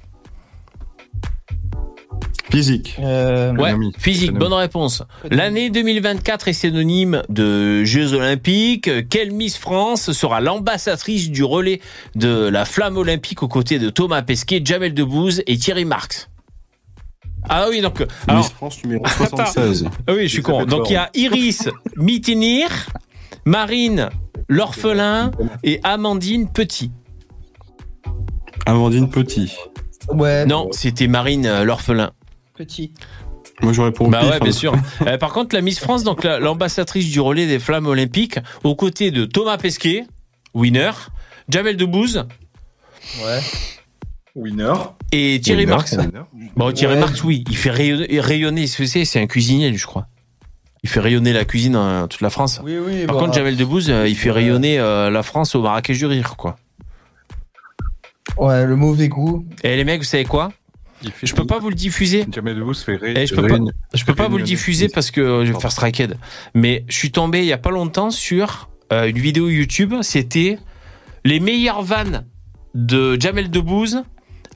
Physique. Euh, Ouais, physique, bonne réponse. L'année 2024 est synonyme de Jeux Olympiques. Quelle Miss France sera l'ambassadrice du relais de la flamme olympique aux côtés de Thomas Pesquet, Jamel Debbouze et Thierry Marx? Ah oui, donc... Alors, Miss France numéro 76. Ah oui, je suis con. Donc il y a Iris Mitinir, Marine l'orphelin et Amandine Petit. Amandine Petit. ouais, Non, c'était Marine l'orphelin. Petit. Moi j'aurais pour Bah pif, ouais, hein. bien sûr. Euh, par contre, la Miss France, donc la- l'ambassadrice du relais des flammes olympiques, aux côtés de Thomas Pesquet, winner, Jamel Debbouze Ouais. Winner. et Thierry Winner, Marx. Bon, Thierry Ouais. Marx, oui, il fait rayonner, rayonner ce que c'est, c'est un cuisinier, je crois. Il fait rayonner la cuisine dans toute la France. Oui, oui. Par bah, contre, Jamel Debbouze, euh, il fait rayonner euh, la France au Marrakech du rire, quoi. Ouais, le mauvais goût. Et les mecs, vous savez quoi? Je peux pas vous le diffuser. Jamel Debbouze fait ré... Eh, je peux pas- Je peux pas vous le diffuser parce que euh, je vais faire strikehead. Mais je suis tombé il y a pas longtemps sur euh, une vidéo YouTube. C'était les meilleures vannes de Jamel Debbouze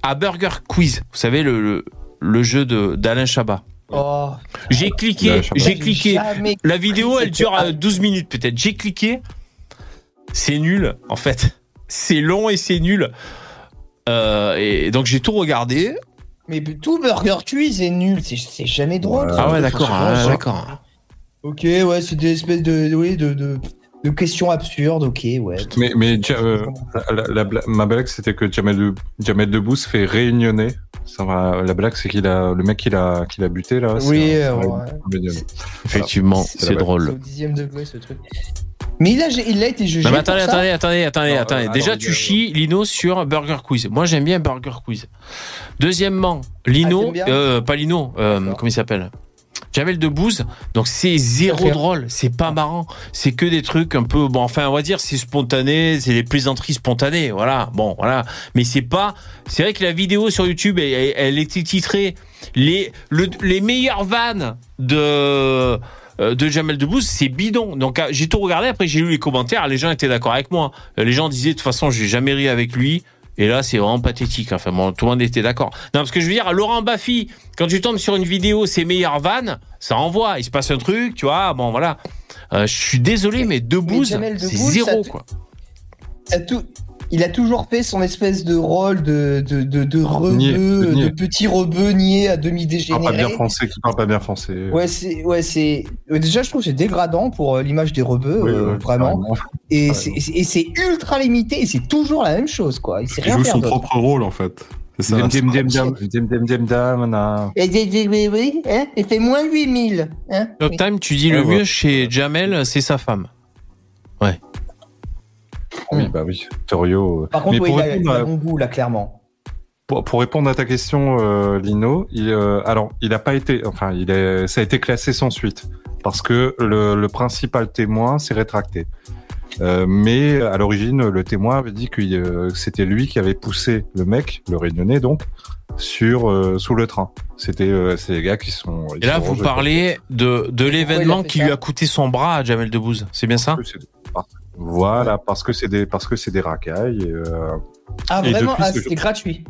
à Burger Quiz. Vous savez le, le, le jeu de d'Alain Chabat. Oh, J'ai cliqué, Chabat. j'ai cliqué. La vidéo, elle dure C'était- euh, 12 minutes peut-être. J'ai cliqué. C'est nul, en fait. C'est long et c'est nul. Euh, et donc j'ai tout regardé. Mais tout Burger Quiz est nul. C'est- jamais drôle. Ah ouais, d'accord, ah, ça. d'accord. Ok, ouais, c'est des espèces de, oui, de, de, de questions absurdes. Ok, ouais. Mais, mais euh, la, la- la bla- ma blague, c'était que Jamel, de, Jamel Debbouze fait réunionner. Ça va, la blague, c'est qu'il a le mec qu'il a, qu'il a buté là. c'est Oui, un- euh, ouais. Effectivement. C'est drôle. au dixième degré ce truc. Mais il a, il a été jugé. Non, mais pour attendez, ça. attendez, attendez, attendez, Non, attendez. euh, Déjà, alors, tu a- chies Lino sur Burger Quiz. Moi, j'aime bien Burger Quiz. Deuxièmement, Lino, Ah, euh, pas Lino, euh, comment il s'appelle? Jamel Debbouze. Donc, c'est zéro drôle. C'est pas marrant. C'est que des trucs un peu, bon, enfin, on va dire, c'est spontané. C'est les plaisanteries spontanées. Voilà. Bon, voilà. Mais c'est pas, c'est vrai que la vidéo sur YouTube, elle, elle- elle était titrée les, le- les meilleures vannes de, euh, de Jamel Debbouze, c'est bidon. Donc euh, j'ai tout regardé, après j'ai lu les commentaires, les gens étaient d'accord avec moi. Euh, Les gens disaient de toute façon, j'ai jamais ri avec lui. Et là, c'est vraiment pathétique. Enfin, bon, tout le monde était d'accord. Non, parce que je veux dire, Laurent Baffy, quand tu tombes sur une vidéo, ses meilleures vannes, ça envoie. Il se passe un truc, tu vois. Bon, voilà. Euh, je suis désolé, mais Debbouze, Jamel c'est zéro, ça- quoi. a tout- il a toujours fait son espèce de rôle de, de, de, de rebeu, Niais, de de, niais. petit rebeu niais à demi Qui parle pas bien dégénéré. français, qui parle pas bien français. Ouais, c'est, ouais, c'est. ouais, Déjà, je trouve que c'est dégradant pour euh, l'image des rebeux, Oui, euh, ouais, vraiment. carrément. Et Ouais. c'est, ultra limité et c'est toujours la même chose, quoi. Il sait Il rien joue faire son propre rôle en fait. C'est. Et hein, il fait moins 8000. Hein Top Oui. Time, tu dis Ouais, le ouais. mieux chez Jamel, c'est sa femme. Oui, bah oui. Torio. euh. Par contre, Mais pour il, a, il répondre a à- bon goût, là, clairement. Pour, pour répondre à ta question, euh, Lino, il, euh, alors il n'a pas été, enfin, il est, ça a été classé sans suite parce que le, le principal témoin s'est rétracté. Euh, mais à l'origine, le témoin avait dit que euh, c'était lui qui avait poussé le mec, le réunionnais donc, sur euh, sous le train. C'était euh, c'est les gars qui sont. ils Et là, sont vous parlez de, de l'événement qui lui a coûté son bras à Jamel Debbouze. C'est bien ça? Parce- Voilà, parce que c'est des parce que c'est des racailles. et, euh, Ah, Et vraiment Ah, c'était gratuit.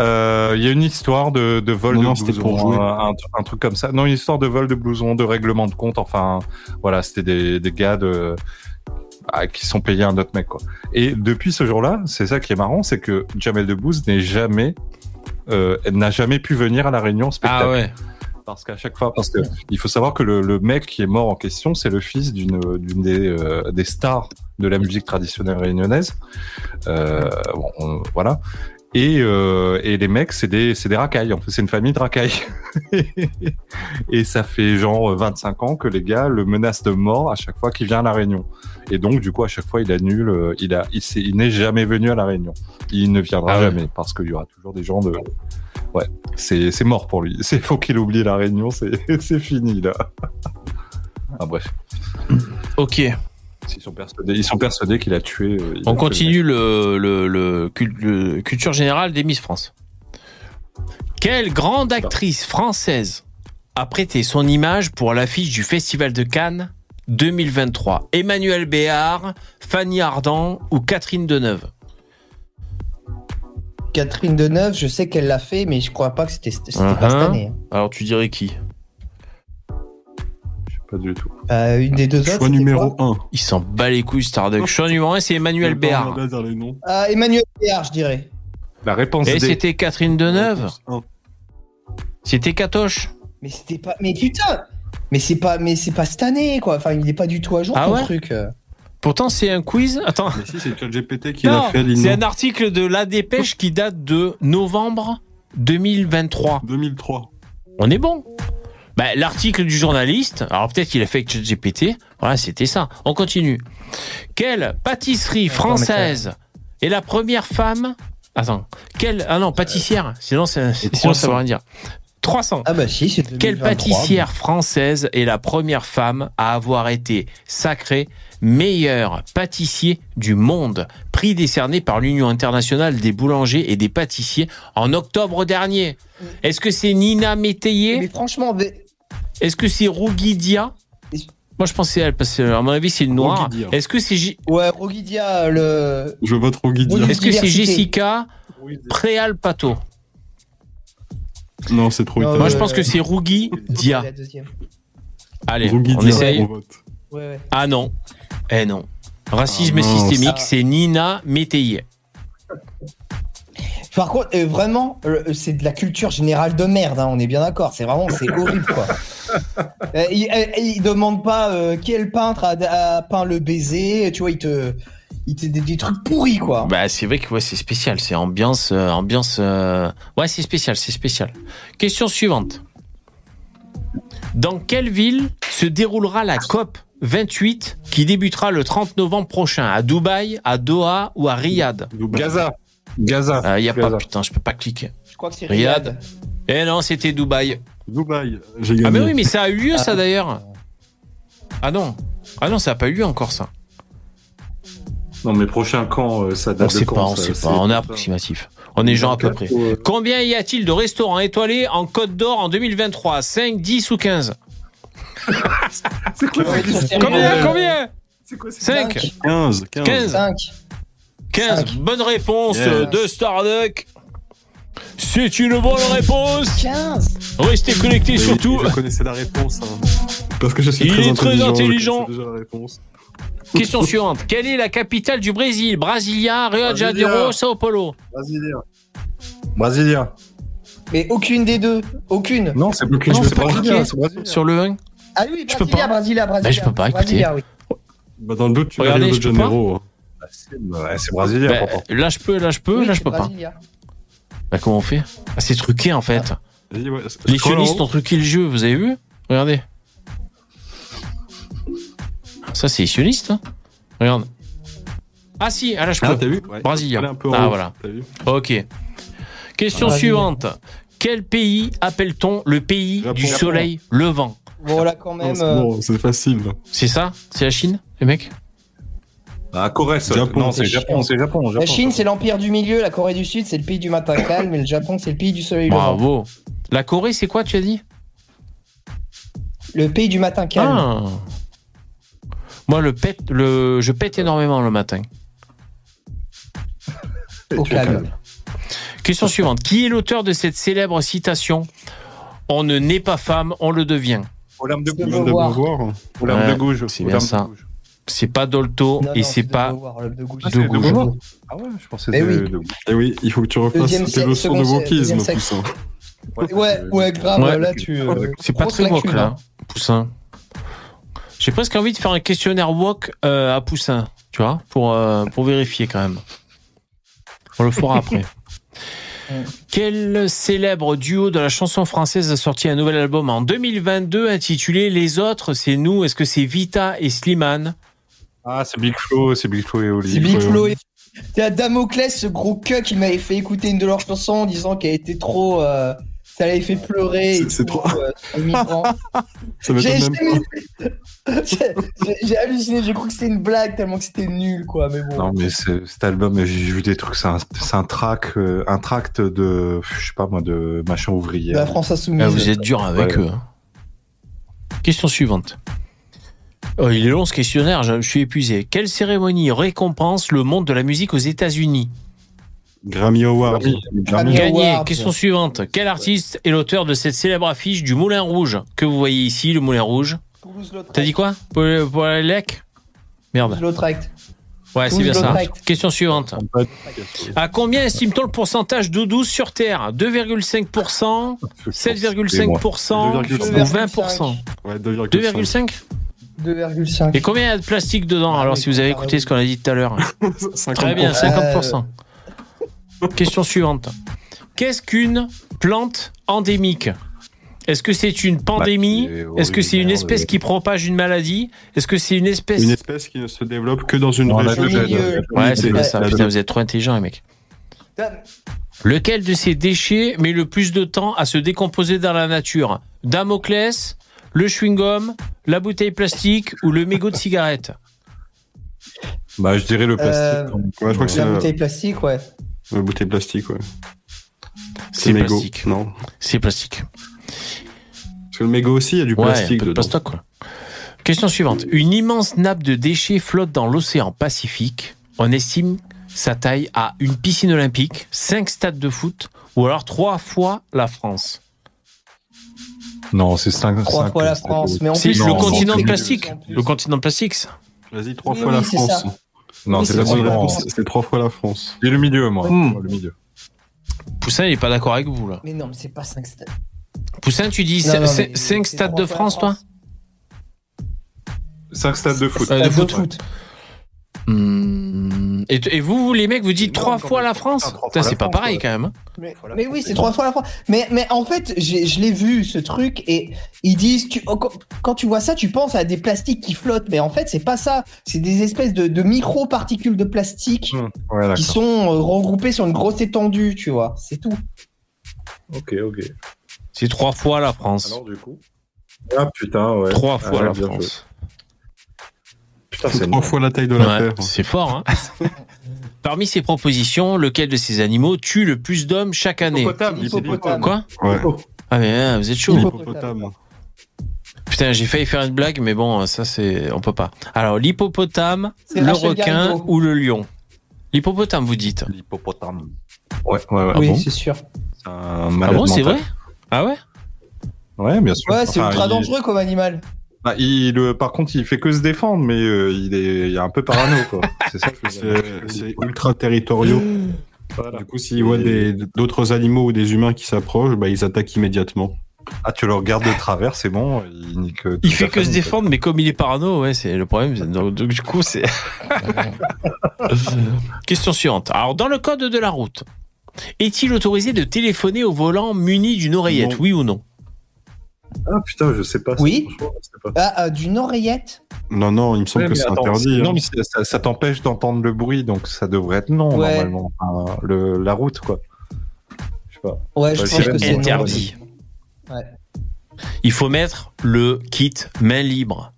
Euh, Il y a une histoire de, de vol Non, de non, blouson, pour jouer. un, un truc comme ça. Non, une histoire de vol de blouson, de règlement de compte. Enfin, voilà, c'était des, des gars de ah, qui sont payés un autre mec quoi. Et depuis ce jour-là, c'est ça qui est marrant, c'est que Jamel Debbouze n'est jamais euh, n'a jamais pu venir à la réunion spectacle. Ah ouais. Parce qu'à chaque fois, parce que il faut savoir que le, le mec qui est mort en question, c'est le fils d'une d'une des, euh, des stars de la musique traditionnelle réunionnaise. Euh, bon, on- voilà. Et, euh, et les mecs, c'est des c'est des racailles. En fait, c'est une famille de racailles. et ça fait genre 25 ans que les gars le menacent de mort à chaque fois qu'il vient à la réunion. Et donc, du coup, à chaque fois, il annule. Il a, il, il n'est jamais venu à la réunion. Il ne viendra Ah ouais. jamais parce qu'il y aura toujours des gens de. Ouais, c'est mort pour lui. C'est faut qu'il oublie la réunion. C'est fini là. Ah bref, Ok. ils sont persuadés, ils sont persuadés qu'il a tué. euh, il a On tué continue le, le, le, cul- le culture générale des Miss France. Quelle grande actrice française a prêté son image pour l'affiche du Festival de Cannes 2023 Emmanuel Béard, Fanny Ardant ou Catherine Deneuve? Catherine Deneuve, je sais qu'elle l'a fait, mais je crois pas que c'était pas cette Uh-huh. année. hein. Alors tu dirais qui? Je sais pas du tout. Euh, une des deux autres. Choix numéro quoi? 1. Il s'en bat les couilles Starduck. Choix numéro 1 c'est Emmanuel Béard. Ah, Emmanuel Béard, je dirais. La réponse Et c'était Catherine Deneuve? C'était Catoche Mais c'était pas. Mais putain Mais c'est pas, mais c'est pas cette année, quoi. Enfin, il est pas du tout à jour, Ah ton ouais? truc. Euh. Pourtant c'est un quiz. Attends. Mais si, c'est ChatGPT qui l'a fait, c'est un article de La Dépêche qui date de novembre 2023. 2003. On est bon. Bah, L'article du journaliste, alors peut-être qu'il a fait avec ChatGPT, voilà, c'était ça. On continue. Quelle pâtisserie française est la première femme Attends, quelle Ah non, pâtissière, sinon, ça- sinon ça veut rien dire. 300. Ah bah si, c'est Quelle 2023. pâtissière française est la première femme à avoir été sacrée meilleur pâtissier du monde Prix décerné par l'Union internationale des boulangers et des pâtissiers en octobre dernier. Est-ce que c'est Nina Métayer Mais franchement, mais- Est-ce que c'est Rougidia Moi je pensais elle, parce que à mon avis c'est une noire. Rougidia. Est-ce que c'est J- ouais, Rogidia, le. Je vote Roguidia. Est-ce que c'est. Jessica Préalpato Non, c'est trop Non, italien. Moi je pense que c'est Rougi Dia. Allez, Rougidia, on essaye. on vote. Ouais, ouais. Ah non. Eh non. Racisme Ah, systémique, c'est Nina Métayer. Par contre, euh, vraiment, euh, c'est de la culture générale de merde, hein, on est bien d'accord. C'est vraiment, c'est horrible, quoi. Euh, il, il demande pas euh, quel peintre a, a peint le baiser, tu vois, il te. Il te des, des trucs pourris, quoi. Bah c'est vrai que ouais, c'est spécial, c'est ambiance euh, ambiance euh, Ouais, c'est spécial, c'est spécial. Question suivante. Dans quelle ville se déroulera la COP? 28 qui débutera le 30 novembre prochain à Dubaï, à Doha ou à Riyad. Gaza. Gaza. Il y a pas putain, je peux pas cliquer. Je crois que c'est Riyad. Riyad. Eh non, c'était Dubaï. Dubaï. J'ai gagné. Ah mais oui, mais ça a eu lieu ça Ah. d'ailleurs. Ah non. Ah non, ça a pas eu lieu encore ça. Non, mais prochain camp, euh, ça On date de sait quand pas, on ça sait pas, on est approximatif. On est gens à peu près. Euh, Combien y a-t-il de restaurants étoilés en Côte d'Or en 2023 5, 10 ou 15 C'est quoi Combien. Combien C'est quoi ces- 5 15. 15. 15 5. 15 Cinq. Bonne réponse Yeah. euh, de Starduck. C'est une bonne réponse. 15 Restez connectés Oui, surtout. Je connaissais la réponse. hein. Parce que je suis Il très est très intelligent. je intelligent. déjà la réponse. Question suivante. Quelle est la capitale du Brésil? Brasilia, Rio de Janeiro, Brasilia. Sao Paulo? Brésilien. Brésilien. Mais aucune des deux. Aucune. Non, c'est brésilien. Sur le 1 Ah oui, Je peux Brasilia, pas. Brasilia, Brasilia. Bah, je peux pas, écoutez. Brasilia, oui. Bah, dans le doute, tu Regardez, Rio de. Janeiro. hein. Bah, c'est ouais, c'est brésilien, Bah, pourtant. Là je peux, là je peux, Oui, là je peux pas. Brasilia. Bah comment on fait? Ah, C'est truqué en fait. Les sionistes ont truqué le jeu, vous avez vu? Regardez. Ça c'est les sionistes hein Regarde. Ah si, ah là je peux. Ah, t'as vu? Ouais. Brasilia. Allez un peu en Ah haut, voilà. vu? Ok. Question Brasilia. suivante. Quel pays appelle-t-on le pays Japon. du soleil levant? Bon, là, quand Non, même. c'est euh, bon, c'est facile. C'est ça? C'est la Chine, les mecs? Ah, Corée, ça. Japon. Non, c'est Japon, c'est Japon. La Chine, c'est l'empire du milieu. La Corée du Sud, c'est le pays du matin calme. Et le Japon, c'est le pays du soleil levant. Bravo. La Corée, c'est quoi, tu as dit? Le pays du matin calme. Ah. Moi, le pète, le, je pète énormément le matin. Au calme. Question suivante. Qui est l'auteur de cette célèbre citation? On ne naît pas femme, on le devient. Olympe de De Gouges. de Beauvoir. Beauvoir. Olympe Ouais, de Gouges. c'est bien ça. C'est pas Dolto Non, et c'est pas. De Gouges. Ah, de Ah ouais, je pensais Eh de, oui. de. Eh oui, il faut que tu refasses Deuxième tes leçons de wokisme. Poussin. Ouais, ouais, grave. Ouais. Là, tu. euh, C'est pas très woke lacune, là, hein. Poussin. J'ai presque envie de faire un questionnaire woke euh, à Poussin, tu vois, pour, euh, pour vérifier quand même. On le fera après. Quel célèbre duo de la chanson française a sorti un nouvel album en 2022 intitulé Les autres, c'est nous Est-ce que c'est Vita et Slimane? Ah, c'est Big Flo, c'est Big Flo et Oli. C'est Big Flo. et- C'est à Damoclès, ce gros cuck qui m'avait fait écouter une de leurs chansons en disant qu'elle était trop. euh, ça l'avait fait pleurer. et C'est- trop- euh, J'ai halluciné, j'ai cru que c'était une blague tellement que c'était nul, quoi. Mais bon. Non, mais c'est- cet album, j'ai vu des trucs, c'est un, un track, euh, un tract de, je sais pas moi, de machin ouvrier. La France Insoumise. Ah, Vous êtes dur avec Ouais. eux. hein. Question suivante. Oh, il est long ce questionnaire, je, je suis épuisé. Quelle cérémonie récompense le monde de la musique aux États-Unis? Grammy Award. Gagné. Question suivante. Quel artiste est l'auteur de cette célèbre affiche du Moulin Rouge que vous voyez ici, le Moulin Rouge T'as dit quoi? Paul Paul Lec Merde. Lautrec. Ouais, c'est bien ça. Question suivante. À combien estime-t-on le pourcentage d'eau douce sur Terre? 2,5%, 7,5% ou 20% Ouais, 2,5. 2,5 2,5. Et combien il y a de plastique dedans? Ah, Alors, mais si vous avez écouté ce qu'on a dit tout à l'heure. 50%. Très bien, Euh, 50%. Question suivante. Qu'est-ce qu'une plante endémique Est-ce que c'est une pandémie Bah, Est-ce que c'est une espèce de- qui propage une maladie Est-ce que c'est une espèce Une espèce qui ne se développe que dans une région. Milieu. Ouais, c'est bien ça. La- Putain, vous êtes trop intelligent, les mecs. Lequel de ces déchets met le plus de temps à se décomposer dans la nature Damoclès, le chewing-gum, la bouteille plastique ou le mégot de cigarette? Bah, je dirais le plastique. Euh. Ouais, je crois que la, bouteille plastique, ouais. La bouteille plastique, ouais. C'est plastique. Non. C'est plastique. Parce que le mégot aussi, il y a du Ouais, plastique un peu de quoi. Question suivante. Une immense nappe de déchets flotte dans l'océan Pacifique. On estime sa taille à une piscine olympique, 5 stades de foot ou alors trois fois la France. Non, c'est 5 Trois fois la France. Mais en C'est plus, le continent de plastique. Le continent de plastique, ça. Vas-y, trois Oui, fois oui, la France. Non, c'est trois fois la France. France. C'est trois fois la France. Dis le milieu, moi. Hmm. Le milieu. Poussin, il est pas d'accord avec vous, là. Mais non, mais c'est pas 5 stades. Poussin, tu dis Non, non, 5 mais c'est stades de France, toi 5 stades de foot. Euh, de Stade foot. Hmm. Et, et vous, les mecs, vous dites Non, trois fois la France fois C'est la pas France, pareil, ouais. quand même. hein. Mais, oui, c'est trois fois la fois. Mais, mais en fait, je l'ai vu ce truc et ils disent tu- oh, quand, tu vois ça, tu penses à des plastiques qui flottent, mais en fait, c'est pas ça. C'est des espèces de, de micro-particules de plastique. Ouais, qui sont euh, regroupées sur une grosse étendue, tu vois. C'est tout. Ok, ok. C'est trois fois la France. Alors, du coup. Ah putain, ouais. Trois fois Ah, la bien France. Putain, C'est trois fois la taille de la Ouais, Terre. c'est fort, hein Parmi ces propositions, lequel de ces animaux tue le plus d'hommes chaque année? Hippopotame, Hippopotame. Quoi? Ouais. Ah mais hein, vous êtes chaud. L'hippopotame. Putain, j'ai failli faire une blague, mais bon, ça c'est, on peut pas. Alors l'hippopotame, le Rachel requin Garrido. ou le lion? L'hippopotame, vous dites L'hippopotame. Ouais, ouais, ouais. oui, Ah bon? c'est sûr. C'est un Ah bon, c'est vrai? Ah ouais? Ouais, bien sûr. Ouais, c'est Enfin, ultra il- dangereux comme animal. Bah, il, par contre, il fait que se défendre, mais euh, il, est, il est un peu parano, quoi. C'est ça que je veux dire. C'est c'est ultra territoriaux. Voilà. Du coup, s'ils voient des- d'autres animaux ou des humains qui s'approchent, bah, ils attaquent immédiatement. Ah, tu le regardes de travers, c'est bon, il nique. Il fait que se défendre, mais comme il est parano, ouais, c'est le problème. Donc, donc, du coup, c'est. Question suivante. Alors, dans le code de la route, est-il autorisé de téléphoner au volant muni d'une oreillette, Non. oui ou non? Ah putain, je sais pas. Oui. franchement, je sais pas. Ah, euh, d'une oreillette Non, non, il me semble Ouais, que c'est interdit. Non, hein. mais ça, t'empêche d'entendre le bruit, donc ça devrait être non, Ouais. normalement. Enfin, le, la route, quoi. Je sais pas. Ouais, je Ouais, pense que c'est non. Interdit. Ouais. Il faut mettre le kit main libre.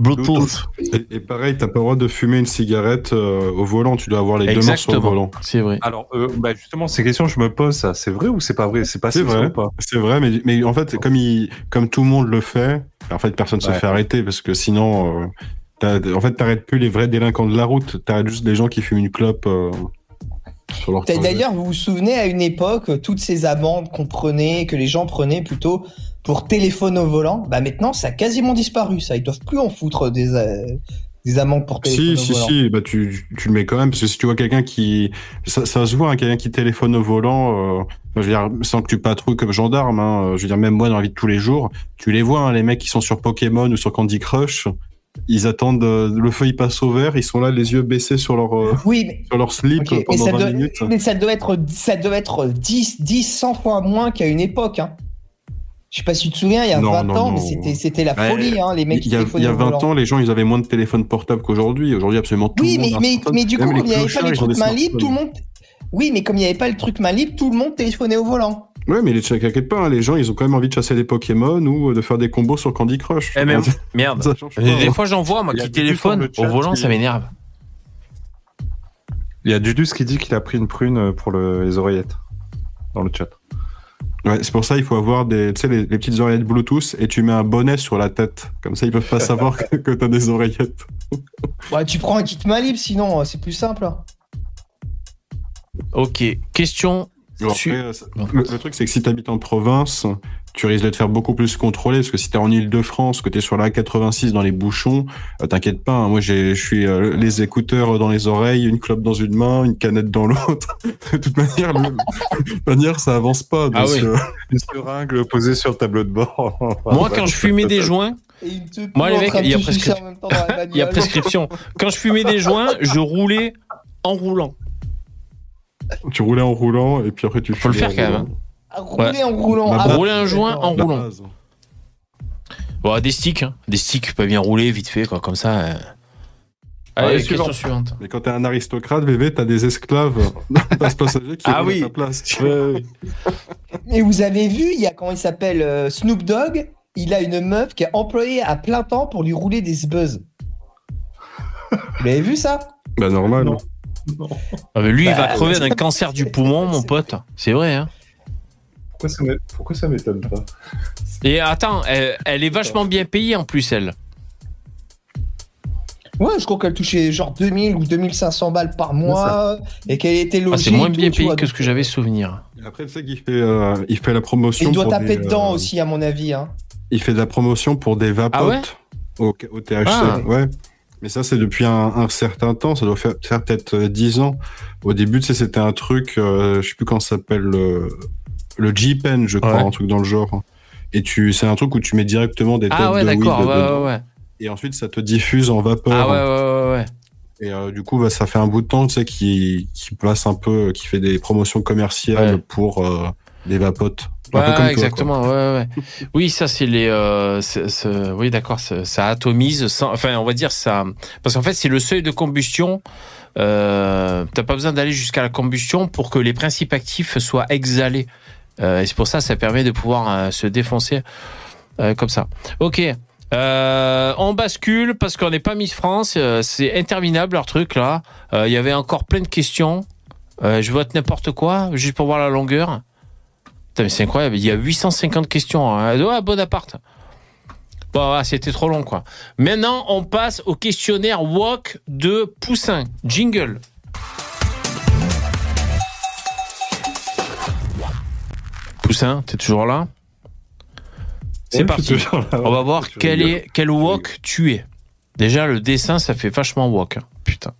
Bluetooth. Et, et pareil, t'as pas le droit de fumer une cigarette euh, au volant. Tu dois avoir les deux mains sur le volant. C'est vrai. Alors, euh, bah, justement, ces questions, je me pose ça. C'est vrai ou c'est pas vrai? C'est pas C'est vrai. ou pas? C'est vrai, mais, mais en fait, comme, il, comme tout le monde le fait, en fait, personne se Ouais. fait arrêter parce que sinon, euh, en fait, t'arrêtes plus les vrais délinquants de la route. T'arrêtes juste des gens qui fument une clope euh, sur leur trajet. D'ailleurs, vous vous souvenez à une époque, toutes ces amendes qu'on prenait, que les gens prenaient plutôt pour téléphone au volant, bah maintenant ça a quasiment disparu. Ça, ils doivent plus en foutre des, euh, des amendes pour téléphone Si, au si, volant. si, bah tu, tu le mets quand même, parce que si tu vois quelqu'un qui. Ça, ça se voit, hein, quelqu'un qui téléphone au volant, euh, je veux dire, sans que tu patrouilles comme gendarme, hein, euh, je veux dire, même moi dans la vie de tous les jours, tu les vois, hein, les mecs qui sont sur Pokémon ou sur Candy Crush, ils attendent, euh, le feu il passe au vert, ils sont là, les yeux baissés sur leur, euh, Oui, mais, sur leur slip euh, mais pendant ça, 20 doit, minutes. mais ça doit être, ça doit être 10, 10, 100 fois moins qu'à une époque. Hein. Je sais pas si tu te souviens, il y a Non, 20 non, ans, mais non. c'était, c'était la Ouais, folie, hein, les mecs Il y a, il y a téléphonaient au 20 volant. ans, les gens, ils avaient moins de téléphones portables qu'aujourd'hui. Aujourd'hui, absolument tout Oui, le monde mais, un mais, mais du coup, comme il n'y avait pas les trucs main libre, tout le monde. Oui, mais comme il n'y avait pas le truc main libre, tout le monde téléphonait au volant. Ouais, mais les t'inquiète pas, hein, les gens, ils ont quand même envie de chasser des Pokémon ou de faire des combos sur Candy Crush. Eh, merde. Ça change pas, Des fois, j'en vois, moi, qui téléphone au volant, ça m'énerve. Il y a Dudus qui dit qu'il a pris une prune pour le- les oreillettes dans le chat. Ouais, c'est pour ça il faut avoir des, tu sais, les, les petites oreillettes Bluetooth et tu mets un bonnet sur la tête. Comme ça, ils peuvent pas savoir que, que t'as des oreillettes. Ouais, tu prends un kit main libre, sinon euh, c'est plus simple. hein. Ok, question. Après, euh, le, le truc, c'est que si t'habites en province, tu risques de te faire beaucoup plus contrôler. Parce que si t'es en Ile-de-France, que t'es sur la 86 dans les bouchons, euh, t'inquiète pas. hein, moi, j'ai, je suis euh, les écouteurs dans les oreilles, une clope dans une main, une canette dans l'autre. de toute manière, le- de toute manière, ça avance pas. Ah oui. euh, Une seringue posée sur le tableau de bord. Moi, quand je fumais des joints, Moi, les mecs, il y il y a prescription. Quand je fumais des joints, je roulais en roulant. tu roulais en roulant et puis après tu Faut le faire quand même. Rouler en roulant. Ma Ah, base. Rouler un joint en La roulant. base. Bon, des sticks, hein. des sticks pas bien roulés, vite fait, quoi, comme ça. euh. Allez, Allez, question suivant. suivante. Mais quand t'es un aristocrate, VV, t'as des esclaves dans passe passager qui Ah oui. ta place. Et vous avez vu, il y a comment il s'appelle euh, Snoop Dogg, il a une meuf qui est employée à plein temps pour lui rouler des buzz. Vous avez vu ça? Bah normal. Non. Ah, mais lui, il Bah, va crever d'un cancer du poumon, mon pote. C'est vrai, hein. Pourquoi ça m'étonne pas Et attends, elle, elle est vachement bien payée en plus, elle. Ouais, je crois qu'elle touchait genre 2000 ou 2500 balles par mois et qu'elle était Ah, logée. c'est moins bien payé que ce que j'avais souvenir. Après, tu sais qu'il fait, euh, il fait la promotion. Il doit pour taper des, dedans euh, aussi, à mon avis. Hein. Il fait de la promotion pour des vapotes Ah ouais au, au THC. Ah. Ouais. Mais ça, c'est depuis un, un certain temps. Ça doit faire, faire peut-être euh, 10 ans. Au début, tu sais, c'était un truc, euh, je sais plus comment ça s'appelle, le, le G-Pen, je crois, Ouais. un truc dans le genre. Et tu, c'est un truc où tu mets directement des têtes Ah ouais, de weed d'accord, ouais, dedans. ouais. Et ensuite, ça te diffuse en vapeur. Ah ouais, ouais, ouais. Et euh, du coup, bah, ça fait un bout de temps, tu sais, qui qui passe un peu, qui fait des promotions commerciales pour euh, des vapotes. Un Ouais, peu comme toi, exactement. ouais, ouais. Oui, ça c'est les. euh, c'est- c'est- oui, d'accord. Ça, ça atomise. sans- enfin, on va dire ça. Parce qu'en fait, c'est le seuil de combustion. Euh, T'as pas besoin d'aller jusqu'à la combustion pour que les principes actifs soient exhalés. Euh, et c'est pour ça, ça permet de pouvoir euh, se défoncer euh, comme ça. Ok. On bascule parce qu'on n'est pas Miss France. c'est interminable leur truc là. Il y avait encore plein de questions. Je vote n'importe quoi juste pour voir la longueur. C'est incroyable. Il y a 850 questions. Hein. Ouais, Bonaparte. Bon, ouais, c'était trop long, quoi. Maintenant, on passe au questionnaire Walk de Poussin. Jingle. Poussin, t'es toujours là? C'est parti. On va voir Je quel, est, quel wok tu es. Déjà, le dessin, ça fait vachement wok. hein. Putain.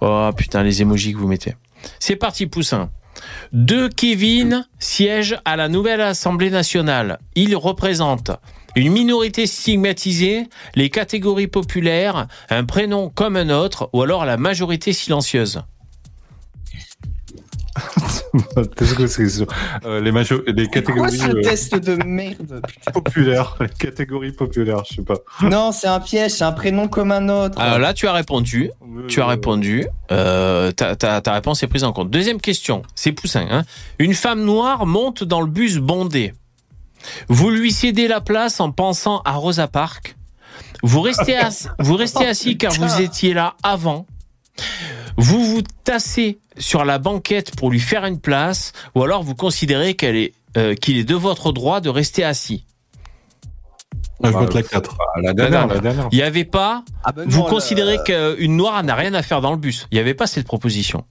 Oh putain, les émojis que vous mettez. C'est parti, Poussin. Deux Kevin siègent à la nouvelle Assemblée nationale. Ils représentent une minorité stigmatisée, les catégories populaires, un prénom comme un autre, ou alors la majorité silencieuse. Euh, les, majo- les C'est quoi catégories ce euh, test de merde les catégories populaires, je sais pas. Non, c'est un piège, c'est un prénom comme un autre. Alors là, tu as répondu. Tu as répondu. Euh, ta, ta- ta réponse est prise en compte. Deuxième question. C'est Poussin. Hein Une femme noire monte dans le bus bondé. Vous lui cédez la place en pensant à Rosa Parks. Vous restez, vous restez assis car vous étiez là avant. Vous vous tassez sur la banquette pour lui faire une place, ou alors vous considérez qu'elle est, euh, qu'il est de votre droit de rester assis. Ah, je vote la 4. Ah, la dernière, la dernière. Il n'y avait pas. Ah ben Vous non, considérez le- qu'une noire n'a rien à faire dans le bus. Il n'y avait pas cette proposition.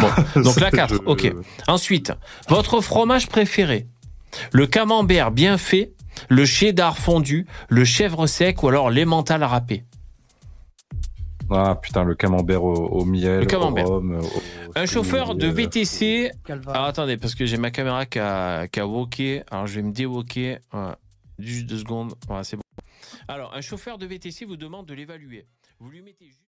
Bon, donc la 4, Je- ok. Ensuite, votre fromage préféré Le camembert bien fait, le cheddar fondu, le chèvre sec ou alors l'emmental râpé. Ah putain, le camembert au, au miel. Le camembert. Au rhum, au- Un chauffeur de euh, VTC. Alors attendez, parce que j'ai ma caméra qui a, qui a woké. Alors je vais me déwoker. Voilà. Juste deux secondes. Voilà, c'est bon. Alors, un chauffeur de VTC vous demande de l'évaluer. Vous lui mettez juste.